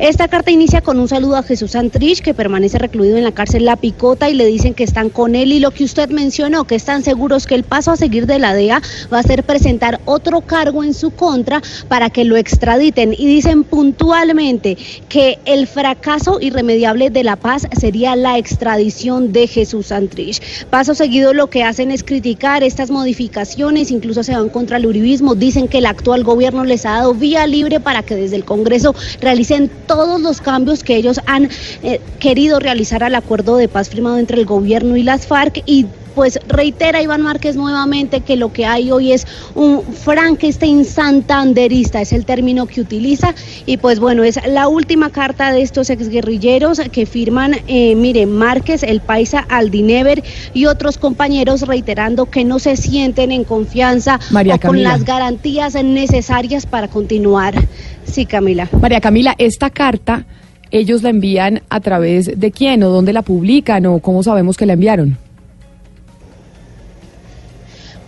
Esta carta inicia con un saludo a Jesús Santrich, que permanece recluido en la cárcel La Picota, y le dicen que están con él. Y lo que usted mencionó, que están seguros que el paso a seguir de la DEA va a ser presentar otro cargo en su contra para que lo extraditen. Y dicen puntualmente que el fracaso irremediable de la paz sería la extradición de Jesús Santrich. Paso seguido, lo que hacen es criticar estas modificaciones, incluso se van contra el uribismo. Dicen que el actual gobierno les ha dado vía libre para que desde el Congreso realicen todos los cambios que ellos han eh, querido realizar al acuerdo de paz firmado entre el gobierno y las FARC y pues reitera Iván Márquez nuevamente que lo que hay hoy es un Frankenstein santanderista, es el término que utiliza. Y pues bueno, es la última carta de estos exguerrilleros que firman, eh, mire, Márquez, el paisa Aldinever y otros compañeros reiterando que no se sienten en confianza María o con las garantías necesarias para continuar. Sí, Camila. María Camila, esta carta, ¿ellos la envían a través de quién o dónde la publican o cómo sabemos que la enviaron?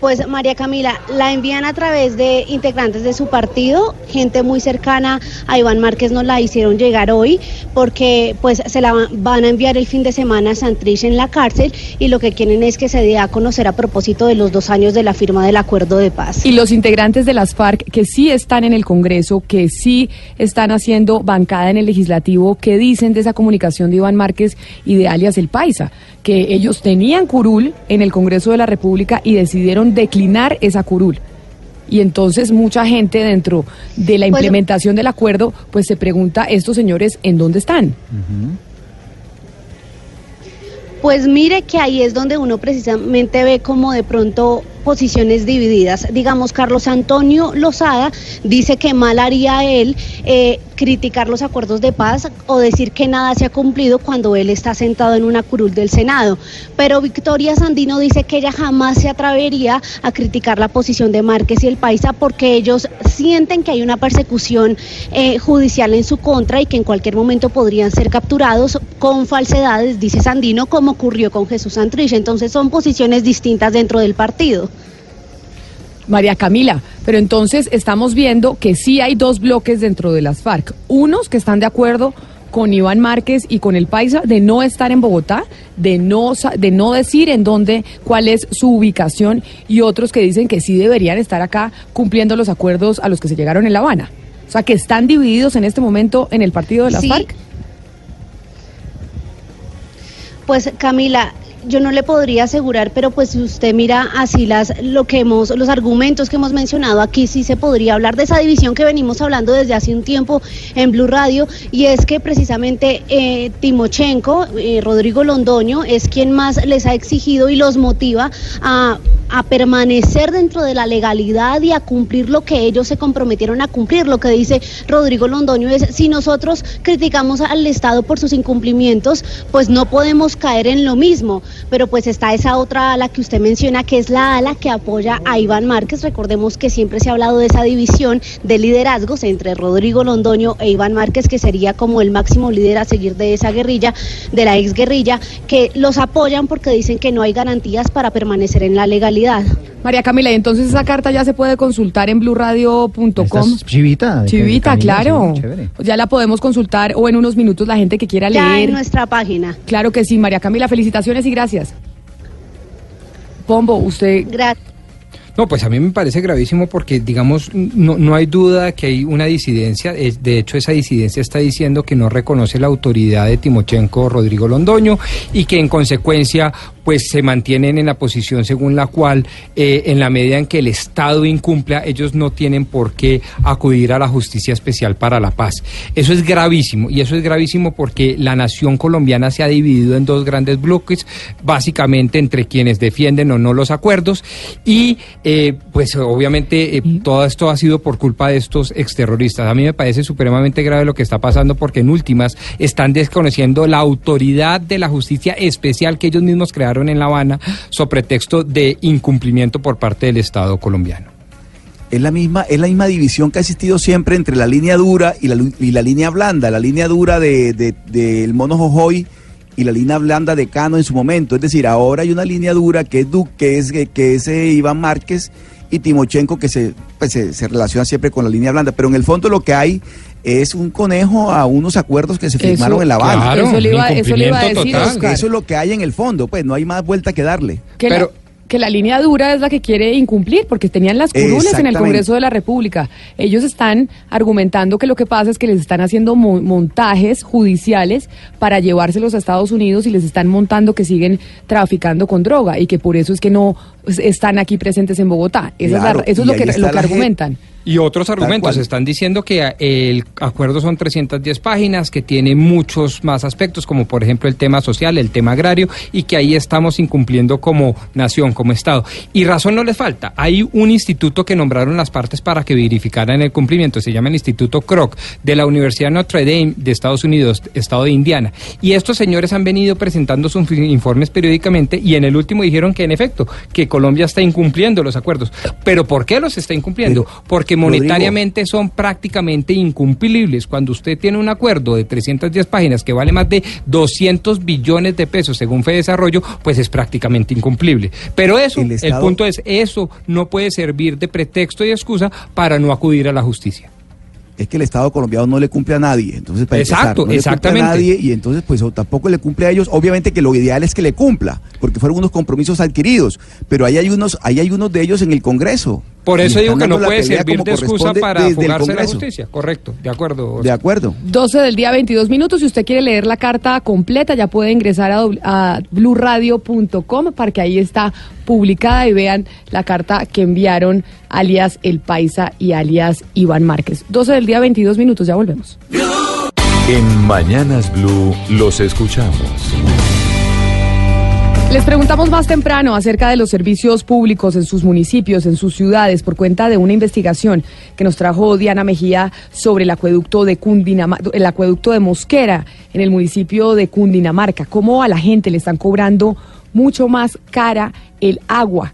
Pues María Camila, la envían a través de integrantes de su partido, gente muy cercana a Iván Márquez nos la hicieron llegar hoy porque pues se la van- a enviar el fin de semana a Santrich en la cárcel y lo que quieren es que se dé a conocer a propósito de los dos años de la firma del acuerdo de paz. Y los integrantes de las FARC que sí están en el Congreso, que sí están haciendo bancada en el legislativo, ¿qué dicen de esa comunicación de Iván Márquez y de alias El Paisa? Que ellos tenían curul en el Congreso de la República y decidieron declinar esa curul. Y entonces mucha gente dentro de la implementación del acuerdo, pues se pregunta, estos señores, ¿en dónde están? Pues mire que ahí es donde uno precisamente ve como de pronto posiciones divididas. Digamos, Carlos Antonio Lozada dice que mal haría él eh, criticar los acuerdos de paz o decir que nada se ha cumplido cuando él está sentado en una curul del Senado. Pero Victoria Sandino dice que ella jamás se atrevería a criticar la posición de Márquez y el Paisa porque ellos sienten que hay una persecución eh, judicial en su contra y que en cualquier momento podrían ser capturados con falsedades, dice Sandino, como ocurrió con Jesús Santrich. Entonces son posiciones distintas dentro del partido. María Camila, pero entonces estamos viendo que sí hay dos bloques dentro de las FARC. Unos que están de acuerdo con Iván Márquez y con el Paisa de no estar en Bogotá, de no, de no decir en dónde, cuál es su ubicación, y otros que dicen que sí deberían estar acá cumpliendo los acuerdos a los que se llegaron en La Habana. O sea, que están divididos en este momento en el partido de las Sí. FARC. Pues Camila, yo no le podría asegurar, pero pues si usted mira así las lo que hemos los argumentos que hemos mencionado aquí sí se podría hablar de esa división que venimos hablando desde hace un tiempo en Blue Radio y es que precisamente eh, Timochenko, eh, Rodrigo Londoño es quien más les ha exigido y los motiva a a permanecer dentro de la legalidad y a cumplir lo que ellos se comprometieron a cumplir. Lo que dice Rodrigo Londoño es, si nosotros criticamos al Estado por sus incumplimientos, pues no podemos caer en lo mismo. Pero pues está esa otra ala que usted menciona, que es la ala que apoya a Iván Márquez. Recordemos que siempre se ha hablado de esa división de liderazgos entre Rodrigo Londoño e Iván Márquez, que sería como el máximo líder a seguir de esa guerrilla, de la ex guerrilla, que los apoyan porque dicen que no hay garantías para permanecer en la legalidad. María Camila, y entonces esa carta ya se puede consultar en blurradio.com. Es chivita. Chivita, Camila, claro. sí, chévere. ya la podemos consultar o en unos minutos la gente que quiera Ya leer. en nuestra página. Claro que sí, María Camila, felicitaciones y gracias. Pombo, usted... Gracias. No, pues a mí me parece gravísimo porque, digamos, no, no hay duda que hay una disidencia. De hecho, esa disidencia está diciendo que no reconoce la autoridad de Timochenko Rodrigo Londoño y que en consecuencia, pues se mantienen en la posición según la cual, eh, en la medida en que el Estado incumpla, ellos no tienen por qué acudir a la Justicia Especial para la Paz. Eso es gravísimo y eso es gravísimo porque la nación colombiana se ha dividido en dos grandes bloques, básicamente entre quienes defienden o no los acuerdos y eh, pues obviamente eh, todo esto ha sido por culpa de estos exterroristas. A mí me parece supremamente grave lo que está pasando porque en últimas están desconociendo la autoridad de la justicia especial que ellos mismos crearon en La Habana sobre pretexto de incumplimiento por parte del Estado colombiano. Es la misma, es la misma división que ha existido siempre entre la línea dura y la, y la línea blanda. La línea dura de, de- del mono Jojoy y la línea blanda de Cano en su momento. Es decir, ahora hay una línea dura que es Duque, que es, que es eh, Iván Márquez y Timochenko que se, pues, se, se relaciona siempre con la línea blanda. Pero en el fondo lo que hay es un conejo a unos acuerdos que se Eso- firmaron en La Habana. Claro, Eso le iba- eso le iba a decir, Eso- Oscar. Eso es lo que hay en el fondo, pues no hay más vuelta que darle. Que, la, que la línea dura es la que quiere incumplir, porque tenían las curules en el. Congreso de la República. Ellos están argumentando que lo que pasa es que les están haciendo mo- montajes judiciales para llevárselos a Estados Unidos y les están montando que siguen traficando con droga y que por eso es que no pues, están aquí presentes en Bogotá. Esa es la- Claro, eso es lo que, lo que gente. Y otros argumentos están diciendo que el acuerdo son 310 páginas, que tiene muchos más aspectos, como por ejemplo el tema social, el tema agrario, y que ahí estamos incumpliendo como nación, como Estado. Y razón no les falta. Hay un instituto que nombraron las partes para que verificaran el cumplimiento. Se llama el Instituto Kroc de la Universidad Notre Dame de Estados Unidos, Estado de Indiana. Y estos señores han venido presentando sus informes periódicamente y en el último dijeron que en efecto, que Colombia está incumpliendo los acuerdos. ¿Pero por qué los está incumpliendo? Porque Rodrigo. monetariamente son prácticamente incumplibles. Cuando usted tiene un acuerdo de 310 páginas que vale más de 200 billones de pesos según Fede Desarrollo, pues es prácticamente incumplible. Pero eso, el, Estado- punto es, eso no puede servir de pretexto y excusa para no acudir a la justicia. es que el Estado colombiano no le cumple a nadie. Entonces, para Exacto, empezar, no le cumple exactamente. a nadie y entonces, pues tampoco le cumple a ellos. Obviamente que lo ideal es que le cumpla, porque fueron unos compromisos adquiridos. Pero ahí hay unos, ahí hay unos de ellos en el Congreso. Por eso digo que no puede servir de excusa para fugarse la justicia. Correcto, de acuerdo. De acuerdo. 12 del día, 22 minutos. Si usted quiere leer la carta completa, ya puede ingresar a, a blurradio.com para que ahí está publicada y vean la carta que enviaron alias El Paisa y alias Iván Márquez. 12 del día, 22 minutos. Ya volvemos. En Mañanas Blue los escuchamos. Les preguntamos más temprano acerca de los servicios públicos en sus municipios, en sus ciudades, por cuenta de una investigación que nos trajo Diana Mejía sobre el acueducto de Cundinamarca, el acueducto de Mosquera en el municipio de Cundinamarca. Cómo a la gente le están cobrando mucho más cara el agua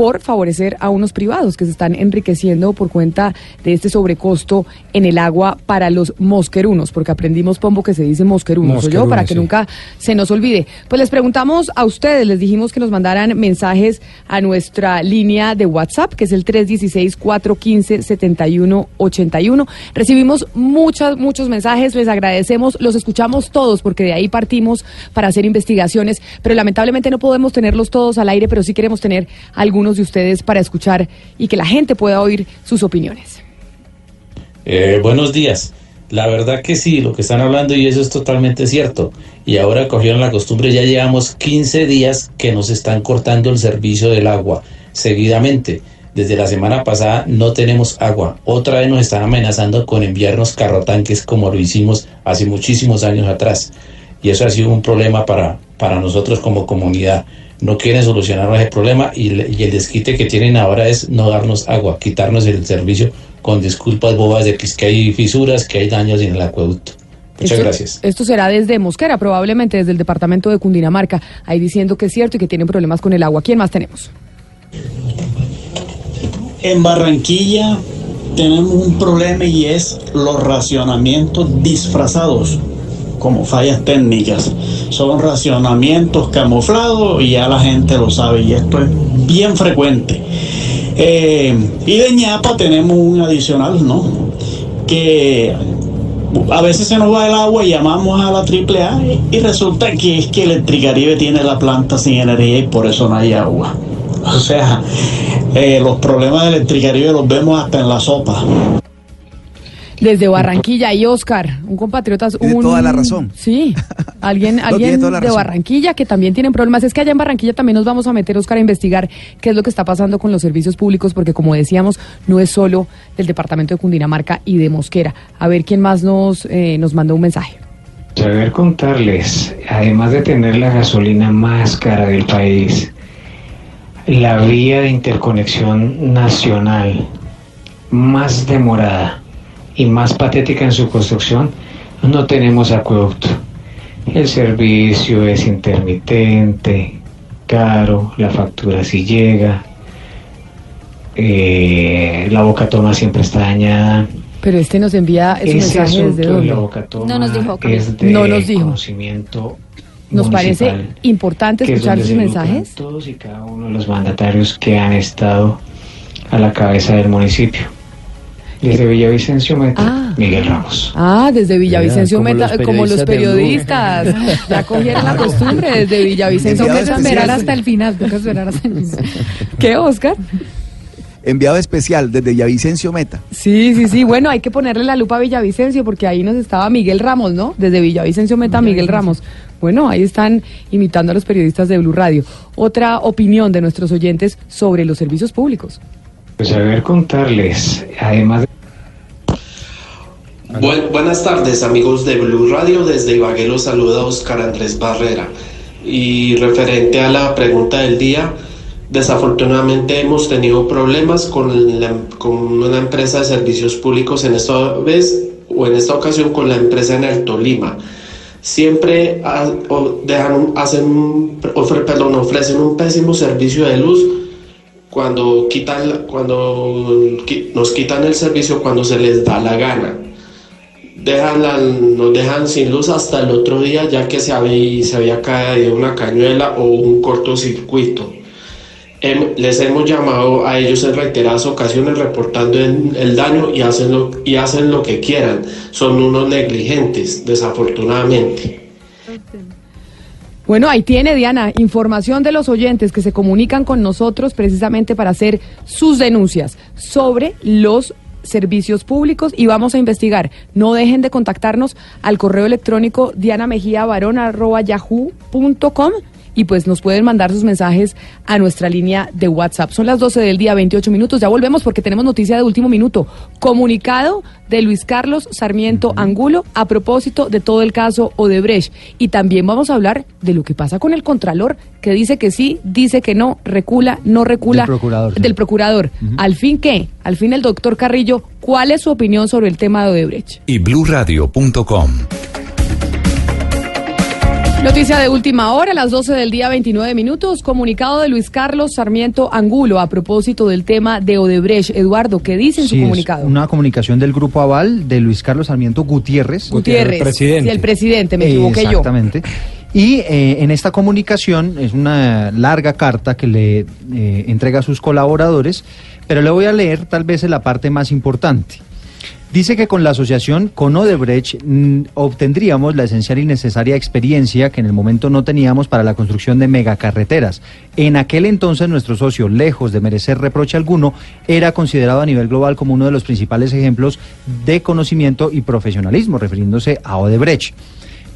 por favorecer a unos privados que se están enriqueciendo por cuenta de este sobrecosto en el agua para los mosquerunos, porque aprendimos, Pombo, que se dice mosquerunos, ¿o yo? Mosquerunos, Para que sí. nunca se nos olvide. Pues les preguntamos a ustedes, les dijimos que nos mandaran mensajes a nuestra línea de WhatsApp, que es el 316-415-7181. Recibimos muchos, muchos mensajes, les agradecemos, los escuchamos todos, porque de ahí partimos para hacer investigaciones, pero lamentablemente no podemos tenerlos todos al aire, pero sí queremos tener algunos de ustedes para escuchar y que la gente pueda oír sus opiniones. Eh, buenos días. La verdad que sí, lo que están hablando y eso es totalmente cierto. Y ahora cogieron la costumbre, ya llevamos 15 días que nos están cortando el servicio del agua seguidamente. Desde la semana pasada no tenemos agua. Otra vez nos están amenazando con enviarnos carrotanques como lo hicimos hace muchísimos años atrás. Y eso ha sido un problema para, para nosotros como comunidad. No quieren solucionar ese problema y, el desquite que tienen ahora es no darnos agua, quitarnos el servicio con disculpas bobas de que, es que hay fisuras, que hay daños en el acueducto. Muchas Esto- gracias. Esto será desde Mosquera, probablemente desde el departamento de Cundinamarca, ahí diciendo que es cierto y que tienen problemas con el agua. ¿Quién más tenemos? En Barranquilla tenemos un problema y es los racionamientos disfrazados como fallas técnicas. Son racionamientos camuflados y ya la gente lo sabe y esto es bien frecuente. Eh, y de ñapa tenemos un adicional, ¿no? Que a veces se nos va el agua y llamamos a la AAA y, resulta que es que Electricaribe tiene la planta sin energía y por eso no hay agua. O sea, eh, los problemas de Electricaribe los vemos hasta en la sopa. Desde Barranquilla y Oscar, un compatriota. Tiene un- toda la razón. Sí, alguien, No, alguien de razón. Barranquilla que también tienen problemas. Es que allá en Barranquilla también nos vamos a meter, Oscar, a investigar qué es lo que está pasando con los servicios públicos, porque como decíamos, no es solo del departamento de Cundinamarca y de Mosquera. A ver quién más nos, eh, nos mandó un mensaje. Saber contarles, además de tener la gasolina más cara del país, la vía de interconexión nacional más demorada y más patética en su construcción, no tenemos acueducto. El servicio es intermitente, caro, la factura sí llega, eh, la boca toma siempre está dañada. Pero este nos envía ese Ese mensaje desde dónde. la boca toma No nos dijo. es de No nos dijo. conocimiento Nos parece importante es escuchar sus mensajes. Todos y cada uno de los mandatarios que han estado a la cabeza del municipio. Desde Villavicencio Meta, Ah. Miguel Ramos. Ah, desde Villavicencio Meta, los como los periodistas. Ya cogieron la costumbre desde Villavicencio Toca Meta. esperar hasta el final, toca esperar hasta el final. ¿Qué, Oscar? Enviado especial desde Villavicencio Meta. Sí, sí, sí. Bueno, hay que ponerle la lupa a Villavicencio porque ahí nos estaba Miguel Ramos, ¿no? Desde Villavicencio Meta, Miguel Ramos. Bueno, ahí están imitando a los periodistas de Blue Radio. Otra opinión de nuestros oyentes sobre los servicios públicos. Pues a ver contarles, además de Bu- buenas tardes amigos de Blue Radio, desde Ibagué los saluda Oscar Andrés Barrera. Y referente a la pregunta del día, desafortunadamente hemos tenido problemas con, con una empresa de servicios públicos en esta vez o en esta ocasión con la empresa en el Tolima. Siempre o dejan hacen, ofre- perdón, ofrecen un pésimo servicio de luz cuando quitan cuando nos quitan el servicio cuando se les da la gana dejan nos dejan sin luz hasta el otro día ya que se había, se había caído una cañuela o un cortocircuito. Hem- les hemos llamado a ellos en reiteradas ocasiones reportando el daño y hacen, lo, y hacen lo que quieran. Son unos negligentes, desafortunadamente. Bueno, ahí tiene Diana, información de los oyentes que se comunican con nosotros precisamente para hacer sus denuncias sobre los servicios públicos y vamos a investigar. No dejen de contactarnos al correo electrónico dianamejiavarón.yahoo.com y pues nos pueden mandar sus mensajes a nuestra línea de WhatsApp. Son las 12 del día, 28 minutos. Ya volvemos porque tenemos noticia de último minuto. Comunicado de Luis Carlos Sarmiento Angulo a propósito de todo el caso Odebrecht. Y también vamos a hablar de lo que pasa con el Contralor, que dice que sí, dice que no, recula, no recula. Del procurador, sí. Del procurador. Al fin, ¿qué? Al fin, el doctor Carrillo, ¿cuál es su opinión sobre el tema de Odebrecht? y bluradio.com. Noticia de última hora, a las 12 del día 29 minutos. Comunicado de Luis Carlos Sarmiento Angulo a propósito del tema de Odebrecht. Eduardo, ¿qué dice en su es comunicado? una comunicación del Grupo Aval de Luis Carlos Sarmiento Gutiérrez. Gutiérrez, sí, el presidente, me equivoqué yo. Exactamente. Y eh, en esta comunicación es una larga carta que le eh, entrega a sus colaboradores, pero le voy a leer tal vez la parte más importante. Dice que con la asociación con Odebrecht mm, obtendríamos la esencial y necesaria experiencia que en el momento no teníamos para la construcción de megacarreteras. En aquel entonces nuestro socio, lejos de merecer reproche alguno, era considerado a nivel global como uno de los principales ejemplos de conocimiento y profesionalismo, refiriéndose a Odebrecht.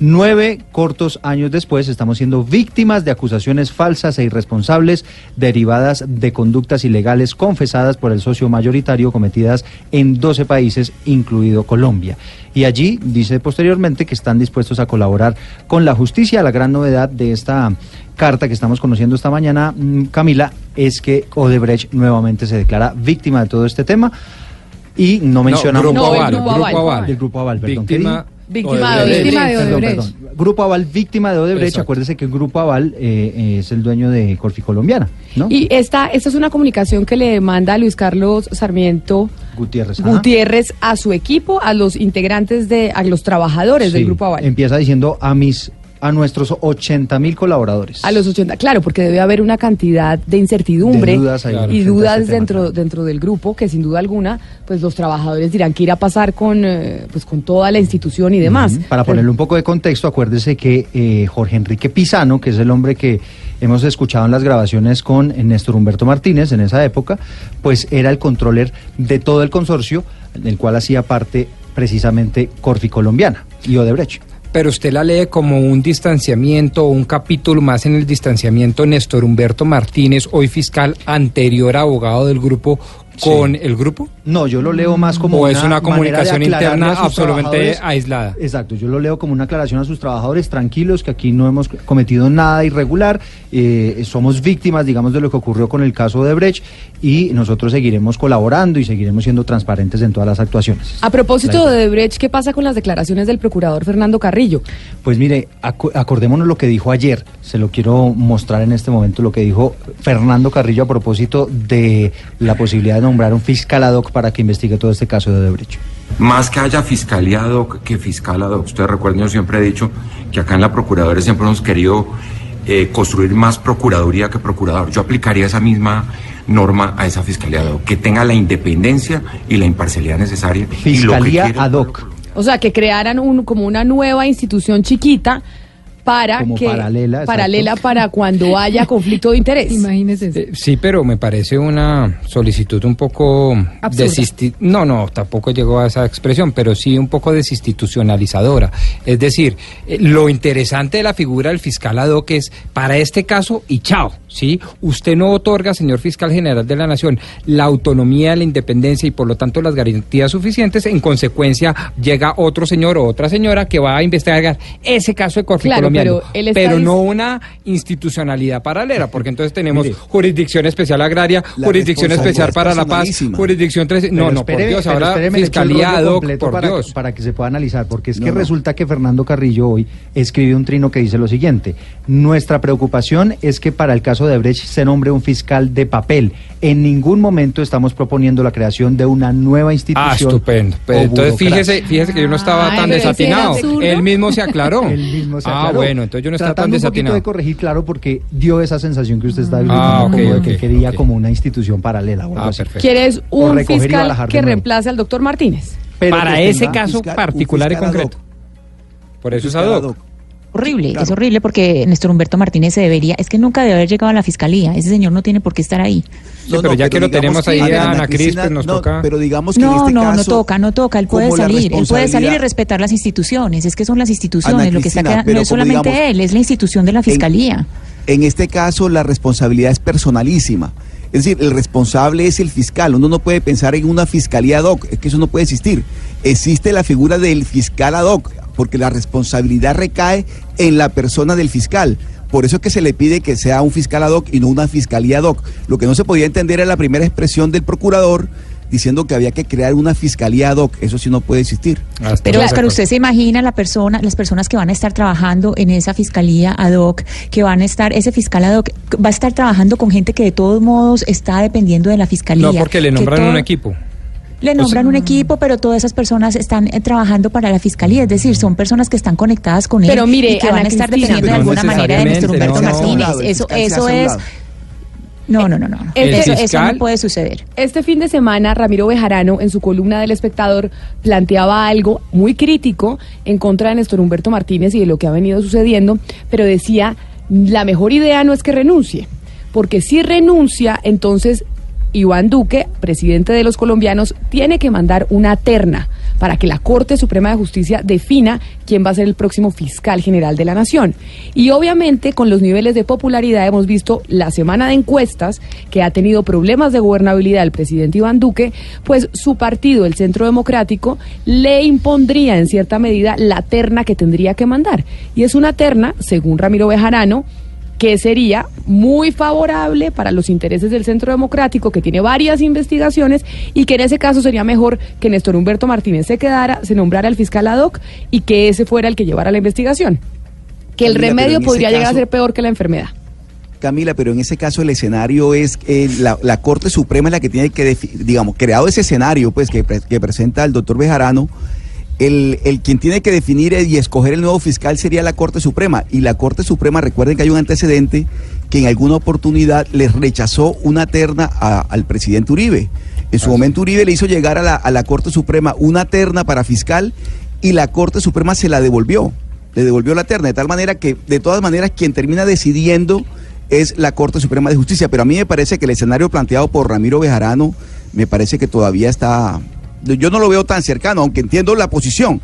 Nueve cortos años después estamos siendo víctimas de acusaciones falsas e irresponsables derivadas de conductas ilegales confesadas por el socio mayoritario cometidas en 12 países, incluido Colombia. Y allí dice posteriormente que están dispuestos a colaborar con la justicia. La gran novedad de esta carta que estamos conociendo esta mañana, mm, Camila, es que Odebrecht nuevamente se declara víctima de todo este tema. Y no mencionamos Grupo No, el Aval, Grupo Grupo Aval. Aval. Del Grupo Aval, perdón. ¿qué Víctima- de Odebrecht. Víctima de Odebrecht. perdón. Grupo Aval, víctima de Odebrecht. Exacto. Acuérdese que el Grupo Aval eh, es el dueño de Corfi Colombiana, ¿no? Y esta, esta es una comunicación que le manda Luis Carlos Sarmiento Gutiérrez. ajá. A su equipo, a los integrantes de, a los trabajadores del Grupo Aval. Empieza diciendo a mis a nuestros 80 mil colaboradores. A los 80, claro, porque debe haber una cantidad de incertidumbre De dudas ahí y dudas dentro dentro del grupo que sin duda alguna, pues los trabajadores dirán que irá a pasar con eh, pues con toda la institución y demás. Para ponerle un poco de contexto, acuérdese que eh, Jorge Enrique Pisano, que es el hombre que hemos escuchado en las grabaciones con Néstor Humberto Martínez en esa época, pues era el controller de todo el consorcio, del cual hacía parte precisamente Corfi Colombiana y Odebrecht. Pero usted la lee como un distanciamiento un capítulo más en el distanciamiento Néstor Humberto Martínez, hoy fiscal, anterior abogado del grupo, con el grupo. No, yo lo leo más como o es una comunicación interna absolutamente aislada. Exacto, yo lo leo como una aclaración a sus trabajadores, tranquilos, que aquí no hemos cometido nada irregular, eh, somos víctimas, digamos, de lo que ocurrió con el caso de Brecht y nosotros seguiremos colaborando y seguiremos siendo transparentes en todas las actuaciones. A propósito de Brecht, ¿qué pasa con las declaraciones del procurador Fernando Carrillo? Pues mire, acu- acordémonos lo que dijo ayer, se lo quiero mostrar en este momento, lo que dijo Fernando Carrillo a propósito de la posibilidad de nombrar un fiscal ad hoc para que investigue todo este caso de Odebrecht. Más que haya fiscalía ad hoc que fiscal ad hoc. Ustedes recuerden, yo siempre he dicho que acá en la Procuraduría siempre hemos querido eh, construir más Procuraduría que Procurador. Yo aplicaría esa misma norma a esa fiscalía ad hoc, que tenga la independencia y la imparcialidad necesaria. y lo que Fiscalía ad hoc. O sea, que crearan un, como una nueva institución chiquita para Como que paralela, para cuando haya conflicto de interés. Imagínese eso. Eh, Sí, pero me parece una solicitud un poco desisti- No, no, tampoco llegó a esa expresión, pero sí un poco desinstitucionalizadora. Es decir, eh, lo interesante de la figura del fiscal ad hoc es para este caso y chao, ¿sí? Usted no otorga, señor fiscal general de la Nación, la autonomía, la independencia y por lo tanto las garantías suficientes. En consecuencia, llega otro señor o otra señora que va a investigar ese caso de conflicto Claro, pero él está pero no una institucionalidad paralela, porque entonces tenemos Mire. jurisdicción especial agraria, jurisdicción especial para la paz, jurisdicción tres, no, Pero no, espéreme, por Dios, ahora fiscalía ad hoc, por para, Dios. para que se pueda analizar, porque es No, que no. resulta que Fernando Carrillo hoy escribe un trino que dice lo siguiente: Nuestra preocupación es que para el caso de Brecht se nombre un fiscal de papel. En ningún momento estamos proponiendo la creación de una nueva institución. Ah, estupendo. Pero entonces fíjese, fíjese que yo no estaba tan desatinado. Él mismo se aclaró. Él mismo se ah, aclaró. Bueno, entonces yo no estaba tan Tratando un poquito desatinado. de corregir, claro, porque dio esa sensación que usted está viviendo, Ah, como ok, de que quería ok. como una institución paralela. o Ah, perfecto. ¿Quieres un fiscal que reemplace al doctor Martínez? Pero Para ese caso fiscal- particular y concreto. Por eso es ad hoc. Horrible, Claro. es horrible porque Néstor Humberto Martínez se debería, es que nunca debe haber llegado a la fiscalía, ese señor no tiene por qué estar ahí. Sí, pero ya que lo digamos tenemos ahí que a Ana Cris, pues nos no, toca- Pero digamos que en No, este no, caso, no toca, no toca, él puede salir, él puede salir y respetar las instituciones, es que son las instituciones, lo que está quedando, no es solamente digamos, él, es la institución de la fiscalía. En este caso, la responsabilidad es personalísima. Es decir, el responsable es el fiscal. Uno no puede pensar en una fiscalía ad hoc. Es que eso no puede existir. Existe la figura del fiscal ad hoc, porque la responsabilidad recae en la persona del fiscal. Por eso es que se le pide que sea un fiscal ad hoc y no una fiscalía ad hoc. Lo que no se podía entender era la primera expresión del procurador diciendo que había que crear una fiscalía ad hoc. Eso sí no puede existir. Pero Oscar, usted se imagina la persona, las personas que van a estar trabajando en esa fiscalía ad hoc, que van a estar, ese fiscal ad hoc va a estar trabajando con gente que de todos modos está dependiendo de la fiscalía. No, porque le nombran todo- un equipo. Le nombran un equipo, pero todas esas personas están eh, trabajando para la fiscalía, es decir, son personas que están conectadas con él Pero mire, y que Ana van a estar Cristina, dependiendo de no alguna manera de Néstor Humberto no, no. Martínez. El Eso, eso es. lado. No, no, no, no. no. El Eso, no puede suceder. Este fin de semana, Ramiro Bejarano, en su columna del espectador, planteaba algo muy crítico en contra de Néstor Humberto Martínez y de lo que ha venido sucediendo, pero decía, la mejor idea no es que renuncie, porque si renuncia, entonces Iván Duque, presidente de los colombianos, tiene que mandar una terna para que la Corte Suprema de Justicia defina quién va a ser el próximo fiscal general de la Nación. Y obviamente con los niveles de popularidad hemos visto la semana de encuestas que ha tenido problemas de gobernabilidad el presidente Iván Duque, pues su partido, el Centro Democrático, le impondría en cierta medida la terna que tendría que mandar. Y es una terna, según Ramiro Bejarano, que sería muy favorable para los intereses del Centro Democrático, que tiene varias investigaciones, y que en ese caso sería mejor que Néstor Humberto Martínez se quedara, se nombrara el fiscal ad hoc y que ese fuera el que llevara la investigación. Que el remedio podría llegar a ser peor que la enfermedad. Camila, pero en ese caso el escenario es eh, la, la Corte Suprema es la que tiene que, digamos, creado ese escenario pues que, pre- que presenta el doctor Bejarano, el, el quien tiene que definir y escoger el nuevo fiscal sería la Corte Suprema. Y la Corte Suprema, recuerden que hay un antecedente que en alguna oportunidad les rechazó una terna a- al presidente Uribe. En su momento Uribe le hizo llegar a la, a la Corte Suprema una terna para fiscal y la Corte Suprema se la devolvió. Le devolvió la terna, de tal manera que, de todas maneras, quien termina decidiendo es la Corte Suprema de Justicia. Pero a mí me parece que el escenario planteado por Ramiro Bejarano me parece que todavía está. Yo no lo veo tan cercano, aunque entiendo la posición.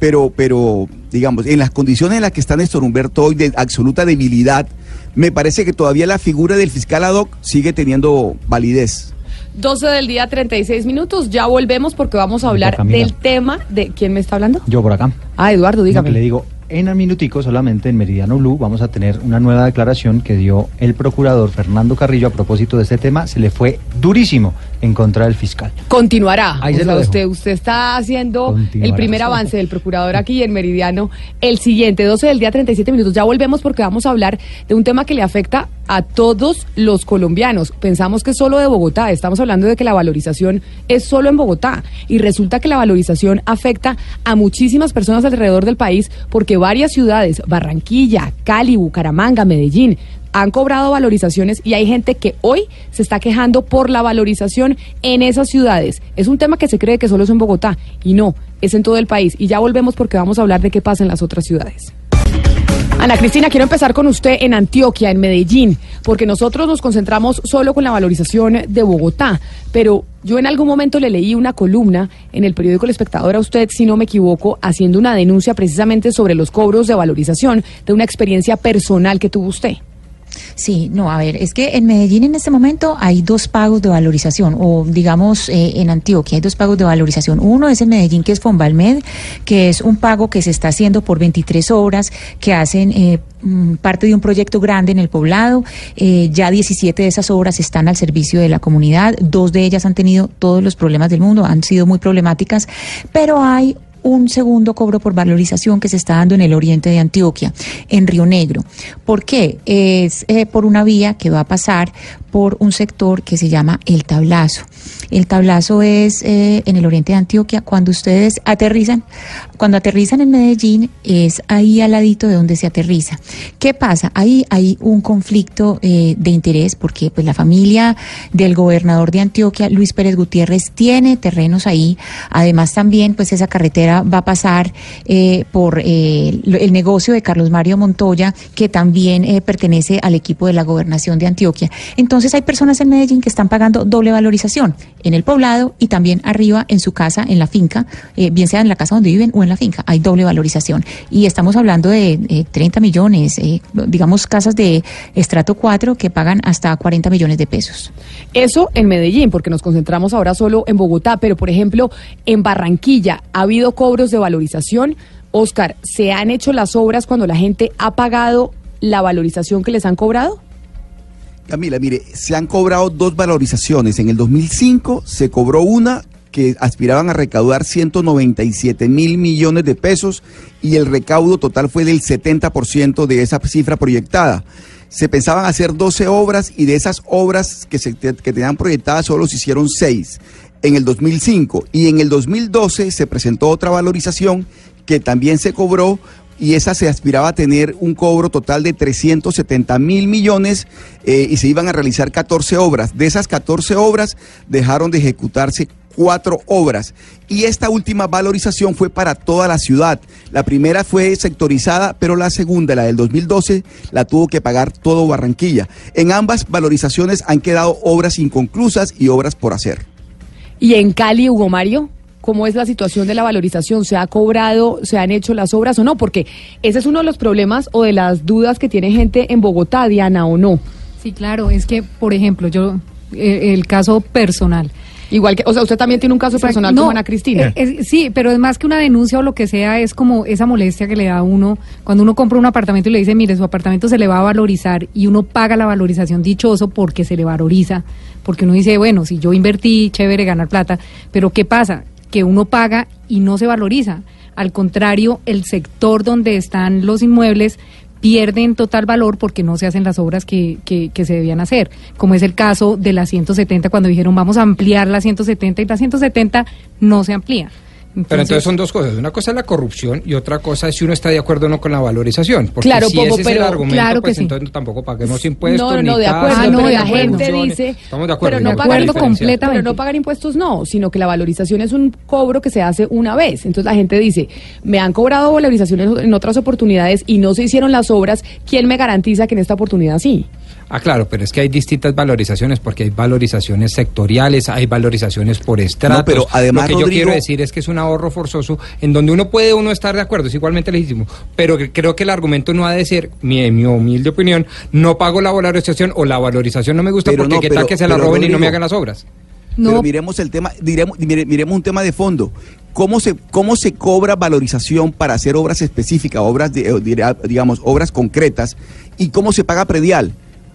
Pero, pero, digamos, en las condiciones en las que está Néstor Humberto hoy de absoluta debilidad, me parece que todavía la figura del fiscal ad hoc sigue teniendo validez. 12 del día, 36 minutos. Ya volvemos porque vamos a hablar del tema de... ¿Quién me está hablando? Yo por acá. Ah, Eduardo, dígame. que le digo, en un minutico solamente en Meridiano Blue vamos a tener una nueva declaración que dio el procurador Fernando Carrillo a propósito de este tema. Se le fue durísimo en contra del fiscal. Continuará. Ahí O se sea, lo dejo. usted, usted está haciendo Continuará. el primer avance del procurador aquí en Meridiano. El siguiente, 12 del día, 37 minutos. Ya volvemos porque vamos a hablar de un tema que le afecta a todos los colombianos. Pensamos que es solo de Bogotá. Estamos hablando de que la valorización es solo en Bogotá. Y resulta que la valorización afecta a muchísimas personas alrededor del país porque varias ciudades, Barranquilla, Cali, Bucaramanga, Medellín, han cobrado valorizaciones y hay gente que hoy se está quejando por la valorización en esas ciudades. Es un tema que se cree que solo es en Bogotá y no, es en todo el país. Y ya volvemos porque vamos a hablar de qué pasa en las otras ciudades. Ana Cristina, quiero empezar con usted en Antioquia, en Medellín, porque nosotros nos concentramos solo con la valorización de Bogotá, pero yo en algún momento le leí una columna en el periódico El Espectador a usted, si no me equivoco, haciendo una denuncia precisamente sobre los cobros de valorización de una experiencia personal que tuvo usted. Sí, no, a ver, es que en Medellín en este momento hay dos pagos de valorización, o digamos eh, en Antioquia hay dos pagos de valorización. Uno es en Medellín, que es Fonbalmed, que es un pago que se está haciendo por 23 obras que hacen eh, mm, parte de un proyecto grande en el poblado. Eh, ya 17 de esas obras están al servicio de la comunidad, dos de ellas han tenido todos los problemas del mundo, han sido muy problemáticas, pero hay un segundo cobro por valorización que se está dando en el oriente de Antioquia, en Río Negro. ¿Por qué? Es eh, por una vía que va a pasar por un sector que se llama el tablazo. El tablazo es eh, en el oriente de Antioquia. Cuando ustedes aterrizan, cuando aterrizan en Medellín, es ahí al ladito de donde se aterriza. ¿Qué pasa? Ahí hay un conflicto eh, de interés porque pues la familia del gobernador de Antioquia, Luis Pérez Gutiérrez, tiene terrenos ahí. Además también pues esa carretera va a pasar eh, por eh, el negocio de Carlos Mario Montoya, que también pertenece al equipo de la gobernación de Antioquia. Entonces hay personas en Medellín que están pagando doble valorización en el poblado y también arriba en su casa, en la finca, eh, bien sea en la casa donde viven o en la finca, hay doble valorización. Y estamos hablando de eh, 30 millones, eh, digamos casas de estrato 4 que pagan hasta 40 millones de pesos. Eso en Medellín, porque nos concentramos ahora solo en Bogotá, pero por ejemplo, en Barranquilla ha habido cobros de valorización. Oscar, ¿se han hecho las obras cuando la gente ha pagado la valorización que les han cobrado? Camila, mire, se han cobrado dos valorizaciones. En el 2005 se cobró una que aspiraban a recaudar 197 mil millones de pesos y el recaudo total fue del 70% de esa cifra proyectada. Se pensaban hacer 12 obras y de esas obras que, se, que tenían proyectadas solo se hicieron 6 en el 2005 y en el 2012 se presentó otra valorización que también se cobró y esa se aspiraba a tener un cobro total de 370 mil millones eh, y se iban a realizar 14 obras. De esas 14 obras dejaron de ejecutarse cuatro obras. Y esta última valorización fue para toda la ciudad. La primera fue sectorizada, pero la segunda, la del 2012, la tuvo que pagar todo Barranquilla. En ambas valorizaciones han quedado obras inconclusas y obras por hacer. Y en Cali, Hugo Mario, ¿cómo es la situación de la valorización? ¿Se ha cobrado, se han hecho las obras o no? Porque ese es uno de los problemas o de las dudas que tiene gente en Bogotá, Diana, o no. Sí, claro, es que, por ejemplo, yo, eh, el caso personal. Igual que, o sea, usted también tiene un caso personal como Ana Cristina. eh, es- sí, pero es más que una denuncia o lo que sea, es como esa molestia que le da a uno cuando uno compra un apartamento y le dice, mire, su apartamento se le va a valorizar y uno paga la valorización dichoso porque se le valoriza, porque uno dice, bueno, si yo invertí, chévere ganar plata, pero ¿qué pasa? Que uno paga y no se valoriza. Al contrario, el sector donde están los inmuebles pierden total valor porque no se hacen las obras que, que, que se debían hacer, como es el caso de la 170 cuando dijeron vamos a ampliar la 170 y la 170 no se amplía. Pero entonces son dos cosas. Una cosa es la corrupción y otra cosa es si uno está de acuerdo o no con la valorización. Porque Claro, si Popo, ese es el argumento, claro que pues sí. entonces tampoco paguemos impuestos. No, no, de acuerdo, Ah, no, la gente dice, Estamos de acuerdo. pero no pagar diferencia. pero no pagar impuestos no, sino que la valorización es un cobro que se hace una vez. Entonces la gente dice, me han cobrado valorizaciones en otras oportunidades y no se hicieron las obras, ¿quién me garantiza que en esta oportunidad sí? Ah, claro, pero es que hay distintas valorizaciones porque hay valorizaciones sectoriales, hay valorizaciones por estratos. No, pero además, Lo que yo Rodrigo- quiero decir es que es un ahorro forzoso en donde uno puede uno estar de acuerdo, es igualmente legítimo, pero creo que el argumento no ha de ser, mi, en mi humilde opinión, no pago la valorización o la valorización no me gusta Pero porque no, qué pero- tal que se la roben y no me hagan las obras. No. Pero miremos el tema, diremos, mire- miremos un tema de fondo. ¿Cómo se, ¿Cómo se cobra valorización para hacer obras específicas, obras, de, eh, digamos, obras concretas? ¿Y cómo se paga predial?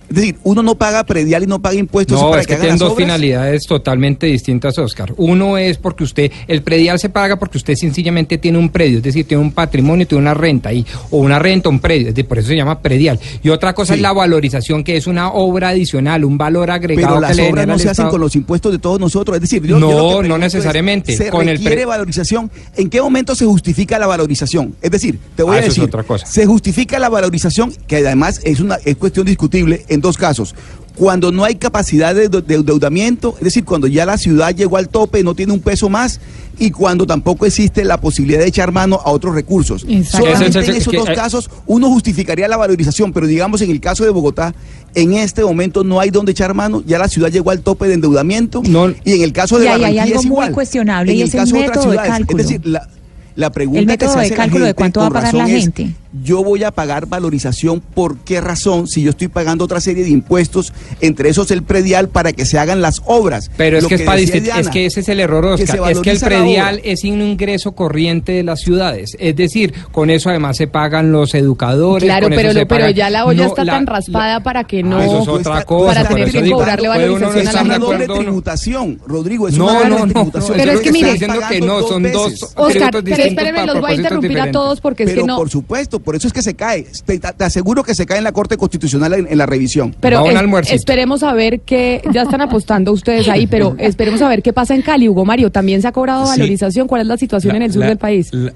Es decir, uno no paga predial y no paga impuestos No, para es que hagan tienen dos obras. finalidades totalmente distintas, Oscar. Uno es porque usted, el predial se paga porque usted sencillamente tiene un predio, es decir, tiene un patrimonio, tiene una renta ahí, o una renta, un predio, es decir, por eso se llama predial. Y otra cosa es la valorización, que es una obra adicional, un valor agregado Pero que las obras no el se hacen con los impuestos de todos nosotros. Es decir, yo- No, que no pregunto es, necesariamente. ¿Se Con el requiere pre- valorización? ¿En qué momento se justifica la valorización? Es decir, te voy Ah, a decir, otra cosa. se justifica la valorización, que además es una es cuestión discutible en dos casos. Cuando no hay capacidad de, de endeudamiento, es decir, cuando ya la ciudad llegó al tope, no tiene un peso más, y cuando tampoco existe la posibilidad de echar mano a otros recursos. Solamente es en esos que- dos eh, casos uno justificaría la valorización, pero digamos en el caso de Bogotá, en este momento no hay donde echar mano, ya la ciudad llegó al tope de endeudamiento, y en el caso de Y ahí hay Barranquilla algo es muy cuestionable, En y el es el caso de otras de ciudades, cálculo. Es decir, la, la pregunta El que método se de hace la cálculo de gente cuánto va a con pagar la razón es, gente. Yo voy a pagar valorización, ¿por qué razón? Si yo estoy pagando otra serie de impuestos, entre esos el predial, para que se hagan las obras. Pero es Lo que, es, para decía distin- Diana, es que ese es el error, que Oscar. Es que el predial es un ingreso corriente de las ciudades. Es decir, con eso además se pagan los educadores. Claro, con eso pero, se lo- pero ya la olla No, está la- tan raspada para que no... Ah, eso es otra cosa. Para tener que cobrarle no valorización a la Es una de doble no. tributación, Rodrigo, es No, una doble no, no, tributación. no, Pero es que mire, estoy diciendo que no, son dos Oscar, pero espérenme, los voy a interrumpir a todos porque es que no... por supuesto, por eso es que se cae. Te, te aseguro que se cae en la Corte Constitucional en, en la revisión. Pero es- esperemos a ver qué, ya están apostando ustedes ahí, pero esperemos a ver qué pasa en Cali. Hugo Mario, ¿también se ha cobrado Sí. valorización? ¿Cuál es la situación La- en el sur la- del país? La,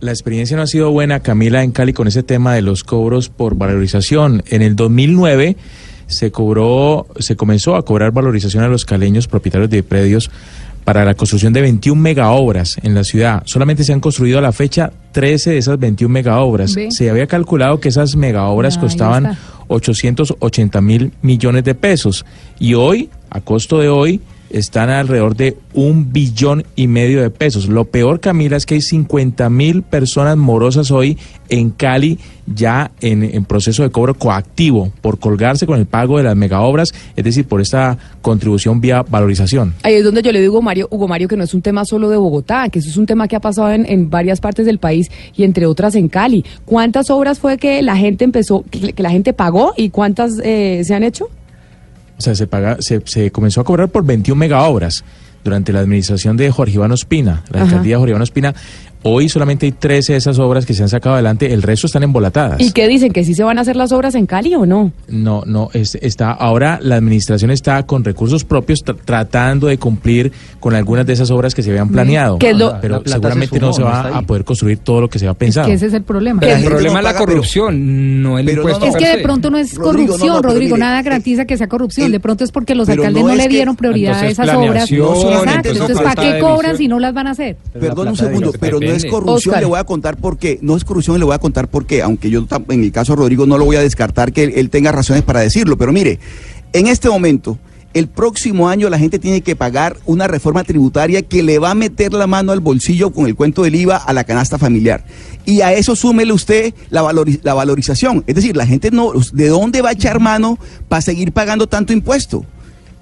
la experiencia no ha sido buena, Camila, en Cali con ese tema de los cobros por valorización. En el 2009 se cobró, se comenzó a cobrar valorización a los caleños propietarios de predios para la construcción de 21 megaobras en la ciudad. Solamente se han construido a la fecha 13 de esas 21 megaobras. Ve. Se había calculado que esas megaobras Ahí costaban está. 880 mil millones de pesos. Y hoy, a costo de hoy, están alrededor de un billón y medio de pesos. Lo peor, Camila, es que hay 50 mil personas morosas hoy en Cali ya en, proceso de cobro coactivo por colgarse con el pago de las megaobras, es decir, por esta contribución vía valorización. Ahí es donde yo le digo, Mario, Hugo Mario, que no es un tema solo de Bogotá, que eso es un tema que ha pasado en, en varias partes del país y entre otras en Cali. ¿Cuántas obras fue que la gente empezó, que, que la gente pagó y cuántas eh, se han hecho? O sea, se, paga, se, se comenzó a cobrar por 21 megaobras durante la administración de Jorge Iván Ospina, la Ajá. alcaldía de Jorge Iván Ospina. Hoy solamente hay 13 de esas obras que se han sacado adelante, el resto están embolatadas. ¿Y qué dicen? ¿Que sí se van a hacer las obras en Cali o no? No, no, es- está ahora la administración está con recursos propios tra- tratando de cumplir con algunas de esas obras que se habían planeado, ¿Qué es lo- pero seguramente se no se va a poder construir todo lo que se había pensado. Que ese es el problema. Pero el problema no es la pero- corrupción, no el pero no, impuesto. Es que de pronto no es corrupción, Rodrigo, mire, nada garantiza que sea corrupción. el- de pronto es porque los alcaldes no no, es le que- dieron prioridad a esas obras. Exacto. entonces ¿para qué cobran si no las van a hacer? Perdón un segundo, pero no es Depende. corrupción, Oscar. le voy a contar por qué. No es corrupción, le voy a contar por qué, aunque yo en el caso de Rodrigo no lo voy a descartar que él, él tenga razones para decirlo, pero mire, en este momento, el próximo año la gente tiene que pagar una reforma tributaria que le va a meter la mano al bolsillo con el cuento del IVA a la canasta familiar. Y a eso súmele usted la, la valorización. Es decir, la gente no, ¿de dónde va a echar mano para seguir pagando tanto impuesto?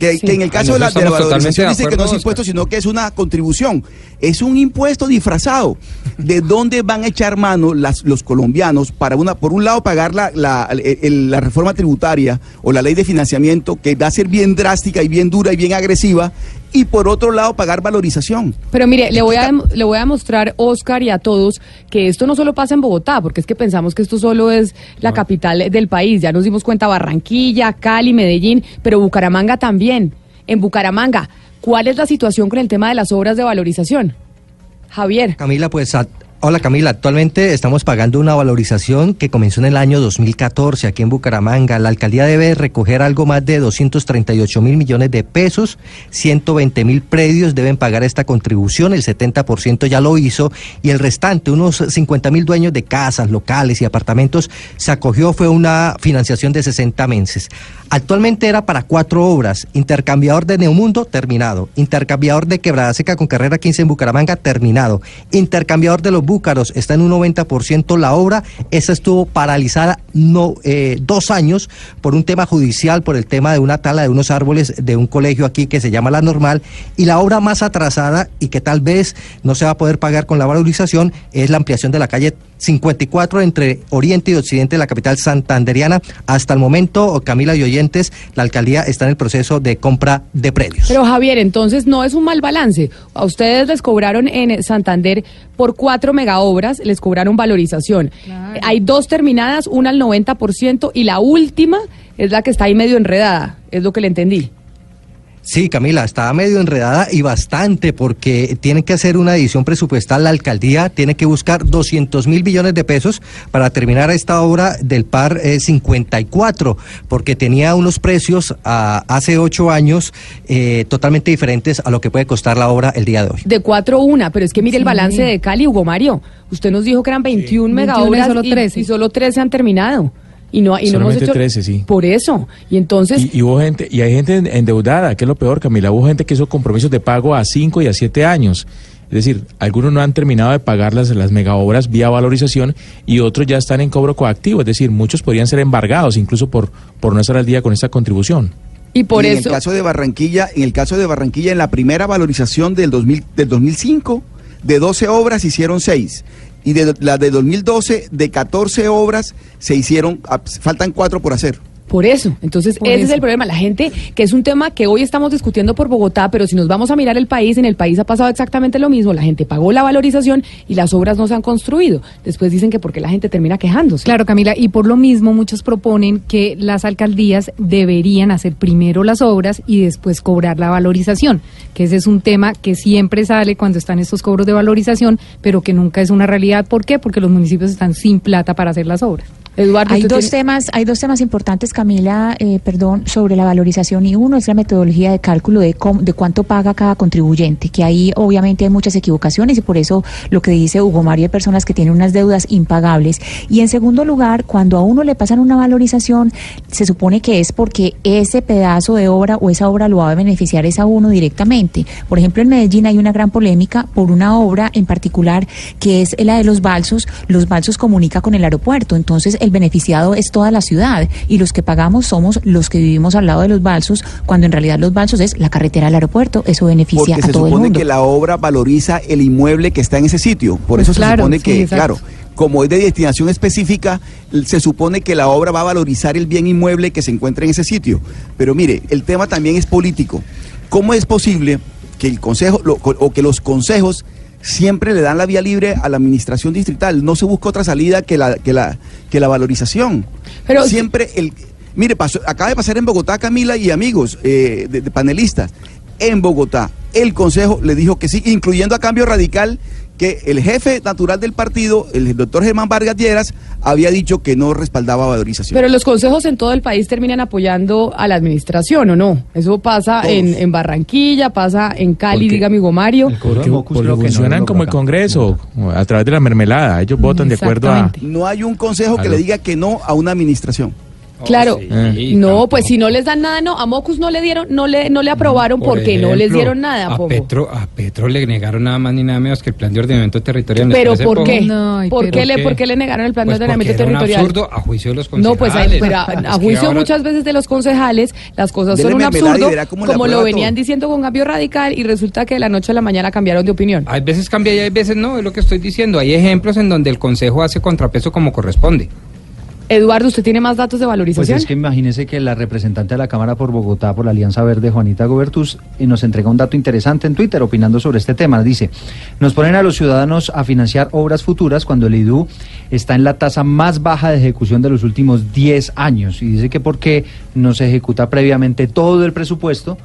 Que, que en el caso de la, de la valorización dice que no es impuesto, sino que es una contribución. Es un impuesto disfrazado. ¿De dónde van a echar mano las, los colombianos para, una, por un lado, pagar la, la, el- la reforma tributaria o la ley de financiamiento, que va a ser bien drástica y bien dura y bien agresiva, y por otro lado, pagar valorización? Pero mire, le voy a le voy a mostrar, Oscar, y a todos, que esto no solo pasa en Bogotá, porque es que pensamos que esto solo es la capital del país. Ya nos dimos cuenta Barranquilla, Cali, Medellín, pero Bucaramanga también. En Bucaramanga, ¿cuál es la situación con el tema de las obras de valorización? Javier. Camila, pues a- Hola Camila, actualmente estamos pagando una valorización que comenzó en el año 2014 aquí en Bucaramanga. La alcaldía debe recoger algo más de 238 mil millones de pesos, 120 mil predios deben pagar esta contribución, el 70% ya lo hizo. Y el restante, unos 50 mil dueños de casas, locales y apartamentos, se acogió, fue una financiación de 60 meses. Actualmente era para cuatro obras, intercambiador de Neomundo, terminado, intercambiador de Quebrada Seca con carrera 15 en Bucaramanga, terminado, intercambiador de los Búcaros está en un 90% la obra. Esa estuvo paralizada no, eh, dos años por un tema judicial, por el tema de una tala de unos árboles de un colegio aquí que se llama La Normal. Y la obra más atrasada y que tal vez no se va a poder pagar con la valorización es la ampliación de la calle 54 entre Oriente y Occidente de la capital santanderiana. Hasta el momento, Camila y oyentes, la alcaldía está en el proceso de compra de predios. Pero Javier, entonces no es un mal balance. A ustedes les cobraron en Santander por cuatro megaobras, les cobraron valorización. Hay dos terminadas, una al 90% y la última es la que está ahí medio enredada, es lo que le entendí. Sí, Camila, está medio enredada y bastante porque tiene que hacer una edición presupuestal. La alcaldía tiene que buscar 200 mil billones de pesos para terminar esta obra del par 54, porque tenía unos precios ah, hace ocho años eh, totalmente diferentes a lo que puede costar la obra el día de hoy. De cuatro una, pero es que mire el balance de Cali, Hugo Mario. Usted nos dijo que eran 21 megaobras solo y- 13. y solo 13 han terminado. Y no, y no hemos Solamente hecho 13, sí. por eso. Y entonces Y, y hubo gente, y hay gente en- endeudada, que es lo peor, Camila. Hubo gente que hizo compromisos de pago a 5 y a 7 años. Es decir, algunos no han terminado de pagar las, las megaobras vía valorización y otros ya están en cobro coactivo. Es decir, muchos podrían ser embargados incluso por, por no estar al día con esta contribución. Y por en eso- el caso de Barranquilla, en el caso de Barranquilla, en la primera valorización del, 2000, del 2005, de 12 obras hicieron 6. Y de la de 2012, de 14 obras, se hicieron, ah, faltan 4 por hacer. Por eso, entonces Por ese es el problema. La gente, que es un tema que hoy estamos discutiendo por Bogotá, pero si nos vamos a mirar el país, en el país ha pasado exactamente lo mismo. La gente pagó la valorización y las obras no se han construido. Después dicen que porque la gente termina quejándose. Claro, Camila, y por lo mismo muchos proponen que las alcaldías deberían hacer primero las obras y después cobrar la valorización, que ese es un tema que siempre sale cuando están estos cobros de valorización, pero que nunca es una realidad. ¿Por qué? Porque los municipios están sin plata para hacer las obras. Eduardo, Hay dos temas, hay dos temas importantes, Camila, eh, perdón, sobre la valorización y uno es la metodología de cálculo de, cómo- de cuánto paga cada contribuyente, que ahí obviamente hay muchas equivocaciones y por eso lo que dice Hugo Mario hay personas que tienen unas deudas impagables. Y en segundo lugar, cuando a uno le pasan una valorización, se supone que es porque ese pedazo de obra o esa obra lo va a beneficiar es a uno directamente. Por ejemplo, en Medellín hay una gran polémica por una obra en particular que es la de los balsos. Los balsos comunica con el aeropuerto, entonces el beneficiado es toda la ciudad y los que pagamos somos los que vivimos al lado de los balsos, cuando en realidad los balsos es la carretera al aeropuerto, eso beneficia Porque a se todo el supone mundo. que la obra valoriza el inmueble que está en ese sitio. Por Pues eso claro, se supone que, claro, como es de destinación específica, se supone que la obra va a valorizar el bien inmueble que se encuentra en ese sitio. Pero mire, el tema también es político. ¿Cómo es posible que el consejo lo- o que los consejos siempre le dan la vía libre a la administración distrital? No se busca otra salida que la que la que la valorización. Pero- siempre el mire pasó- acaba de pasar en Bogotá Camila y amigos eh, de, de panelistas en Bogotá el consejo le dijo que sí, incluyendo a cambio radical que el jefe natural del partido, el doctor Germán Vargas Lleras, había dicho que no respaldaba valorización. Pero los consejos en todo el país terminan apoyando a la administración, ¿o no? Eso pasa en, en Barranquilla, pasa en Cali, dígame Hugo Mario. Porque, porque funcionan como el Congreso, a través de la mermelada. Ellos votan de acuerdo a... No hay un consejo que le diga que no a una administración. Claro, Eh. no, pues si no les dan nada, no, a Mocus no le dieron, no le, no le aprobaron Por porque no les dieron nada, A Pombo. Petro, a Petro le negaron nada más ni nada menos que el plan de ordenamiento territorial. ¿les Pero ¿por qué? No, ¿Por, pero- qué le, ¿Por qué? ¿Por qué le negaron el plan Pues de porque ordenamiento era un territorial? absurdo a juicio de los No, pues concejales. pero a, juicio ahora- muchas veces de los concejales, las cosas Dele son un absurdo, como lo venían todo. diciendo con cambio radical y resulta que de la noche a la mañana cambiaron de opinión. Hay veces cambia y hay veces no, es lo que estoy diciendo. Hay ejemplos en donde el consejo hace contrapeso como corresponde. Eduardo, ¿usted tiene más datos de Pues valorización? es que imagínese que la representante de la Cámara por Bogotá, por la Alianza Verde, Juanita Gobertus, eh, nos entrega un dato interesante en Twitter opinando sobre este tema. Dice, nos ponen a los ciudadanos a financiar obras futuras cuando el IDU está en la tasa más baja de ejecución de los últimos 10 años. Y dice que porque no se ejecuta previamente todo el presupuesto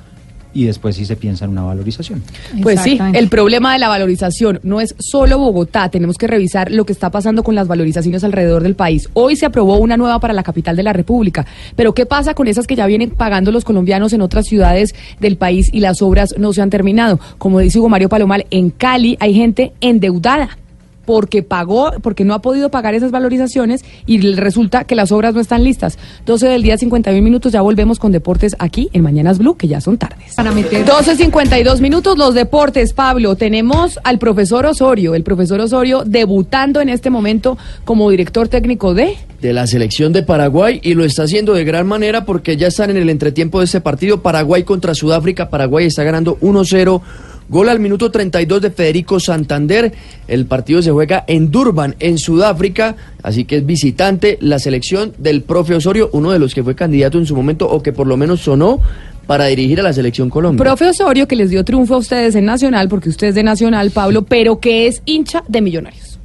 y después sí se piensa en una valorización. Pues sí, el problema de la valorización no es solo Bogotá, tenemos que revisar lo que está pasando con las valorizaciones alrededor del país. Hoy se aprobó una nueva para la capital de la República, pero ¿qué pasa con esas que ya vienen pagando los colombianos en otras ciudades del país y las obras no se han terminado? Como dice Hugo Mario Palomal, en Cali hay gente endeudada. Porque pagó, porque no ha podido pagar esas valorizaciones y resulta que las obras no están listas. 12 del día, 51 minutos, ya volvemos con deportes aquí en Mañanas Blue, que ya son tardes. Para meter 12.52 minutos, los deportes, Pablo. Tenemos al profesor Osorio, el profesor Osorio debutando en este momento como director técnico de... de la selección de Paraguay y lo está haciendo de gran manera porque ya están en el entretiempo de este partido. Paraguay contra Sudáfrica. Paraguay está ganando 1-0. Gol al minuto 32 de Federico Santander. El partido se juega en Durban, en Sudáfrica. Así que es visitante la selección del profe Osorio, uno de los que fue candidato en su momento o que por lo menos sonó para dirigir a la selección Colombia. Profe Osorio, que les dio triunfo a ustedes en Nacional, porque usted es de Nacional, Pablo, pero que es hincha de Millonarios.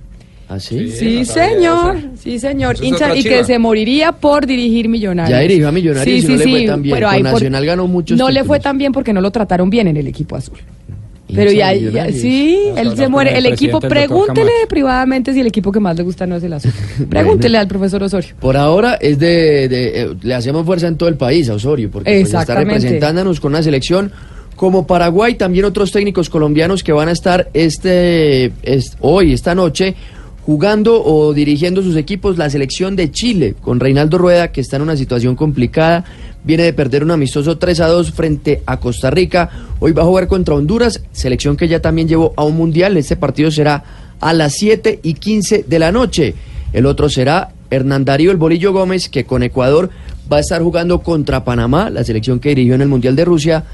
¿Ah, sí? Sí, señor. Sí, señor. Es Hincha y chiva. que se moriría por dirigir Millonarios. Ya dirigió a Millonarios y no le fue tan bien. pero Con ahí por- Nacional ganó muchos No le fue tan bien porque no lo trataron bien en el equipo azul. Pero ya, ya- sí, Vamos él se muere. el El equipo, pregúntele privadamente si el equipo que más le gusta no es el azul. Pregúntele al profesor Osorio. Por ahora es de, de- eh, le hacemos fuerza en todo el país a Osorio, porque pues, está representándonos con una selección como Paraguay, también otros técnicos colombianos que van a estar este, es- hoy, esta noche, jugando o dirigiendo sus equipos, la selección de Chile, con Reinaldo Rueda, que está en una situación complicada, viene de perder un amistoso 3 a 2 frente a Costa Rica, hoy va a jugar contra Honduras, selección que ya también llevó a un mundial, este partido será a las 7 y 15 de la noche. El otro será Hernán Darío El Bolillo Gómez, que con Ecuador va a estar jugando contra Panamá, la selección que dirigió en el Mundial de Rusia.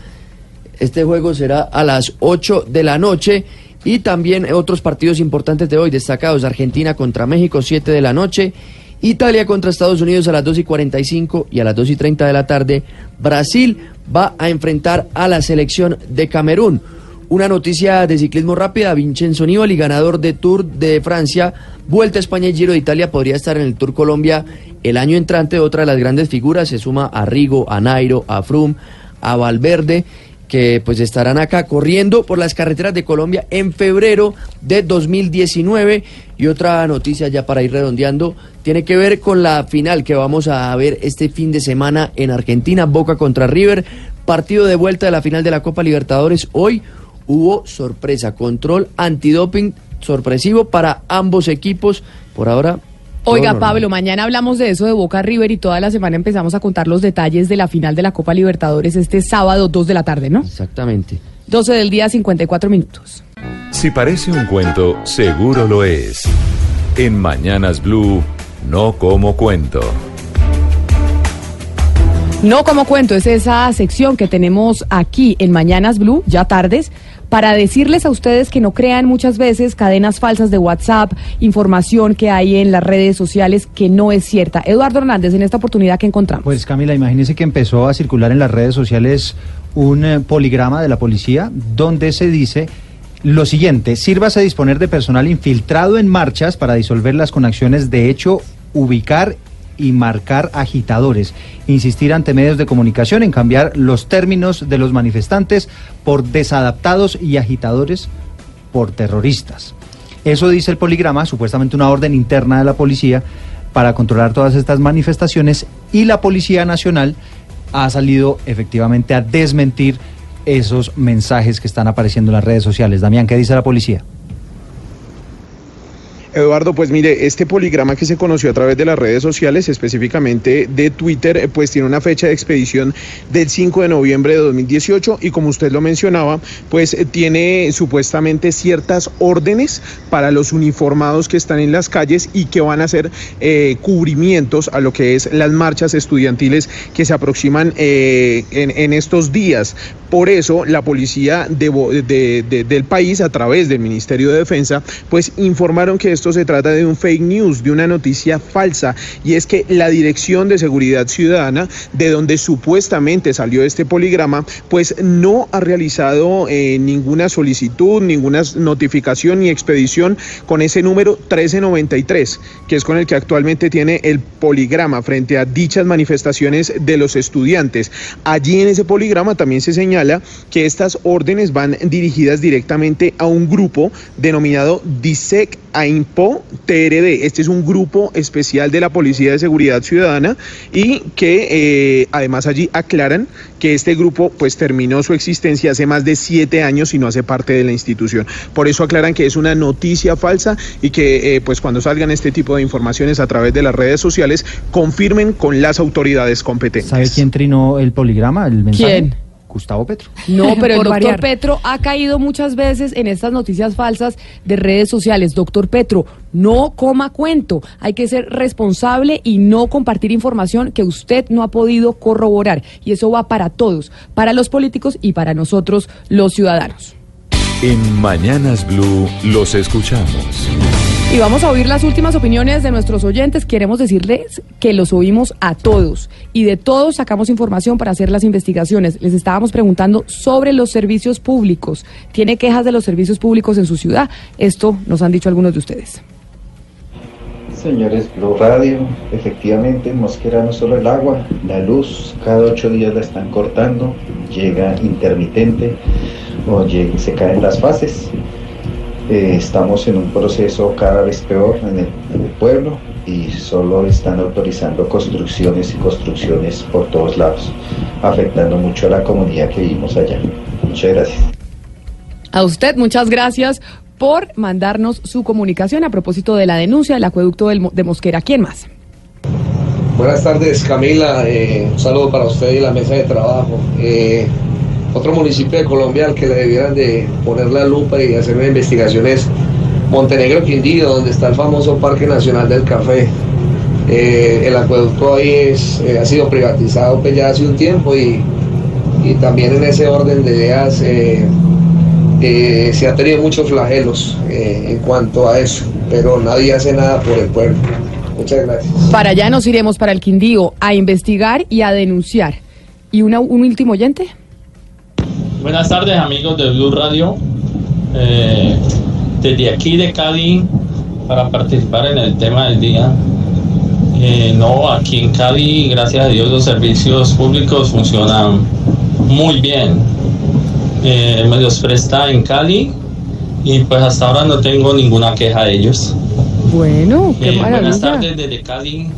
Este juego será a las 8 de la noche. Y también otros partidos importantes de hoy destacados. Argentina contra México, 7 de la noche. Italia contra Estados Unidos a las 2 y 45 y a las 2 y 30 de la tarde. Brasil va a enfrentar a la selección de Camerún. Una noticia de ciclismo rápida, Vincenzo Nibali, ganador de Tour de Francia, Vuelta a España y Giro de Italia, podría estar en el Tour Colombia el año entrante. Otra de las grandes figuras se suma a Rigo, a Nairo, a Froome, a Valverde, que pues estarán acá corriendo por las carreteras de Colombia en febrero de 2019. Y otra noticia ya para ir redondeando, tiene que ver con la final que vamos a ver este fin de semana en Argentina, Boca contra River, partido de vuelta de la final de la Copa Libertadores. Hoy hubo sorpresa, control antidoping sorpresivo para ambos equipos. Por ahora... Oiga. Pablo, mañana hablamos de eso de Boca River y toda la semana empezamos a contar los detalles de la final de la Copa Libertadores este sábado 2 de la tarde, ¿no? Exactamente. 12 del día, 54 minutos. Si parece un cuento, seguro lo es. En Mañanas Blue, no como cuento. No como cuento, es esa sección que tenemos aquí en Mañanas Blue, ya tardes, para decirles a ustedes que no crean muchas veces cadenas falsas de WhatsApp, información que hay en las redes sociales que no es cierta. Eduardo Hernández, en esta oportunidad que encontramos. Pues Camila, imagínese que empezó a circular en las redes sociales un eh, poligrama de la policía donde se dice lo siguiente, sírvase disponer de personal infiltrado en marchas para disolverlas con acciones de hecho, ubicar y marcar agitadores, insistir ante medios de comunicación en cambiar los términos de los manifestantes por desadaptados y agitadores por terroristas. Eso dice el poligrama, supuestamente una orden interna de la policía para controlar todas estas manifestaciones y la Policía Nacional ha salido efectivamente a desmentir esos mensajes que están apareciendo en las redes sociales. Damián, ¿qué dice la policía? Eduardo, pues mire, este poligrama que se conoció a través de las redes sociales, específicamente de Twitter, eh, pues tiene una fecha de expedición del 5 de noviembre de 2018 y como usted lo mencionaba, pues eh, tiene supuestamente ciertas órdenes para los uniformados que están en las calles y que van a hacer eh, cubrimientos a lo que es las marchas estudiantiles que se aproximan en, estos días. Por eso la policía del país, a través del Ministerio de Defensa, pues informaron que se trata de un fake news, de una noticia falsa. Y es que la Dirección de Seguridad Ciudadana, de donde supuestamente salió este poligrama, pues no ha realizado eh, ninguna solicitud, ninguna notificación ni expedición con ese número 1393, que es con el que actualmente tiene el poligrama frente a dichas manifestaciones de los estudiantes. Allí en ese poligrama también se señala que estas órdenes van dirigidas directamente a un grupo denominado DISEC AIMP Grupo TRD. Este es un grupo especial de la Policía de Seguridad Ciudadana y que eh, además allí aclaran que este grupo pues terminó su existencia hace más de siete años y no hace parte de la institución. Por eso aclaran que es una noticia falsa y que eh, pues cuando salgan este tipo de informaciones a través de las redes sociales confirmen con las autoridades competentes. ¿Sabe quién trinó el poligrama, el mensaje? ¿Quién? Gustavo Petro. No, pero el doctor variar. Petro ha caído muchas veces en estas noticias falsas de redes sociales. Doctor Petro, no coma cuento. Hay que ser responsable y no compartir información que usted no ha podido corroborar. Y eso va para todos, para los políticos y para nosotros los ciudadanos. En Mañanas Blue los escuchamos. Y vamos a oír las últimas opiniones de nuestros oyentes. Queremos decirles que los oímos a todos y de todos sacamos información para hacer las investigaciones. Les estábamos preguntando sobre los servicios públicos. ¿Tiene quejas de los servicios públicos en su ciudad? Esto nos han dicho algunos de ustedes. Señores Blue Radio, efectivamente en Mosquera no solo el agua, la luz, cada ocho días la están cortando, llega intermitente o se caen las fases. Eh, estamos en un proceso cada vez peor en el, en el pueblo y solo están autorizando construcciones y construcciones por todos lados, afectando mucho a la comunidad que vivimos allá. Muchas gracias. A usted, muchas gracias por mandarnos su comunicación a propósito de la denuncia del acueducto del de Mosquera. ¿Quién más? Buenas tardes, Camila. Eh, un saludo para usted y la mesa de trabajo. Eh, otro municipio de Colombia al que le debieran de poner la lupa y hacer una investigación es Montenegro Quindío, donde está el famoso Parque Nacional del Café. Eh, el acueducto ahí es, eh, ha sido privatizado pues, ya hace un tiempo y, y también en ese orden de ideas eh, se ha tenido muchos flagelos en cuanto a eso, pero nadie hace nada por el pueblo. Muchas gracias. Para allá nos iremos para el Quindío a investigar y a denunciar. ¿Y una, un último oyente? Buenas tardes amigos de Blue Radio. Eh, desde aquí de Cali para participar en el tema del día. Eh, no, aquí en Cali, gracias a Dios, los servicios públicos funcionan muy bien. Eh, me los presta en Cali y pues hasta ahora no tengo ninguna queja de ellos. Bueno, qué Eh, buenas maravilla. tardes desde Cali.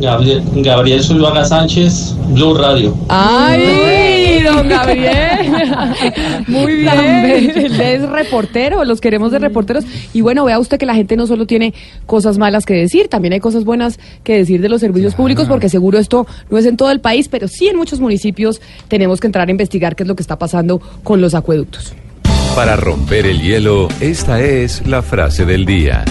Gabriel, Gabriel Zuluaga Sánchez, Blue Radio. ¡Ay, don Gabriel! Muy bien. Él es reportero, los queremos de reporteros. Y bueno, vea usted que la gente no solo tiene cosas malas que decir, también hay cosas buenas que decir de los servicios públicos, porque seguro esto no es en todo el país, pero sí en muchos municipios tenemos que entrar a investigar qué es lo que está pasando con los acueductos. Para romper el hielo, esta es la frase del día.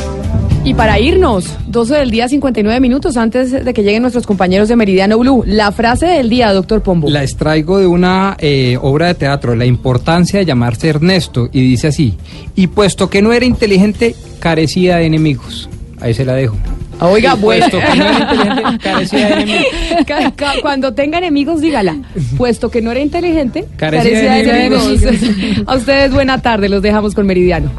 Y para irnos, 12 del día, 59 minutos antes de que lleguen nuestros compañeros de Meridiano Blue, la frase del día, doctor Pombo. La extraigo de una eh, obra de teatro, La importancia de llamarse Ernesto, y dice así, y puesto que no era inteligente, carecía de enemigos. Ahí se la dejo. Oiga, Y bueno. puesto que no era inteligente, carecía de enemigos. Cuando tenga enemigos, dígala. Puesto que no era inteligente, Carecía de carecía de enemigos. enemigos. A ustedes, buena tarde. Los dejamos con Meridiano.